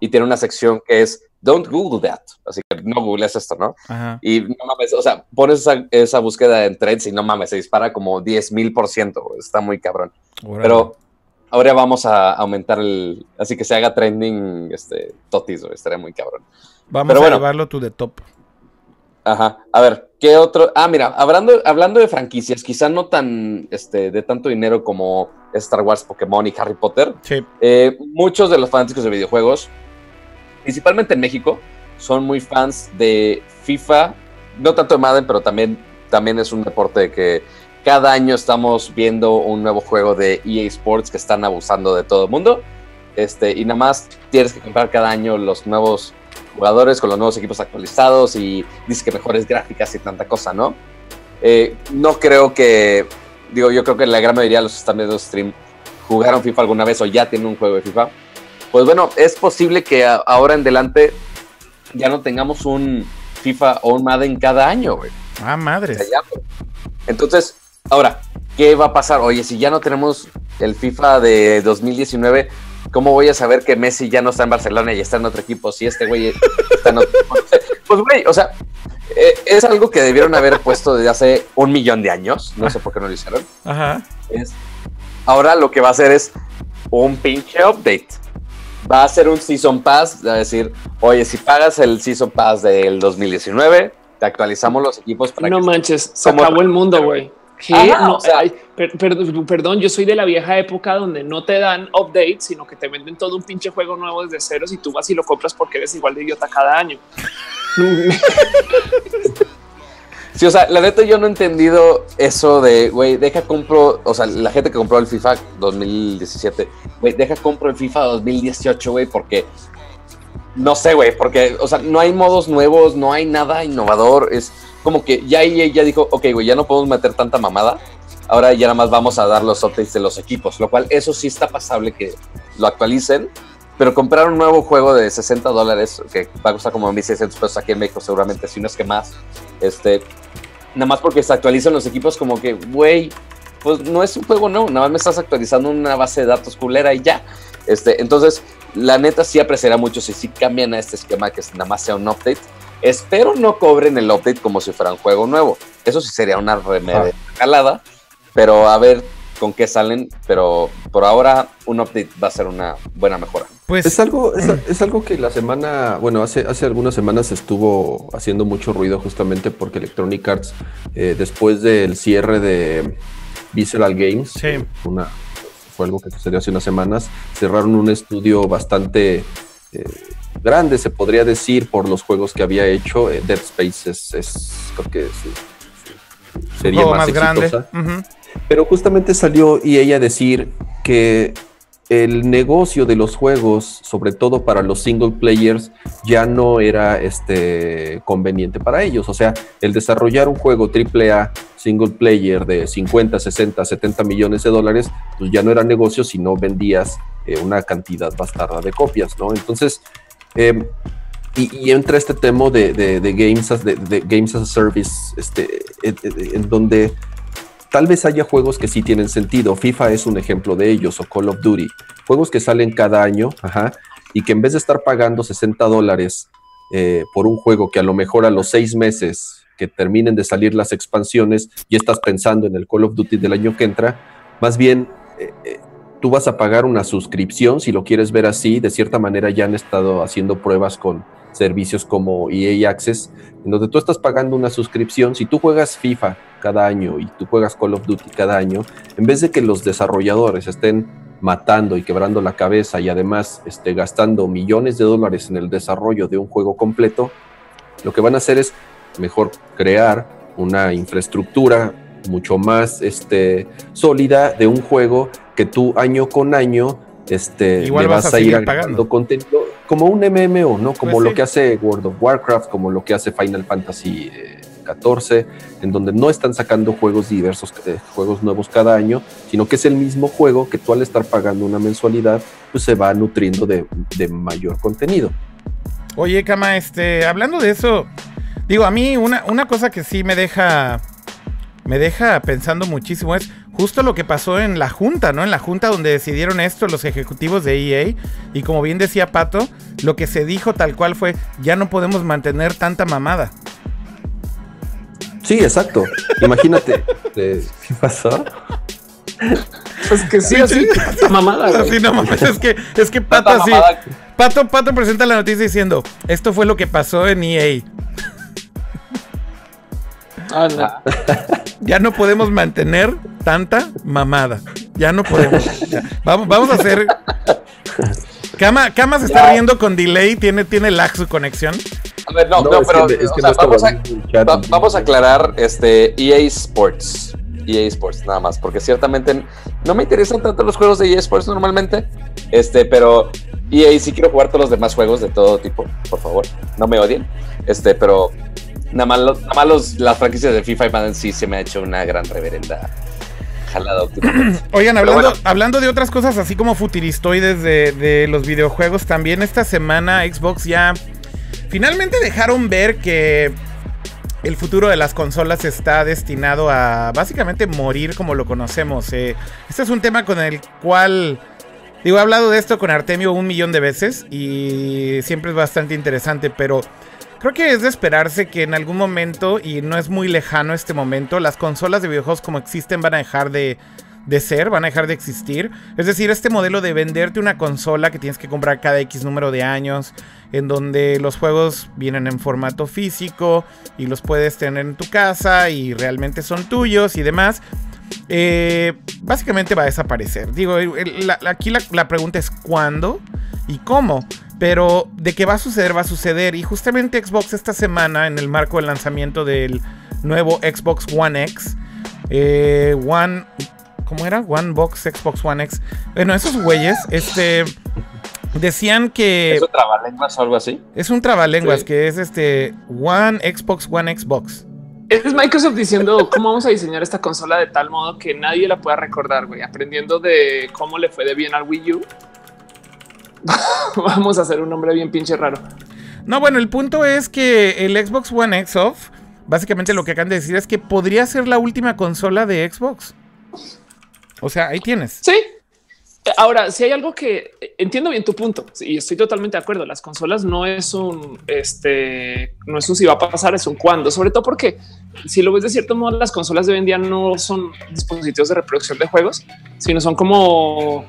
y tiene una sección que es Don't Google that. Así que no googles esto, ¿no? Y no mames, o sea, pones esa, esa búsqueda en trends y no mames, se dispara como 10 mil por ciento. Está muy cabrón. Pero ahora vamos a aumentar el. Así que se haga trending este, totis, estaría muy cabrón. Vamos a llevarlo to the top. Ajá. A ver, ¿qué otro? Ah, mira, hablando, hablando de franquicias, quizá no tan este, de tanto dinero como Star Wars, Pokémon y Harry Potter. Sí. Eh, muchos de los fanáticos de videojuegos, principalmente en México, son muy fans de FIFA. No tanto de Madden, pero también, también es un deporte que cada año estamos viendo un nuevo juego de EA Sports que están abusando de todo el mundo. Este, y nada más tienes que comprar cada año los nuevos jugadores con los nuevos equipos actualizados y dice que mejores gráficas y tanta cosa, ¿no? Eh, no creo que, digo, yo creo que la gran mayoría de los que están viendo stream jugaron FIFA alguna vez o ya tienen un juego de FIFA. Pues bueno, es posible que ahora en adelante ya no tengamos un FIFA o un Madden cada año, güey. Ah, madre. Entonces, ahora, ¿qué va a pasar? Oye, si ya no tenemos el FIFA de 2019, ¿cómo voy a saber que Messi ya no está en Barcelona y está en otro equipo? Si este güey está en otro equipo. Pues, güey, o sea, eh, es algo que debieron haber puesto desde hace un millón de años. No sé por qué no lo hicieron. Ajá. ahora lo que va a hacer es un pinche update. Va a ser un Season Pass, va a decir, oye, si pagas el Season Pass del 2019, te actualizamos los equipos para no manches, se acabó el mundo, güey. ¿Qué? no, perdón, yo soy de la vieja época donde no te dan updates, sino que te venden todo un pinche juego nuevo desde cero y tú vas y lo compras porque eres igual de idiota cada año. Sí, o sea, la neta yo no he entendido eso de, güey, deja compro, o sea, la gente que compró el FIFA 2017, güey, deja compro el FIFA 2018, güey, porque no sé, güey, porque, o sea, no hay modos nuevos, no hay nada innovador, es como que ya ella ya dijo, ok, güey, ya no podemos meter tanta mamada. Ahora ya nada más vamos a dar los updates de los equipos, lo cual eso sí está pasable que lo actualicen. Pero comprar un nuevo juego de 60 dólares, que va a costar como 1.600 pesos aquí en México, seguramente, si no es que más, este, nada más porque se actualizan los equipos, como que, güey, pues no es un juego nuevo, nada más me estás actualizando una base de datos culera y ya. Este, entonces, la neta sí apreciará mucho si sí cambian a este esquema que nada más sea un update Espero no cobren el update como si fuera un juego nuevo. Eso sí sería una remedia calada, pero a ver con qué salen. Pero por ahora un update va a ser una buena mejora. Pues es algo, es, algo que la semana, bueno, hace, hace algunas semanas estuvo haciendo mucho ruido justamente porque Electronic Arts, eh, después del cierre de Visceral Games, una, fue algo que sucedió hace unas semanas, cerraron un estudio bastante eh, grande, se podría decir, por los juegos que había hecho. Eh, Dead Space es, creo que sería más, grande. Pero justamente salió y ella decir que el negocio de los juegos, sobre todo para los single players, ya no era este, conveniente para ellos. O sea, el desarrollar un juego AAA single player de 50, 60, 70 millones de dólares, pues ya no era negocio si no vendías eh, una cantidad bastarda de copias, ¿no? Entonces, Em, y, entra este tema de, games, as, de, games as a Service, este, en, donde tal vez haya juegos que sí tienen sentido. FIFA es un ejemplo de ellos, o Call of Duty. Juegos que salen cada año, y que en vez de estar pagando 60 dólares eh, por un juego que a lo mejor a los seis meses que terminen de salir las expansiones, y estás pensando en el Call of Duty del año que entra, más bien eh, eh, tú vas a pagar una suscripción, si lo quieres ver así, de cierta manera ya han estado haciendo pruebas con servicios como EA Access, en donde tú estás pagando una suscripción, si tú juegas FIFA cada año y tú juegas Call of Duty cada año, en vez de que los desarrolladores estén matando y quebrando la cabeza y además este, gastando millones de dólares en el desarrollo de un juego completo, lo que van a hacer es mejor crear una infraestructura mucho más este, sólida de un juego que tú año con año este, le vas, a, ir agregando contenido como un MMO, ¿no? Como pues lo que hace World of Warcraft, como lo que hace Final Fantasy XIV, eh, en donde no están sacando juegos diversos, eh, juegos nuevos cada año, sino que es el mismo juego que tú al estar pagando una mensualidad, pues se va nutriendo de, de mayor contenido. Oye, Kama, este, hablando de eso, digo, a mí una, una cosa que sí me deja, me deja pensando muchísimo es justo lo que pasó en la junta, ¿no? En la junta donde decidieron esto los ejecutivos de EA. Y como bien decía Pato, lo que se dijo tal cual fue, ya no podemos mantener tanta mamada. Sí, exacto. Imagínate. ¿Qué pasó? Pues que sí, así, mamada. Así no mames, es que, es que Pato así. Pato, Pato presenta la noticia diciendo, esto fue lo que pasó en EA. Ah, ya no podemos mantener tanta mamada. Ya no podemos. Vamos, vamos a hacer. Cama, Cama se está riendo con delay. ¿Tiene, tiene lag su conexión? A ver, no, no, pero vamos, a, vamos, a, aclarar este EA Sports. EA Sports, nada más, porque ciertamente no me interesan tanto los juegos de EA Sports normalmente, este, pero EA sí quiero jugar todos los demás juegos de todo tipo, por favor, no me odien, este, pero nada más, nada más los, las franquicias de FIFA y Madden sí se me ha hecho una gran reverenda jalada Oigan, hablando, hablando de otras cosas así como futiristoides de, de los videojuegos, también esta semana Xbox ya finalmente dejaron ver que el futuro de las consolas está destinado a básicamente morir como lo conocemos. Eh, este es un tema con el cual, digo, he hablado de esto con Artemio un millón de veces y siempre es bastante interesante, pero creo que es de esperarse que en algún momento, y no es muy lejano este momento, las consolas de videojuegos como existen van a dejar de, de ser, van a dejar de existir. Es decir, este modelo de venderte una consola que tienes que comprar cada X número de años, en donde los juegos vienen en formato físico y los puedes tener en tu casa y realmente son tuyos y demás. Eh, básicamente va a desaparecer. Digo, aquí la, pregunta es cuándo y cómo. Pero de qué va a suceder, va a suceder. Y justamente Xbox esta semana, en el marco del lanzamiento del nuevo Xbox One X, eh, One ¿Cómo era? One Box, Xbox One X. Bueno, esos güeyes, este. Decían que. ¿Es un trabalenguas o algo así? Es un trabalenguas que es este. One Xbox, One Xbox. Es Microsoft diciendo cómo vamos a diseñar esta consola de tal modo que nadie la pueda recordar, güey. Aprendiendo de cómo le fue de bien al Wii U. vamos a hacer un nombre bien pinche raro. No, bueno, el punto es que el Xbox One X off, básicamente lo que acaban de decir es que podría ser la última consola de Xbox. O sea, ahí tienes. Sí. Ahora, si hay algo que entiendo bien tu punto y estoy totalmente de acuerdo. Las consolas no es un este, no es un si va a pasar, es un cuándo, sobre todo porque si lo ves de cierto modo, las consolas de hoy en día no son dispositivos de reproducción de juegos, sino son como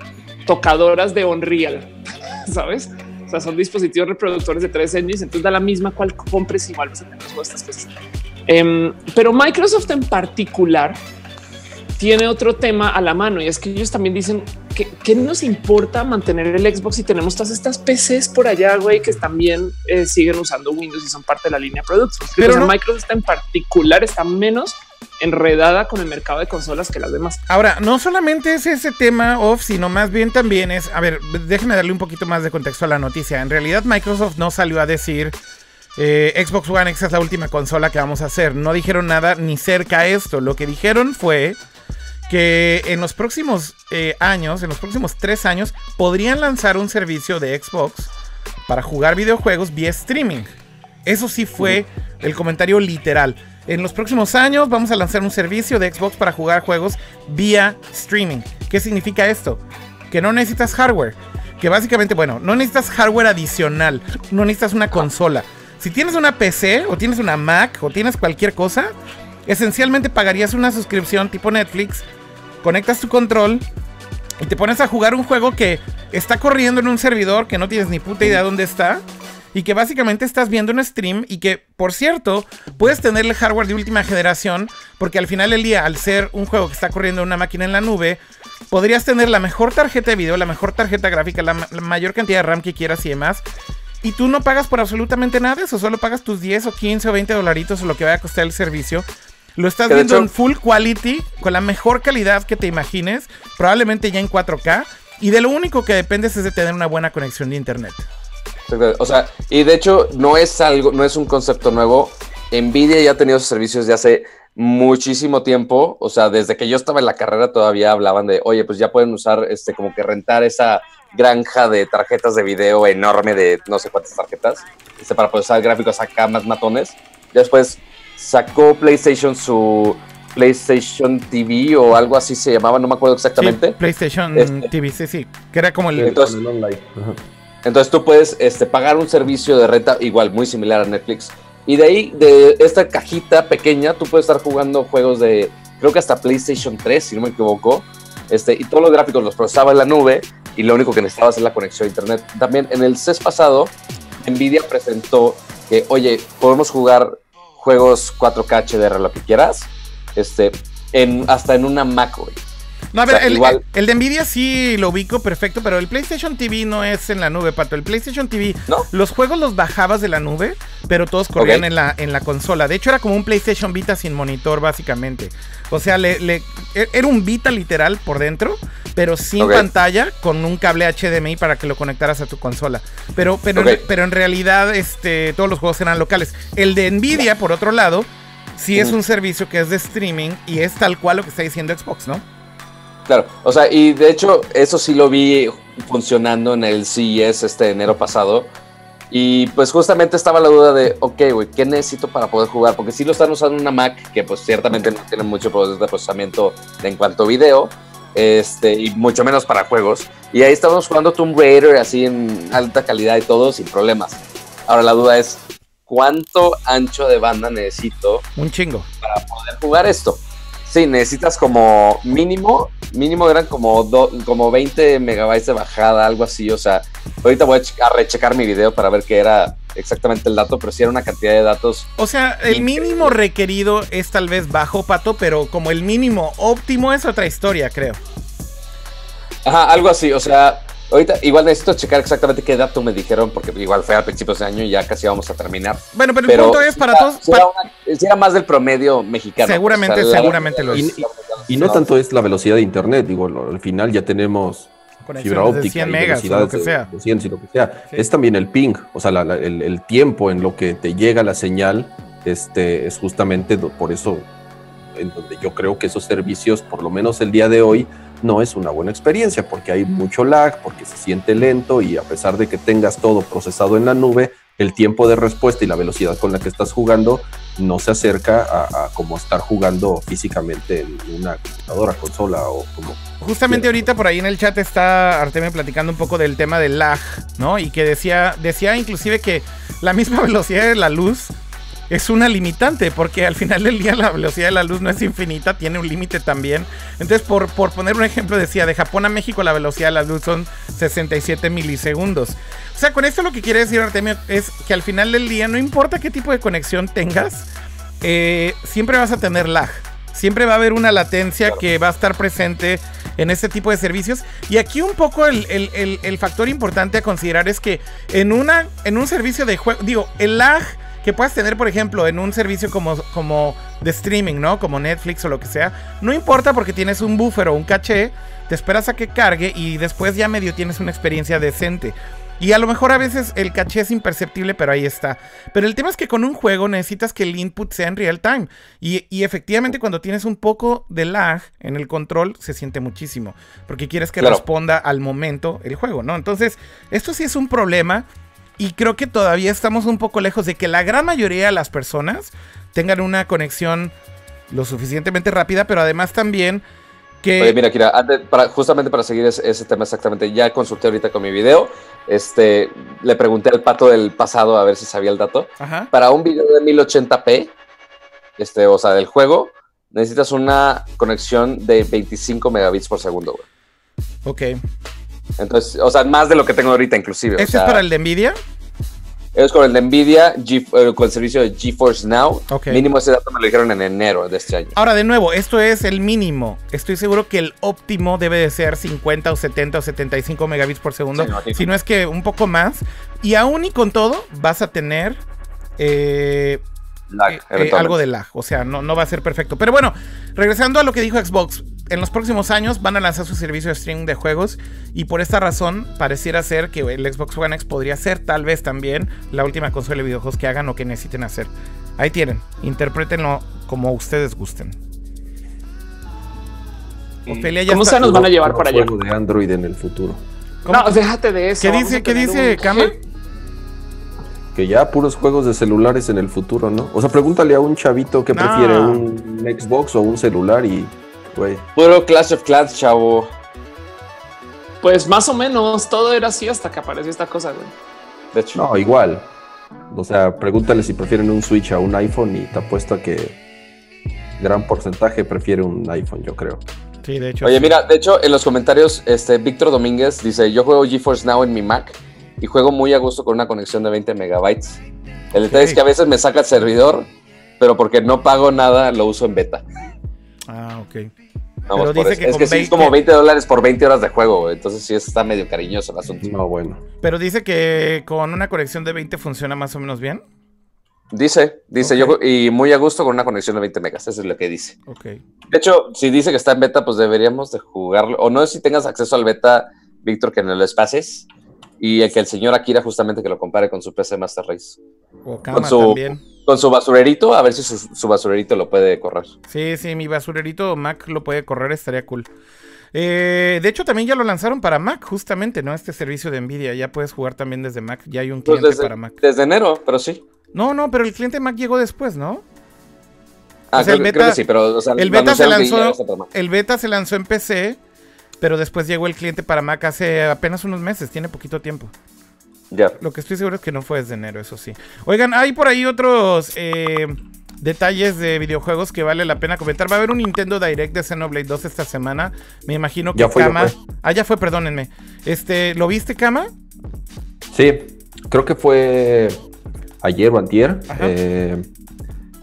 tocadoras de Unreal, sabes? O sea, son dispositivos reproductores de tres engines, entonces da la misma cual compres igual vas a tener estas cosas. Em, pero Microsoft en particular tiene otro tema a la mano y es que ellos también dicen que, que nos importa mantener el Xbox y tenemos todas estas PCs por allá, güey, que también eh, siguen usando Windows y son parte de la línea de productos. Pero Microsoft en particular está menos enredada con el mercado de consolas que las demás. Ahora, no solamente es ese tema off, sino más bien también es, a ver, déjenme darle un poquito más de contexto a la noticia. En realidad Microsoft no salió a decir eh, Xbox One X es la última consola que vamos a hacer. No dijeron nada ni cerca a esto. Lo que dijeron fue que en los próximos eh, años, en los próximos tres años, podrían lanzar un servicio de Xbox para jugar videojuegos vía streaming. Eso sí fue el comentario literal. En los próximos años vamos a lanzar un servicio de Xbox para jugar juegos vía streaming. ¿Qué significa esto? Que no necesitas hardware. Que básicamente, bueno, no necesitas hardware adicional. No necesitas una consola. Si tienes una PC o tienes una Mac o tienes cualquier cosa, esencialmente pagarías una suscripción tipo Netflix, conectas tu control y te pones a jugar un juego que está corriendo en un servidor que no tienes ni puta idea dónde está y que básicamente estás viendo un stream y que, por cierto, puedes tener el hardware de última generación porque al final del día, al ser un juego que está corriendo en una máquina en la nube, podrías tener la mejor tarjeta de video, la mejor tarjeta gráfica, la, mayor cantidad de RAM que quieras y demás. Y tú no pagas por absolutamente nada eso, solo pagas tus 10 o 15 o 20 dolaritos o lo que vaya a costar el servicio lo estás viendo en full quality, con la mejor calidad que te imagines, probablemente ya en 4K. Y de lo único que dependes es de tener una buena conexión de internet. O sea, y de hecho no es algo, no es un concepto nuevo. Nvidia ya ha tenido sus servicios de hace muchísimo tiempo, o sea, desde que yo estaba en la carrera todavía hablaban de, oye, pues ya pueden usar, este, como que rentar esa granja de tarjetas de video enorme de no sé cuántas tarjetas, este, para poder usar gráficos acá más matones. Después sacó PlayStation su PlayStation TV o algo así se llamaba, no me acuerdo exactamente. PlayStation este, TV, sí, sí, que era como el... Entonces, entonces tú puedes este, pagar un servicio de renta igual, muy similar a Netflix, y de ahí, de esta cajita pequeña, tú puedes estar jugando juegos de, creo que hasta PlayStation 3, si no me equivoco. Este, y todos los gráficos los procesaba en la nube y lo único que necesitabas es la conexión a internet. También en el CES pasado, Nvidia presentó que, oye, podemos jugar juegos 4K HDR, lo que quieras, este, en, hasta en una Mac, güey. No, a ver, el, el, de Nvidia sí lo ubico perfecto, pero el PlayStation TV no es en la nube, Pato. El PlayStation TV, los juegos los bajabas de la nube, pero todos corrían en, la, en la consola. De hecho, era como un PlayStation Vita sin monitor, básicamente. O sea, le, e, era un Vita literal por dentro, pero sin pantalla, con un cable HDMI para que lo conectaras a tu consola. Pero, pero, pero en realidad, este, todos los juegos eran locales. El de Nvidia, por otro lado, sí es un servicio que es de streaming y es tal cual lo que está diciendo Xbox, ¿no? Claro, o sea, y de hecho eso sí lo vi funcionando en el CES este enero pasado. Y pues justamente estaba la duda de, ok, güey, ¿qué necesito para poder jugar? Porque si lo están usando una Mac, que pues ciertamente no tiene mucho poder de procesamiento en cuanto a video, este, y mucho menos para juegos. Y ahí estamos jugando Tomb Raider así en alta calidad y todo, sin problemas. Ahora la duda es, ¿cuánto ancho de banda necesito? Un chingo. Para poder jugar esto. Sí, necesitas como mínimo, mínimo eran como, como 20 megabytes de bajada, algo así. O sea, ahorita voy a, rechecar mi video para ver qué era exactamente el dato, pero sí era una cantidad de datos. O sea, el mínimo requerido es tal vez bajo, Pato, pero como el mínimo óptimo es otra historia, creo. Ajá, algo así. O sea, Ahorita igual necesito checar exactamente qué dato me dijeron, porque igual fue a principios de año y ya casi vamos a terminar. Bueno, pero, el punto es para todos. Si era, más del promedio mexicano. Seguramente, seguramente lo es. Y, no tanto es la velocidad de internet, digo, al final ya tenemos fibra óptica, 100 megas, y lo que sea. De 100 y lo que sea. Es también el ping, o sea, el, el, tiempo en lo que te llega la señal, este, es justamente por eso en donde yo creo que esos servicios, por lo menos el día de hoy, no es una buena experiencia porque hay mucho lag, porque se siente lento y a pesar de que tengas todo procesado en la nube, el tiempo de respuesta y la velocidad con la que estás jugando no se acerca a, como estar jugando físicamente en una computadora, consola o como... Justamente ahorita por ahí en el chat está Artemio platicando un poco del tema del lag, ¿no? Y que decía, decía inclusive que la misma velocidad de la luz es una limitante, porque al final del día la velocidad de la luz no es infinita, tiene un límite también. Entonces, por, por poner un ejemplo, decía, de Japón a México la velocidad de la luz son 67 milisegundos. O sea, con esto lo que quiere decir Artemio es que al final del día, no importa qué tipo de conexión tengas, eh, siempre vas a tener lag. Siempre va a haber una latencia que va a estar presente en este tipo de servicios. Y aquí un poco el, el factor importante a considerar es que en, una, en un servicio de juego, digo, el lag que puedas tener, por ejemplo, en un servicio como, como de streaming, ¿no? Como Netflix o lo que sea. No importa porque tienes un buffer o un caché, te esperas a que cargue y después ya medio tienes una experiencia decente. Y a lo mejor a veces el caché es imperceptible, pero ahí está. Pero el tema es que con un juego necesitas que el input sea en real time. Y, efectivamente cuando tienes un poco de lag en el control se siente muchísimo. Porque quieres que responda al momento el juego, ¿no? Entonces, esto sí es un problema. Y creo que todavía estamos un poco lejos de que la gran mayoría de las personas tengan una conexión lo suficientemente rápida, pero además también que... Oye, mira, Kira, para, justamente para seguir ese, tema exactamente, ya consulté ahorita con mi video, este, le pregunté al pato del pasado a ver si sabía el dato. Para un video de 1080p, este, o sea, del juego, necesitas una conexión de 25 megabits por segundo, güey. Ok. Entonces, o sea, más de lo que tengo ahorita inclusive. ¿Este es para el de Nvidia? Es con el de Nvidia, eh, con el servicio de GeForce Now. Mínimo ese dato me lo dijeron en enero de este año. Ahora, de nuevo, esto es el mínimo. Estoy seguro que el óptimo debe de ser 50 o 70 o 75 megabits por segundo. si no es que un poco más. Y aún y con todo, vas a tener eh, eh, algo de lag. O sea, no, no va a ser perfecto. Pero bueno, regresando a lo que dijo Xbox. En los próximos años van a lanzar su servicio de streaming de juegos y por esta razón pareciera ser que el Xbox One X podría ser tal vez también la última consola de videojuegos que hagan o que necesiten hacer. Ahí tienen, interprétenlo como ustedes gusten. ¿Cómo se nos van a llevar para allá? de Android en el futuro. No, déjate de eso. ¿Qué dice, ¿qué dice Kama? Que ya puros juegos de celulares en el futuro, ¿no? O sea, pregúntale a un chavito que prefiere un Xbox o un celular y, güey. Puro Clash of Clans, chavo. Pues más o menos, todo era así hasta que apareció esta cosa, güey. De hecho. No, igual. O sea, pregúntale si prefieren un Switch a un iPhone y te apuesto a que gran porcentaje prefiere un iPhone, yo creo. Sí, de hecho. Oye, mira, de hecho, en los comentarios, este Víctor Domínguez dice: Yo juego GeForce Now en mi Mac y juego muy a gusto con una conexión de 20 megabytes. El detalle es que a veces me saca el servidor, pero porque no pago nada, lo uso en beta. Ah, ok. Vamos pero dice que es que sí, es como 20 dólares por 20 horas de juego, entonces sí está medio cariñoso el asunto. No, bueno. Pero dice que con una conexión de 20 funciona más o menos bien. Dice, dice yo, y muy a gusto con una conexión de 20 megas, eso es lo que dice. Ok. De hecho, si dice que está en beta, pues deberíamos de jugarlo. O no sé si tengas acceso al beta, Víctor, que no lo espaces. Y que el señor Akira justamente que lo compare con su PC Master Race. O con su, también. Con su basurerito, a ver si su, basurerito lo puede correr. Sí, sí, mi basurerito Mac lo puede correr, estaría cool. Eh, de hecho, también ya lo lanzaron para Mac, justamente, ¿no? Este servicio de Nvidia. Ya puedes jugar también desde Mac. Ya hay un pues cliente para Mac. Desde enero, pero sí. No, no, pero el cliente Mac llegó después, ¿no? Ah, el beta, sí, pero el beta se lanzó, el beta se lanzó en PC, pero después llegó el cliente para Mac hace apenas unos meses, tiene poquito tiempo. Ya. Lo que estoy seguro es que no fue desde enero, eso sí. Oigan, hay por ahí otros eh, detalles de videojuegos que vale la pena comentar. Va a haber un Nintendo Direct de Xenoblade 2 esta semana. Me imagino que Kama. ah, ya fue, perdónenme. Este, ¿lo viste, Kama? Sí, creo que fue ayer o antier. Eh,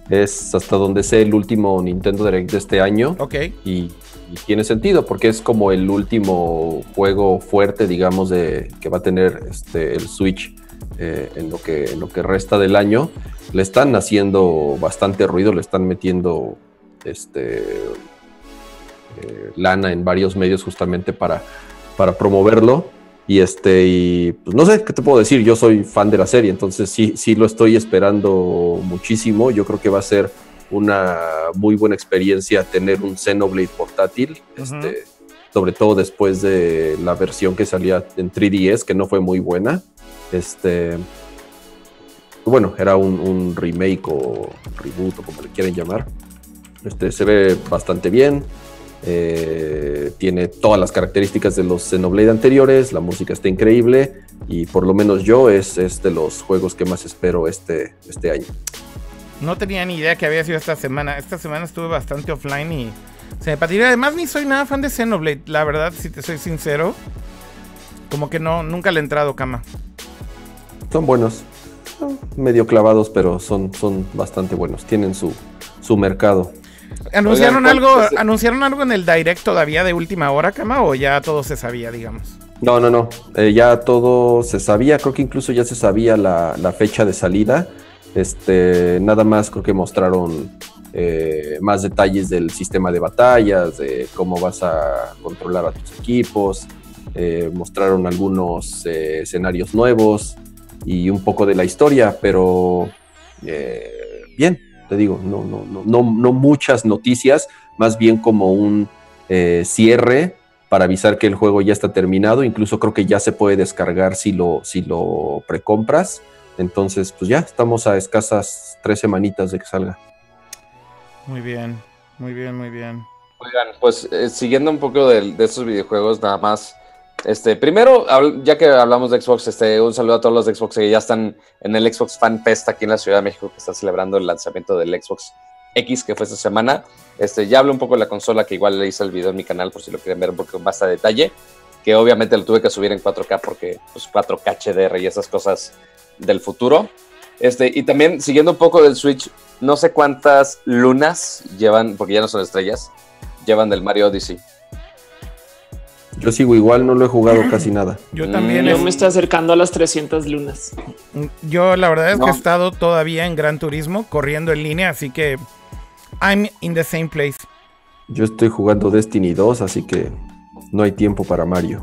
es hasta donde sé el último Nintendo Direct de este año. Ok. Y, tiene sentido porque es como el último juego fuerte, digamos, de que va a tener este, el Switch eh, en, lo que, lo que resta del año. Le están haciendo bastante ruido, le están metiendo este, eh, lana en varios medios justamente para, para promoverlo. Y este, y pues no sé qué te puedo decir, yo soy fan de la serie, entonces sí, sí lo estoy esperando muchísimo. Yo creo que va a ser una muy buena experiencia tener un Xenoblade portátil, este, sobre todo después de la versión que salía en 3DS, que no fue muy buena. Este, bueno, era un, remake o reboot o como le quieren llamar. Este, se ve bastante bien. Eh, tiene todas las características de los Xenoblade anteriores, la música está increíble y por lo menos yo es, de los juegos que más espero este, este año. No tenía ni idea que había sido esta semana. Esta semana estuve bastante offline y se me patinó. Además, ni soy nada fan de Xenoblade, la verdad, si te soy sincero. Como que no, nunca le he entrado, cama. Son buenos. medio clavados, pero son, son bastante buenos. Tienen su, su mercado. ¿Anunciaron algo, ¿Anunciaron algo en el direct todavía de última hora, Cama? ¿O ya todo se sabía, digamos? No, no, no. Eh, ya todo se sabía. Creo que incluso ya se sabía la, fecha de salida. Este, nada más creo que mostraron eh, más detalles del sistema de batallas, de cómo vas a controlar a tus equipos. Eh, mostraron algunos escenarios nuevos y un poco de la historia, pero bien, te digo, no, no, no, no, muchas noticias, más bien como un eh, cierre para avisar que el juego ya está terminado. Incluso creo que ya se puede descargar si lo, si lo precompras. Entonces, pues ya estamos a escasas tres semanitas de que salga. Muy bien, muy bien, muy bien. Oigan, pues eh, siguiendo un poco de, de estos videojuegos, nada más este, primero, ya que hablamos de Xbox, este, un saludo a todos los de Xbox que ya están en el Xbox Fan Fest aquí en la Ciudad de México, que está celebrando el lanzamiento del Xbox X que fue esta semana. Este, ya hablo un poco de la consola, que igual le hice el video en mi canal por si lo quieren ver un poco más a detalle, que obviamente lo tuve que subir en 4K porque pues 4K HDR y esas cosas del futuro. Este, y también siguiendo un poco del Switch, no sé cuántas lunas llevan, porque ya no son estrellas, llevan del Mario Odyssey. Yo sigo igual, no lo he jugado casi nada. Yo también. Yo me estoy acercando a las 300 lunas. Yo la verdad es que he estado todavía en Gran Turismo, corriendo en línea, así que I'm in the same place. Yo estoy jugando Destiny 2, así que no hay tiempo para Mario.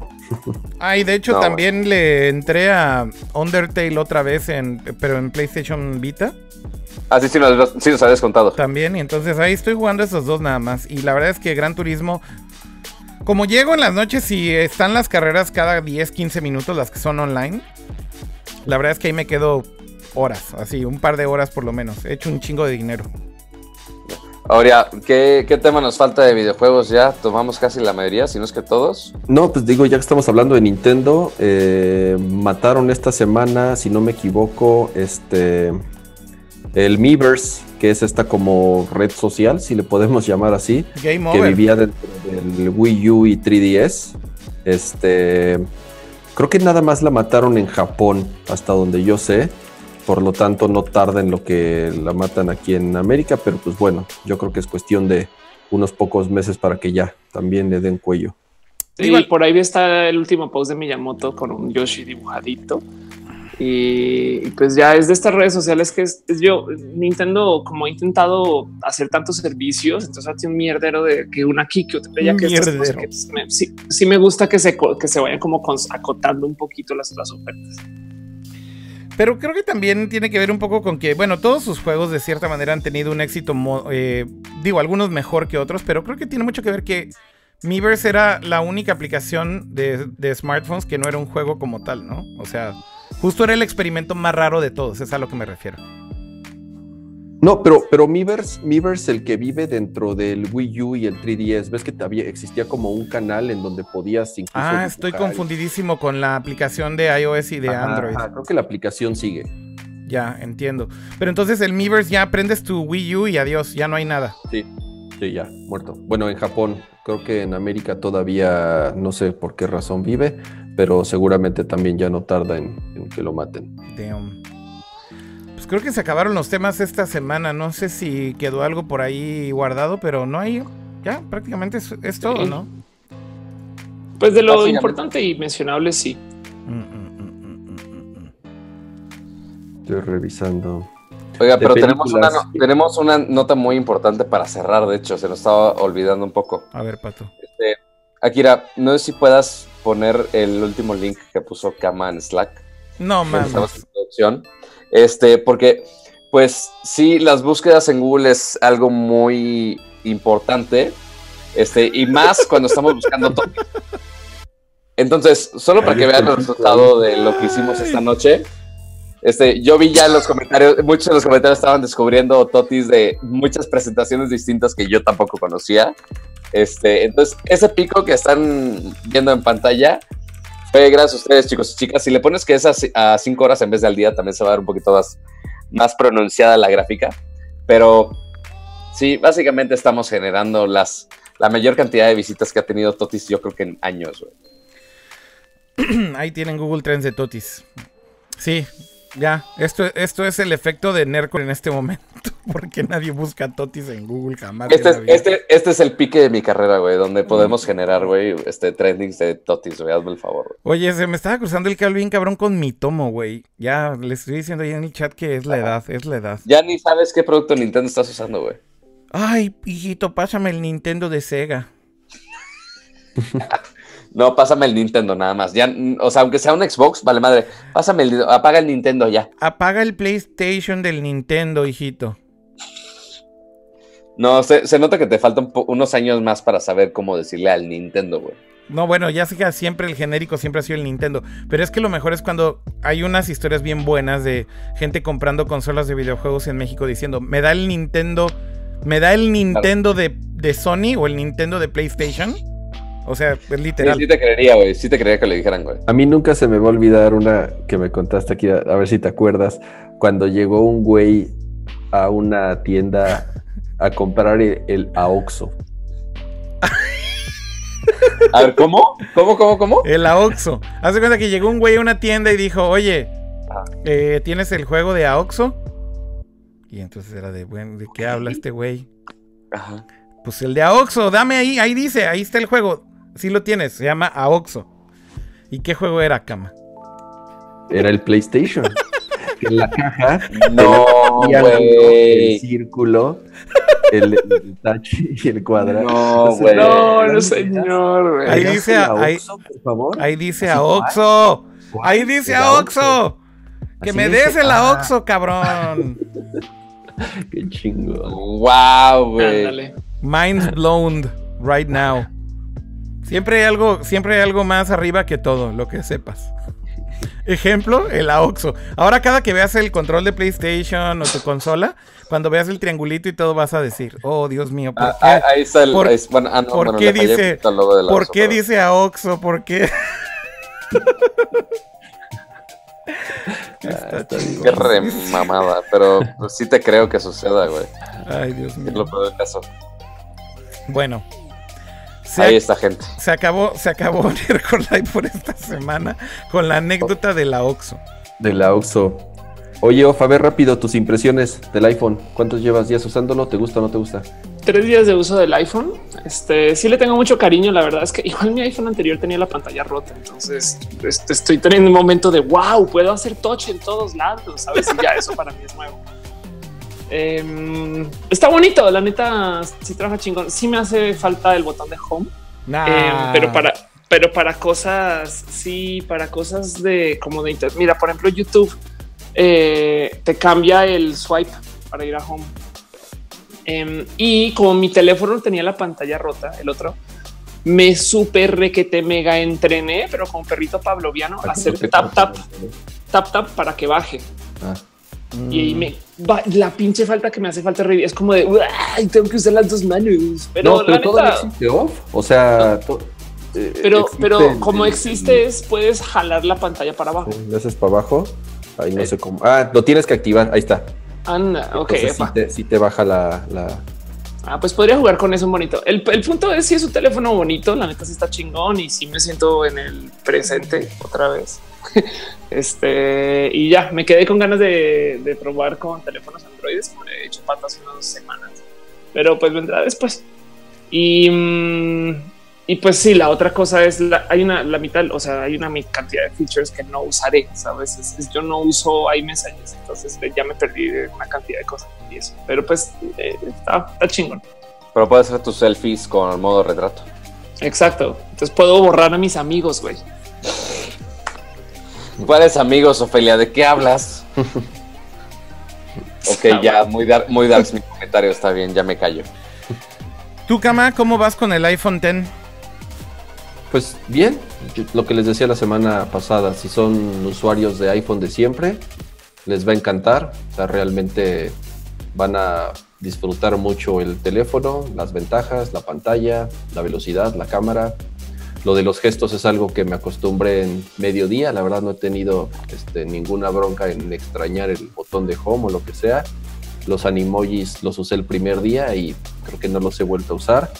Ah, y de hecho también le entré a Undertale otra vez, en, pero en PlayStation Vita. Ah, sí, sí, nos, sí nos habías contado. También, y entonces ahí estoy jugando esos dos nada más. Y la verdad es que Gran Turismo, como llego en las noches y están las carreras cada 10, 15 minutos, las que son online, la verdad es que ahí me quedo horas, así, un par de horas por lo menos. He hecho un chingo de dinero. Ahora, ¿qué, tema nos falta de videojuegos ya? Tomamos casi la mayoría, si no es que todos. No, pues digo, ya que estamos hablando de Nintendo, eh, mataron esta semana, si no me equivoco, este el Miiverse, que es esta como red social, si le podemos llamar así, que vivía dentro del Wii U y 3DS. Este, creo que nada más la mataron en Japón, hasta donde yo sé por lo tanto no tarda en lo que la matan aquí en América, pero pues bueno, yo creo que es cuestión de unos pocos meses para que ya también le den cuello. Sí, por ahí está el último post de Miyamoto con un Yoshi dibujadito. Y, pues ya es de estas redes sociales que es, yo, Nintendo como ha intentado hacer tantos servicios, entonces hace un mierdero de que una aquí, que otra allá, que, sí, sí, me gusta que se, que se vayan como acotando un poquito las, las ofertas. Pero creo que también tiene que ver un poco con que, bueno, todos sus juegos de cierta manera han tenido un éxito, eh, digo, algunos mejor que otros, pero creo que tiene mucho que ver que Miiverse era la única aplicación de, de, smartphones que no era un juego como tal, ¿no? O sea, justo era el experimento más raro de todos, es a lo que me refiero. No, pero, pero Miiverse, el que vive dentro del Wii U y el 3DS, ves que todavía existía como un canal en donde podías incluso. Ah, estoy confundidísimo con la aplicación de iOS y de Android. creo que la aplicación sigue. Ya, entiendo. Pero entonces el Miiverse ya prendes tu Wii U y adiós, ya no hay nada. Sí, sí, ya, muerto. Bueno, en Japón, creo que en América todavía no sé por qué razón vive, pero seguramente también ya no tarda en, en que lo maten. Damn creo que se acabaron los temas esta semana. No sé si quedó algo por ahí guardado, pero no hay. Ya, prácticamente es, todo, ¿no? Pues de lo importante y mencionable, sí. Estoy revisando. Oiga, pero tenemos una, tenemos una nota muy importante para cerrar, de hecho, se nos estaba olvidando un poco. A ver, Pato. Este, Akira, no sé si puedas poner el último link que puso Kama en Slack. No, mames. Este, porque, pues sí, las búsquedas en Google es algo muy importante. Este, y más cuando estamos buscando todo. Entonces, solo para que vean el resultado de lo que hicimos esta noche. Este, yo vi ya en los comentarios, muchos de los comentarios estaban descubriendo totis de muchas presentaciones distintas que yo tampoco conocía. Este, entonces, ese pico que están viendo en pantalla fue gracias a ustedes, chicos y chicas. Si le pones que es a 5 horas en vez de al día, también se va a ver un poquito más, más pronunciada la gráfica. Pero sí, básicamente estamos generando las, la mayor cantidad de visitas que ha tenido Totis, yo creo que en años. Ahí tienen Google Trends de Totis. Sí, ya, esto, esto es el efecto de Nerco en este momento, porque nadie busca totis en Google jamás. Este, es, este, este es el pique de mi carrera, güey, donde podemos generar, güey, este trendings de totis, güey, hazme el favor. Oye, se me estaba cruzando el Calvin cabrón con mi tomo, güey. Ya, le estoy diciendo ahí en el chat que es la edad, es la edad. Ya ni sabes qué producto Nintendo estás usando, güey. Ay, hijito, pásame el Nintendo de Sega. No, pásame el Nintendo nada más. Ya, o sea, aunque sea un Xbox, vale madre. Pásame el, apaga el Nintendo ya. Apaga el PlayStation del Nintendo, hijito. No, se, nota que te faltan unos años más para saber cómo decirle al Nintendo, güey. No, bueno, ya sé que siempre el genérico siempre ha sido el Nintendo. Pero es que lo mejor es cuando hay unas historias bien buenas de gente comprando consolas de videojuegos en México diciendo, me da el Nintendo, me da el Nintendo de, de Sony o el Nintendo de PlayStation. O sea, es literal. Sí, te creería, güey. Sí te creería que le dijeran, güey. A mí nunca se me va a olvidar una que me contaste aquí, a, ver si te acuerdas, cuando llegó un güey a una tienda a comprar el, AOXO. A ver, ¿cómo? ¿Cómo, cómo, cómo? El AOXO. Hace cuenta que llegó un güey a una tienda y dijo, oye, eh, ¿tienes el juego de AOXO? Y entonces era de, bueno, ¿de qué habla este güey? Ajá. Pues el de AOXO, dame ahí, ahí dice, ahí está el juego. Sí lo tienes, se llama Aoxo. ¿Y qué juego era, Cama? Era el PlayStation. en la caja. No. el círculo, el, touch y el cuadrado. No, güey. No, no, señor, güey. Ahí dice a, Oxo, por favor. Ahí dice a Oxo. Ahí dice a Oxo. Que me des el a Oxo, cabrón. Qué chingo. Wow, güey. Mind's blown right now. Siempre hay algo, siempre hay algo más arriba que todo, lo que sepas. Ejemplo, el AOXO. Ahora cada que veas el control de PlayStation o tu consola, cuando veas el triangulito y todo vas a decir, oh Dios mío, ¿por qué? ahí está el, ¿por qué dice, ¿por qué dice AOXO? ¿Por qué? Está Qué remamada, pero pues, sí te creo que suceda, güey. Ay, Dios mío. Es lo peor del caso. Bueno, Ahí está, gente. Se acabó, se acabó Live por esta semana con la anécdota de la Oxo. De la Oxo. Oye, Ofa, a ver rápido tus impresiones del iPhone. ¿Cuántos llevas días usándolo? ¿Te gusta o no te gusta? Tres días de uso del iPhone. Este sí le tengo mucho cariño. La verdad es que igual mi iPhone anterior tenía la pantalla rota. Entonces este, estoy teniendo un momento de wow, puedo hacer touch en todos lados. Sabes? Y ya eso para mí es nuevo. Em, está bonito, la neta, si trabaja chingón. Sí me hace falta el botón de home, em, pero para, pero para cosas, sí, para cosas de como de internet. Mira, por ejemplo, YouTube eh, te cambia el swipe para ir a home. Em, y como mi teléfono tenía la pantalla rota, el otro, me super requete mega entrené, pero con perrito pavloviano, hacer tap, tap, tap, tap para que baje. Ah. Y me va, la pinche falta que me hace falta es como de tengo que usar las dos manos. Pero, no, todo existe off. O sea, eh, pero, pero como existe es puedes jalar la pantalla para abajo. Le haces para abajo. Ahí no sé cómo. Ah, lo tienes que activar. Ahí está. Anda, ok. Si te, baja la, la, Ah, pues podría jugar con eso bonito. El, punto es si es un teléfono bonito, la neta sí está chingón y sí me siento en el presente otra vez. este, y ya, me quedé con ganas de, probar con teléfonos androides, como he hecho patas unas semanas, pero pues vendrá después. Y, mm, y pues sí, la otra cosa es, la, hay una, la mitad, o sea, hay una cantidad de features que no usaré, ¿sabes? yo no uso iMessages, entonces ya me perdí una cantidad de cosas y eso, pero pues eh, está, está chingón. Pero puedes hacer tus selfies con el modo retrato. Exacto. Entonces puedo borrar a mis amigos, güey. ¿Cuáles amigos, Ofelia? ¿De qué hablas? ok, ya, muy, muy darks mi comentario, está bien, ya me callo. ¿Tú, Kama, cómo vas con el iPhone X? Pues bien, lo que les decía la semana pasada, si son usuarios de iPhone de siempre, les va a encantar, realmente van a disfrutar mucho el teléfono, las ventajas, la pantalla, la velocidad, la cámara, lo de los gestos es algo que me acostumbré en mediodía. La verdad no he tenido este, ninguna bronca en extrañar el botón de home o lo que sea. Los animojis los usé el primer día y creo que no los he vuelto a usar.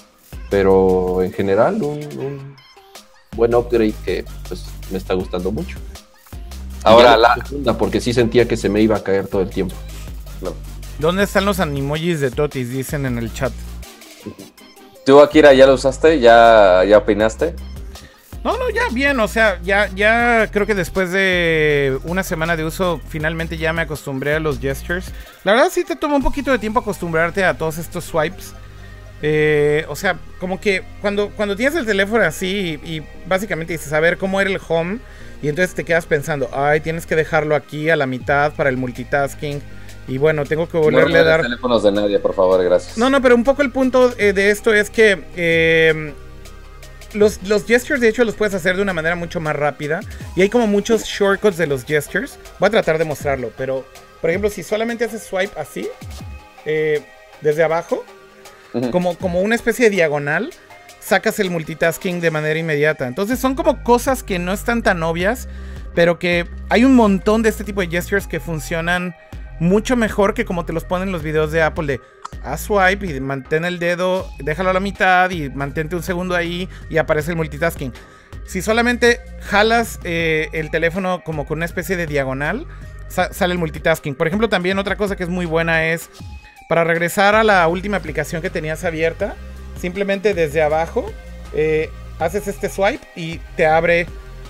Pero en general un, buen upgrade que pues, me está gustando mucho. Ahora la segunda porque sí sentía que se me iba a caer todo el tiempo. ¿Dónde están los animojis de Totis? Dicen en el chat. ¿Tú, Akira, ya lo usaste? ¿Ya, ya opinaste? No, no, ya bien, o sea, ya, ya creo que después de una semana de uso, finalmente ya me acostumbré a los gestures. La verdad sí te toma un poquito de tiempo acostumbrarte a todos estos swipes. Eh, o sea, como que cuando, cuando tienes el teléfono así y, básicamente dices, a ver cómo era el home, y entonces te quedas pensando, ay, tienes que dejarlo aquí a la mitad para el multitasking. Y bueno, tengo que volverle a dar. teléfonos de nadie, por favor, gracias. No, no, pero un poco el punto eh, de esto es que eh, los, los gestures, de hecho, los puedes hacer de una manera mucho más rápida. Y hay como muchos shortcuts de los gestures. Voy a tratar de mostrarlo, pero por ejemplo, si solamente haces swipe así, eh, desde abajo, como, como una especie de diagonal, sacas el multitasking de manera inmediata. Entonces son como cosas que no están tan obvias, pero que hay un montón de este tipo de gestures que funcionan mucho mejor que como te los ponen los videos de Apple de haz swipe y mantén el dedo, déjalo a la mitad y mantente un segundo ahí y aparece el multitasking. Si solamente jalas eh, el teléfono como con una especie de diagonal, sale el multitasking. Por ejemplo, también otra cosa que es muy buena es para regresar a la última aplicación que tenías abierta, simplemente desde abajo eh, haces este swipe y te abre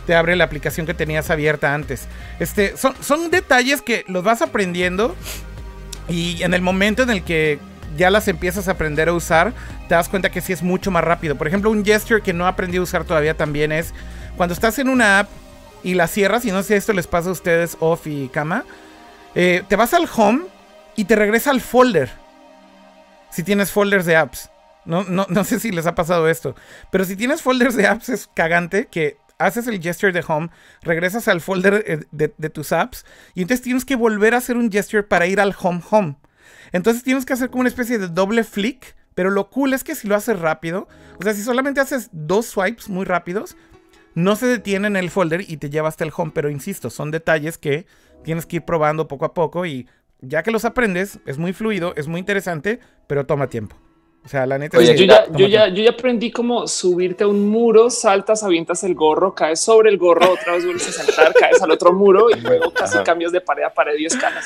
te abre la aplicación que tenías abierta antes. Este, son, son detalles que los vas aprendiendo Y en el momento en el que ya las empiezas a aprender a usar, te das cuenta que sí es mucho más rápido. Por ejemplo, un gesture que no aprendí a usar todavía también es cuando estás en una app y la cierras, y no sé si esto les pasa a ustedes, off y cama, eh, te vas al home y te regresa al folder. Si tienes folders de apps. No, no, no sé si les ha pasado esto. Pero si tienes folders de apps es cagante que haces el gesture de home, regresas al folder eh, de, de, tus apps y entonces tienes que volver a hacer un gesture para ir al home home. Entonces tienes que hacer como una especie de doble flick, pero lo cool es que si lo haces rápido, o sea, si solamente haces dos swipes muy rápidos, no se detiene en el folder y te lleva hasta el home, pero insisto, son detalles que tienes que ir probando poco a poco y ya que los aprendes, es muy fluido, es muy interesante, pero toma tiempo. O sea, la neta. Oye, yo, ya, yo, ya, yo, ya, aprendí cómo subirte a un muro, saltas, avientas el gorro, caes sobre el gorro, otra vez vuelves a saltar, caes al otro muro y luego casi cambios de pared a pared y escalas.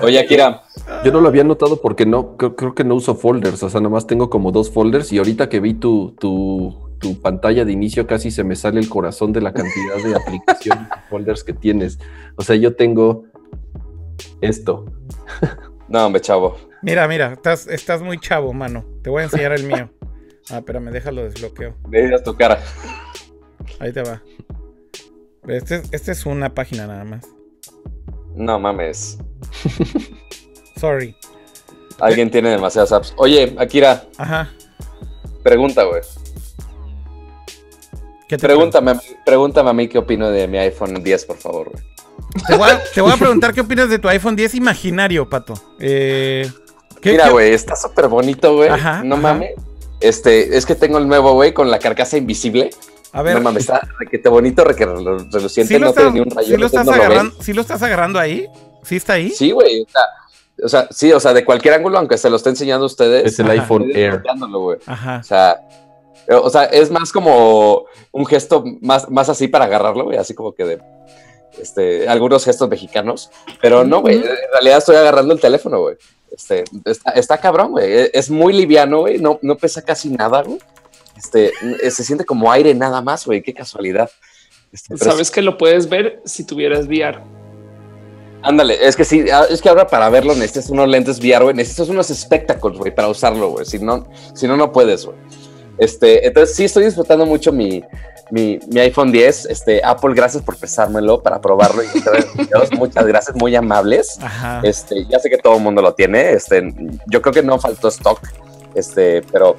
Oye, Akira. Yo no lo había notado porque no, creo, que no uso folders. O sea, nomás tengo como dos folders y ahorita que vi tu, tu, tu pantalla de inicio casi se me sale el corazón de la cantidad de aplicaciones folders que tienes. O sea, yo tengo esto. No, hombre, chavo. Mira, mira, estás, estás muy chavo, mano. Te voy a enseñar el mío. Ah, espérame, déjalo desbloqueo. Dejas tu cara. Ahí te va. Este, este es una página nada más. No mames. Sorry. Alguien tiene demasiadas apps. Oye, Akira. Ajá. Pregunta, güey. ¿Qué te pregúntame, pregúntame a mí qué opino de mi iPhone 10, por favor, güey. Te voy, a, preguntar qué opinas de tu iPhone 10 imaginario, pato. Eh, Mira, güey, está súper bonito, güey. No mames. Este, es que tengo el nuevo, güey, con la carcasa invisible. A ver. No mames, está requete bonito, reluciente, no tiene ni un rayo. ¿sí lo, estás agarrando, ¿Sí lo estás agarrando ahí? ¿Sí está ahí? Sí, güey. O sea, sí, o sea, de cualquier ángulo, aunque se lo esté enseñando a ustedes. Es el iPhone Air. Ajá. O sea, o sea, es más como un gesto más, más así para agarrarlo, güey, así como que de este, algunos gestos mexicanos, pero no, güey, en realidad estoy agarrando el teléfono, güey. Este, está, cabrón, güey. E, es muy liviano, güey. No, no pesa casi nada, güey. Este, se siente como aire nada más, güey. Qué casualidad. Este, Sabes que lo puedes ver si tuvieras VR. Ándale, es que sí, ah, es que ahora para verlo necesitas unos lentes VR, güey. Necesitas unos espectáculos, güey, para usarlo, güey. Si no, si no, no puedes, güey. Este, entonces sí estoy disfrutando mucho mi, mi, iPhone 10. Este, Apple, gracias por pesármelo para probarlo. Y muchas gracias, muy amables. Este, ya sé que todo el mundo lo tiene. Este, yo creo que no faltó stock. Este, pero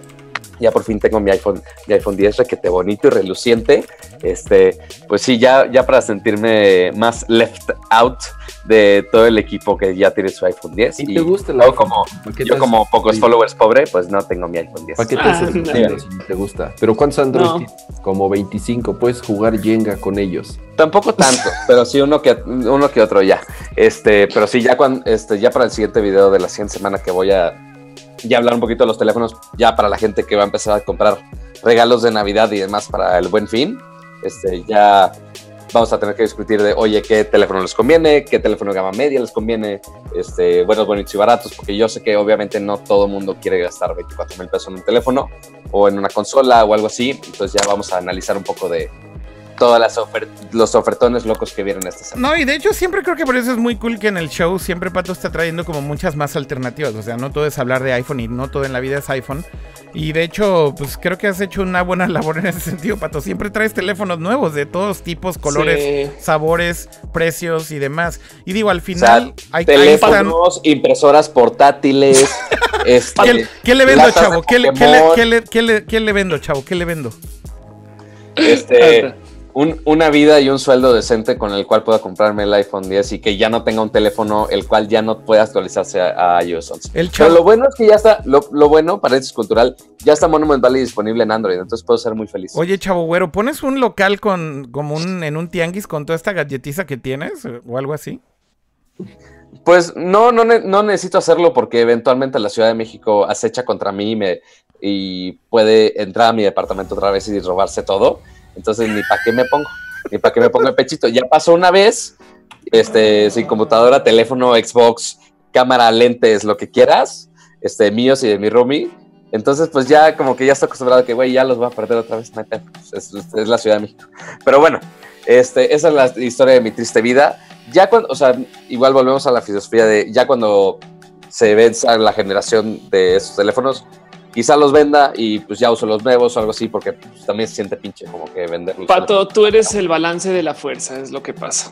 ya por fin tengo mi iPhone, mi iPhone 10 requete bonito y reluciente. Este, pues sí, ya, ya para sentirme más left out de todo el equipo que ya tiene su iPhone 10. ¿Y, te gusta el Como, yo como pocos followers pobre, pues no tengo mi iPhone 10. ¿Para qué te, ah, si te gusta? Pero ¿cuántos Android? Como 25, puedes jugar Jenga con ellos. Tampoco tanto, pero sí uno que uno que otro ya. Este, pero sí ya cuando este ya para el siguiente video de la siguiente semana que voy a ya hablar un poquito de los teléfonos ya para la gente que va a empezar a comprar regalos de Navidad y demás para el buen fin. Este, ya vamos a tener que discutir de, oye, qué teléfono les conviene, qué teléfono de gama media les conviene, este, buenos, bonitos y baratos, porque yo sé que obviamente no todo mundo quiere gastar 24 mil pesos en un teléfono o en una consola o algo así. Entonces ya vamos a analizar un poco de, todas las los ofertones locos que vieron esta semana. No, y de hecho siempre creo que por eso es muy cool que en el show siempre Pato está trayendo como muchas más alternativas. O sea, no todo es hablar de iPhone y no todo en la vida es iPhone. Y de hecho, pues creo que has hecho una buena labor en ese sentido, Pato. Siempre traes teléfonos nuevos de todos tipos, colores, sabores, precios y demás. Y digo, al final hay teléfonos, impresoras portátiles. este, ¿Qué, le vendo, chavo? ¿Qué le, ¿Qué le vendo, chavo? ¿Qué le vendo? Este una vida y un sueldo decente con el cual pueda comprarme el iPhone 10 y que ya no tenga un teléfono el cual ya no pueda actualizarse a, iOS 11. Pero lo bueno es que ya está, lo, lo bueno, paréntesis cultural, ya está Monument Valley disponible en Android, entonces puedo ser muy feliz. Oye, chavo güero, ¿pones un local con como un, en un tianguis con toda esta galletiza que tienes o algo así? Pues no, no, no necesito hacerlo porque eventualmente la Ciudad de México acecha contra mí y, me, y puede entrar a mi departamento otra vez y robarse todo. Entonces, ni para qué me pongo, ni para qué me pongo el pechito. Ya pasó una vez, este, sin computadora, teléfono, Xbox, cámara, lentes, lo que quieras, este, míos y de mi roomie. Entonces, pues ya como que ya estoy acostumbrado que, güey, ya los voy a perder otra vez. Es, es, la Ciudad de México. Pero bueno, este, esa es la historia de mi triste vida. Ya cuando, o sea, igual volvemos a la filosofía de ya cuando se venza la generación de esos teléfonos, quizá los venda y pues ya uso los nuevos o algo así, porque pues, también se siente pinche como que venderlos. Pato, tú eres el balance de la fuerza, es lo que pasa.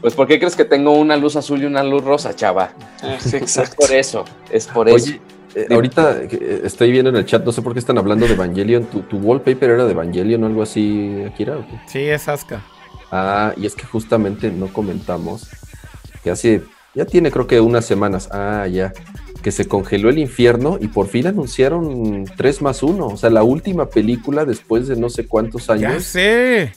Pues ¿por qué crees que tengo una luz azul y una luz rosa, chava? Ah, es por eso, es por eso. Eh, ahorita eh, estoy viendo en el chat, no sé por qué están hablando de Evangelion. ¿Tu, wallpaper era de Evangelion o algo así, Akira? Sí, es Asuka. Ah, y es que justamente no comentamos que hace, ya tiene creo que unas semanas, ah, ya, que se congeló el infierno y por fin anunciaron 3 más 1, o sea, la última película después de no sé cuántos años. Ya sé.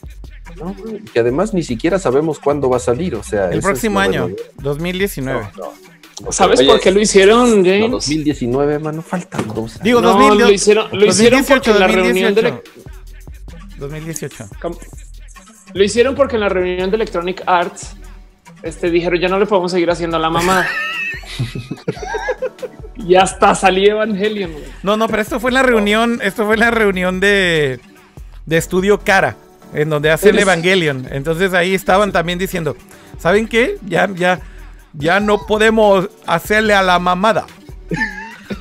que además ni siquiera sabemos cuándo va a salir, o sea. El próximo año, 2019. ¿Sabes por qué lo hicieron, James? 2019, mano, faltan dos. Digo, no, 2000, lo hicieron, lo hicieron porque en la reunión de 2018. Lo hicieron porque en la reunión de Electronic Arts este, dijeron ya no le podemos seguir haciendo a la mamá. y hasta salió Evangelion. No, no, pero esto fue en la reunión, esto fue en la reunión de, de Estudio Cara, en donde hace el Evangelion. Entonces ahí estaban también diciendo, ¿saben qué? Ya, ya ya no podemos hacerle a la mamada.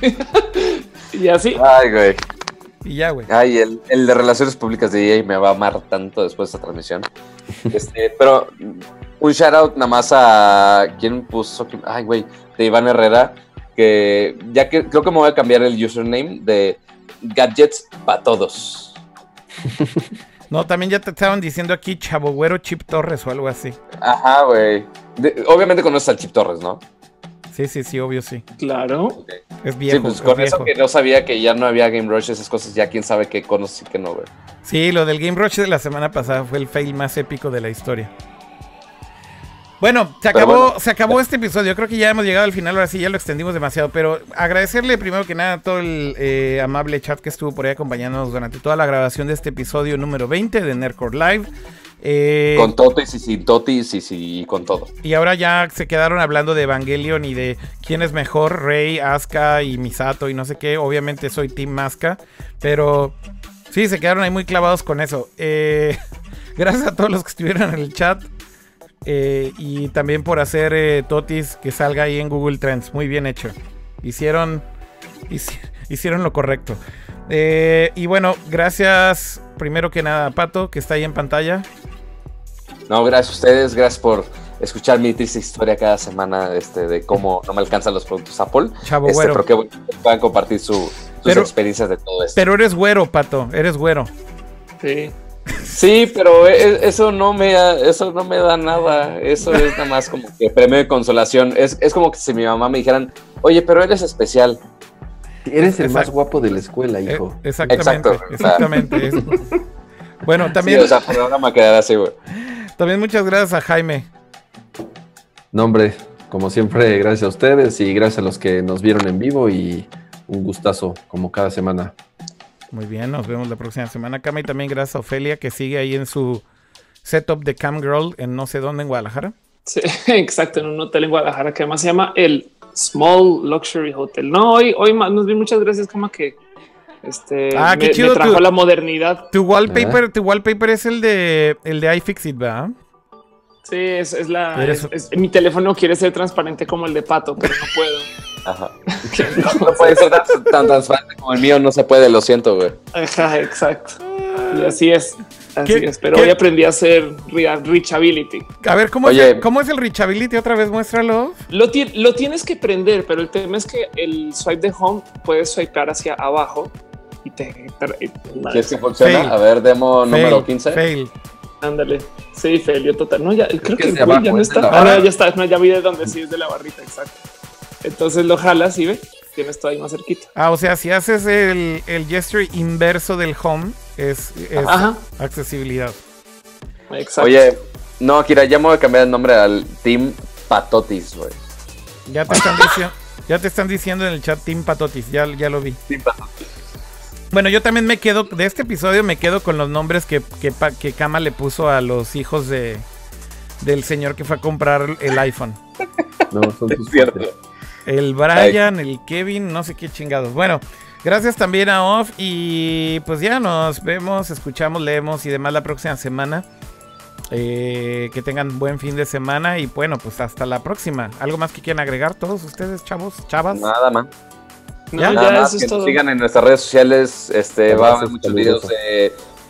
y así. Ay, güey. Y ya, güey. Ay, el, el, de Relaciones Públicas de EA me va a amar tanto después de esta transmisión. este, pero un shout out nada más a. ¿Quién puso? Ay, güey. De Iván Herrera. Que ya que creo que me voy a cambiar el username de Gadgets para todos. No, también ya te estaban diciendo aquí Chavo Güero Chip Torres o algo así. Ajá, güey. Obviamente conoces al Chip Torres, ¿no? Sí, sí, sí, obvio sí. Claro. Es viejo. Sí, pues con eso que no sabía que ya no había Game Rush, esas cosas, ya quién sabe qué conoces y qué no, güey. Sí, lo del Game Rush de la semana pasada fue el fail más épico de la historia. Bueno, se acabó, se acabó este episodio. Creo que ya hemos llegado al final. Ahora sí, ya lo extendimos demasiado. Pero agradecerle primero que nada a todo el eh, amable chat que estuvo por ahí acompañándonos durante toda la grabación de este episodio número 20 de Nerdcore Live. Eh, con totis y sin totis y, sí, con todo. Y ahora ya se quedaron hablando de Evangelion y de quién es mejor, Rey, Asuka y Misato y no sé qué. Obviamente soy Team Asuka, pero sí, se quedaron ahí muy clavados con eso. Eh, gracias a todos los que estuvieron en el chat. Eh, y también por hacer eh, Totis que salga ahí en Google Trends. Muy bien hecho. Hicieron, hicieron lo correcto. Eh, y bueno, gracias primero que nada a Pato, que está ahí en pantalla. No, gracias a ustedes, gracias por escuchar mi triste historia cada semana este, de cómo no me alcanzan los productos Apple. Chavo, este, güero. Pero que puedan compartir sus experiencias de todo esto. Pero eres güero, Pato, eres güero. Sí. Sí, pero e, e, eso no me eso no me da nada. Eso es nada más como que premio de consolación. Es, como que si mi mamá me dijeran, oye, pero eres especial. Eres el más guapo de la escuela, eh, hijo. exactamente. Exactamente. bueno, también. Sí, o sea, me quedar así, güey. También muchas gracias a Jaime. No, hombre, como siempre, gracias a ustedes y gracias a los que nos vieron en vivo y un gustazo, como cada semana. Muy bien, nos vemos la próxima semana, Cama. Y también gracias a Ofelia, que sigue ahí en su setup de Cam Girl en no sé dónde, en Guadalajara. Sí, exacto, en un hotel en Guadalajara que además se llama el Small Luxury Hotel. No, hoy, hoy nos vi muchas gracias, Cama, que este ah, qué chido, trajo la modernidad. Tu wallpaper, tu wallpaper es el de el de iFixit, ¿verdad? Sí, es, la. mi teléfono quiere ser transparente como el de Pato, pero no puedo. Ajá. no, puede ser tan, transparente como el mío, no se puede, lo siento, güey. Ajá, exacto. Y así es. Así es, pero hoy aprendí a hacer reachability. A ver, ¿cómo, es, ¿cómo es el reachability? Otra vez muéstralo. Lo, lo tienes que prender, pero el tema es que el swipe de home puedes swipear hacia abajo y te. ¿Quieres que funciona? A ver, demo número 15. Fail. Ándale. Sí, fail, total. No, ya, creo que, ya no está. Ahora ya está. No, ya vi de dónde sí es de la barrita, exacto. Entonces lo jalas y ve, tienes todo ahí más cerquita. Ah, o sea, si haces el, el gesture inverso del home, es, accesibilidad. Exacto. Oye, no, Kira, ya me voy a cambiar el nombre al Team Patotis, güey. Ya te están diciendo. Ya te están diciendo en el chat Team Patotis, ya, ya lo vi. Team Patotis. Bueno, yo también me quedo, de este episodio me quedo con los nombres que, que, que Kama le puso a los hijos de, del señor que fue a comprar el iPhone. No, son cierto. El Brian, el Kevin, no sé qué chingados. Bueno, gracias también a Off y pues ya nos vemos, escuchamos, leemos y demás la próxima semana. Eh, que tengan buen fin de semana y bueno, pues hasta la próxima. ¿Algo más que quieran agregar todos ustedes, chavos, chavas? Nada más. ¿Ya? Nada más que nos sigan en nuestras redes sociales. Este, va a haber muchos videos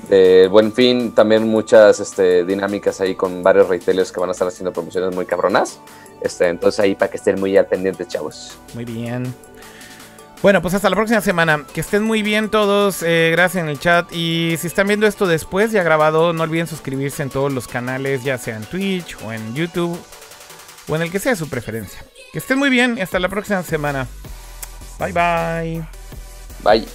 de, Buen Fin, también muchas este, dinámicas ahí con varios retailers que van a estar haciendo promociones muy cabronas. Este, entonces ahí para que estén muy al pendiente, chavos. Muy bien. Bueno, pues hasta la próxima semana. Que estén muy bien todos. Eh, gracias en el chat. Y si están viendo esto después, ya grabado, no olviden suscribirse en todos los canales, ya sea en Twitch o en YouTube o en el que sea su preferencia. Que estén muy bien y hasta la próxima semana. Bye bye. Bye.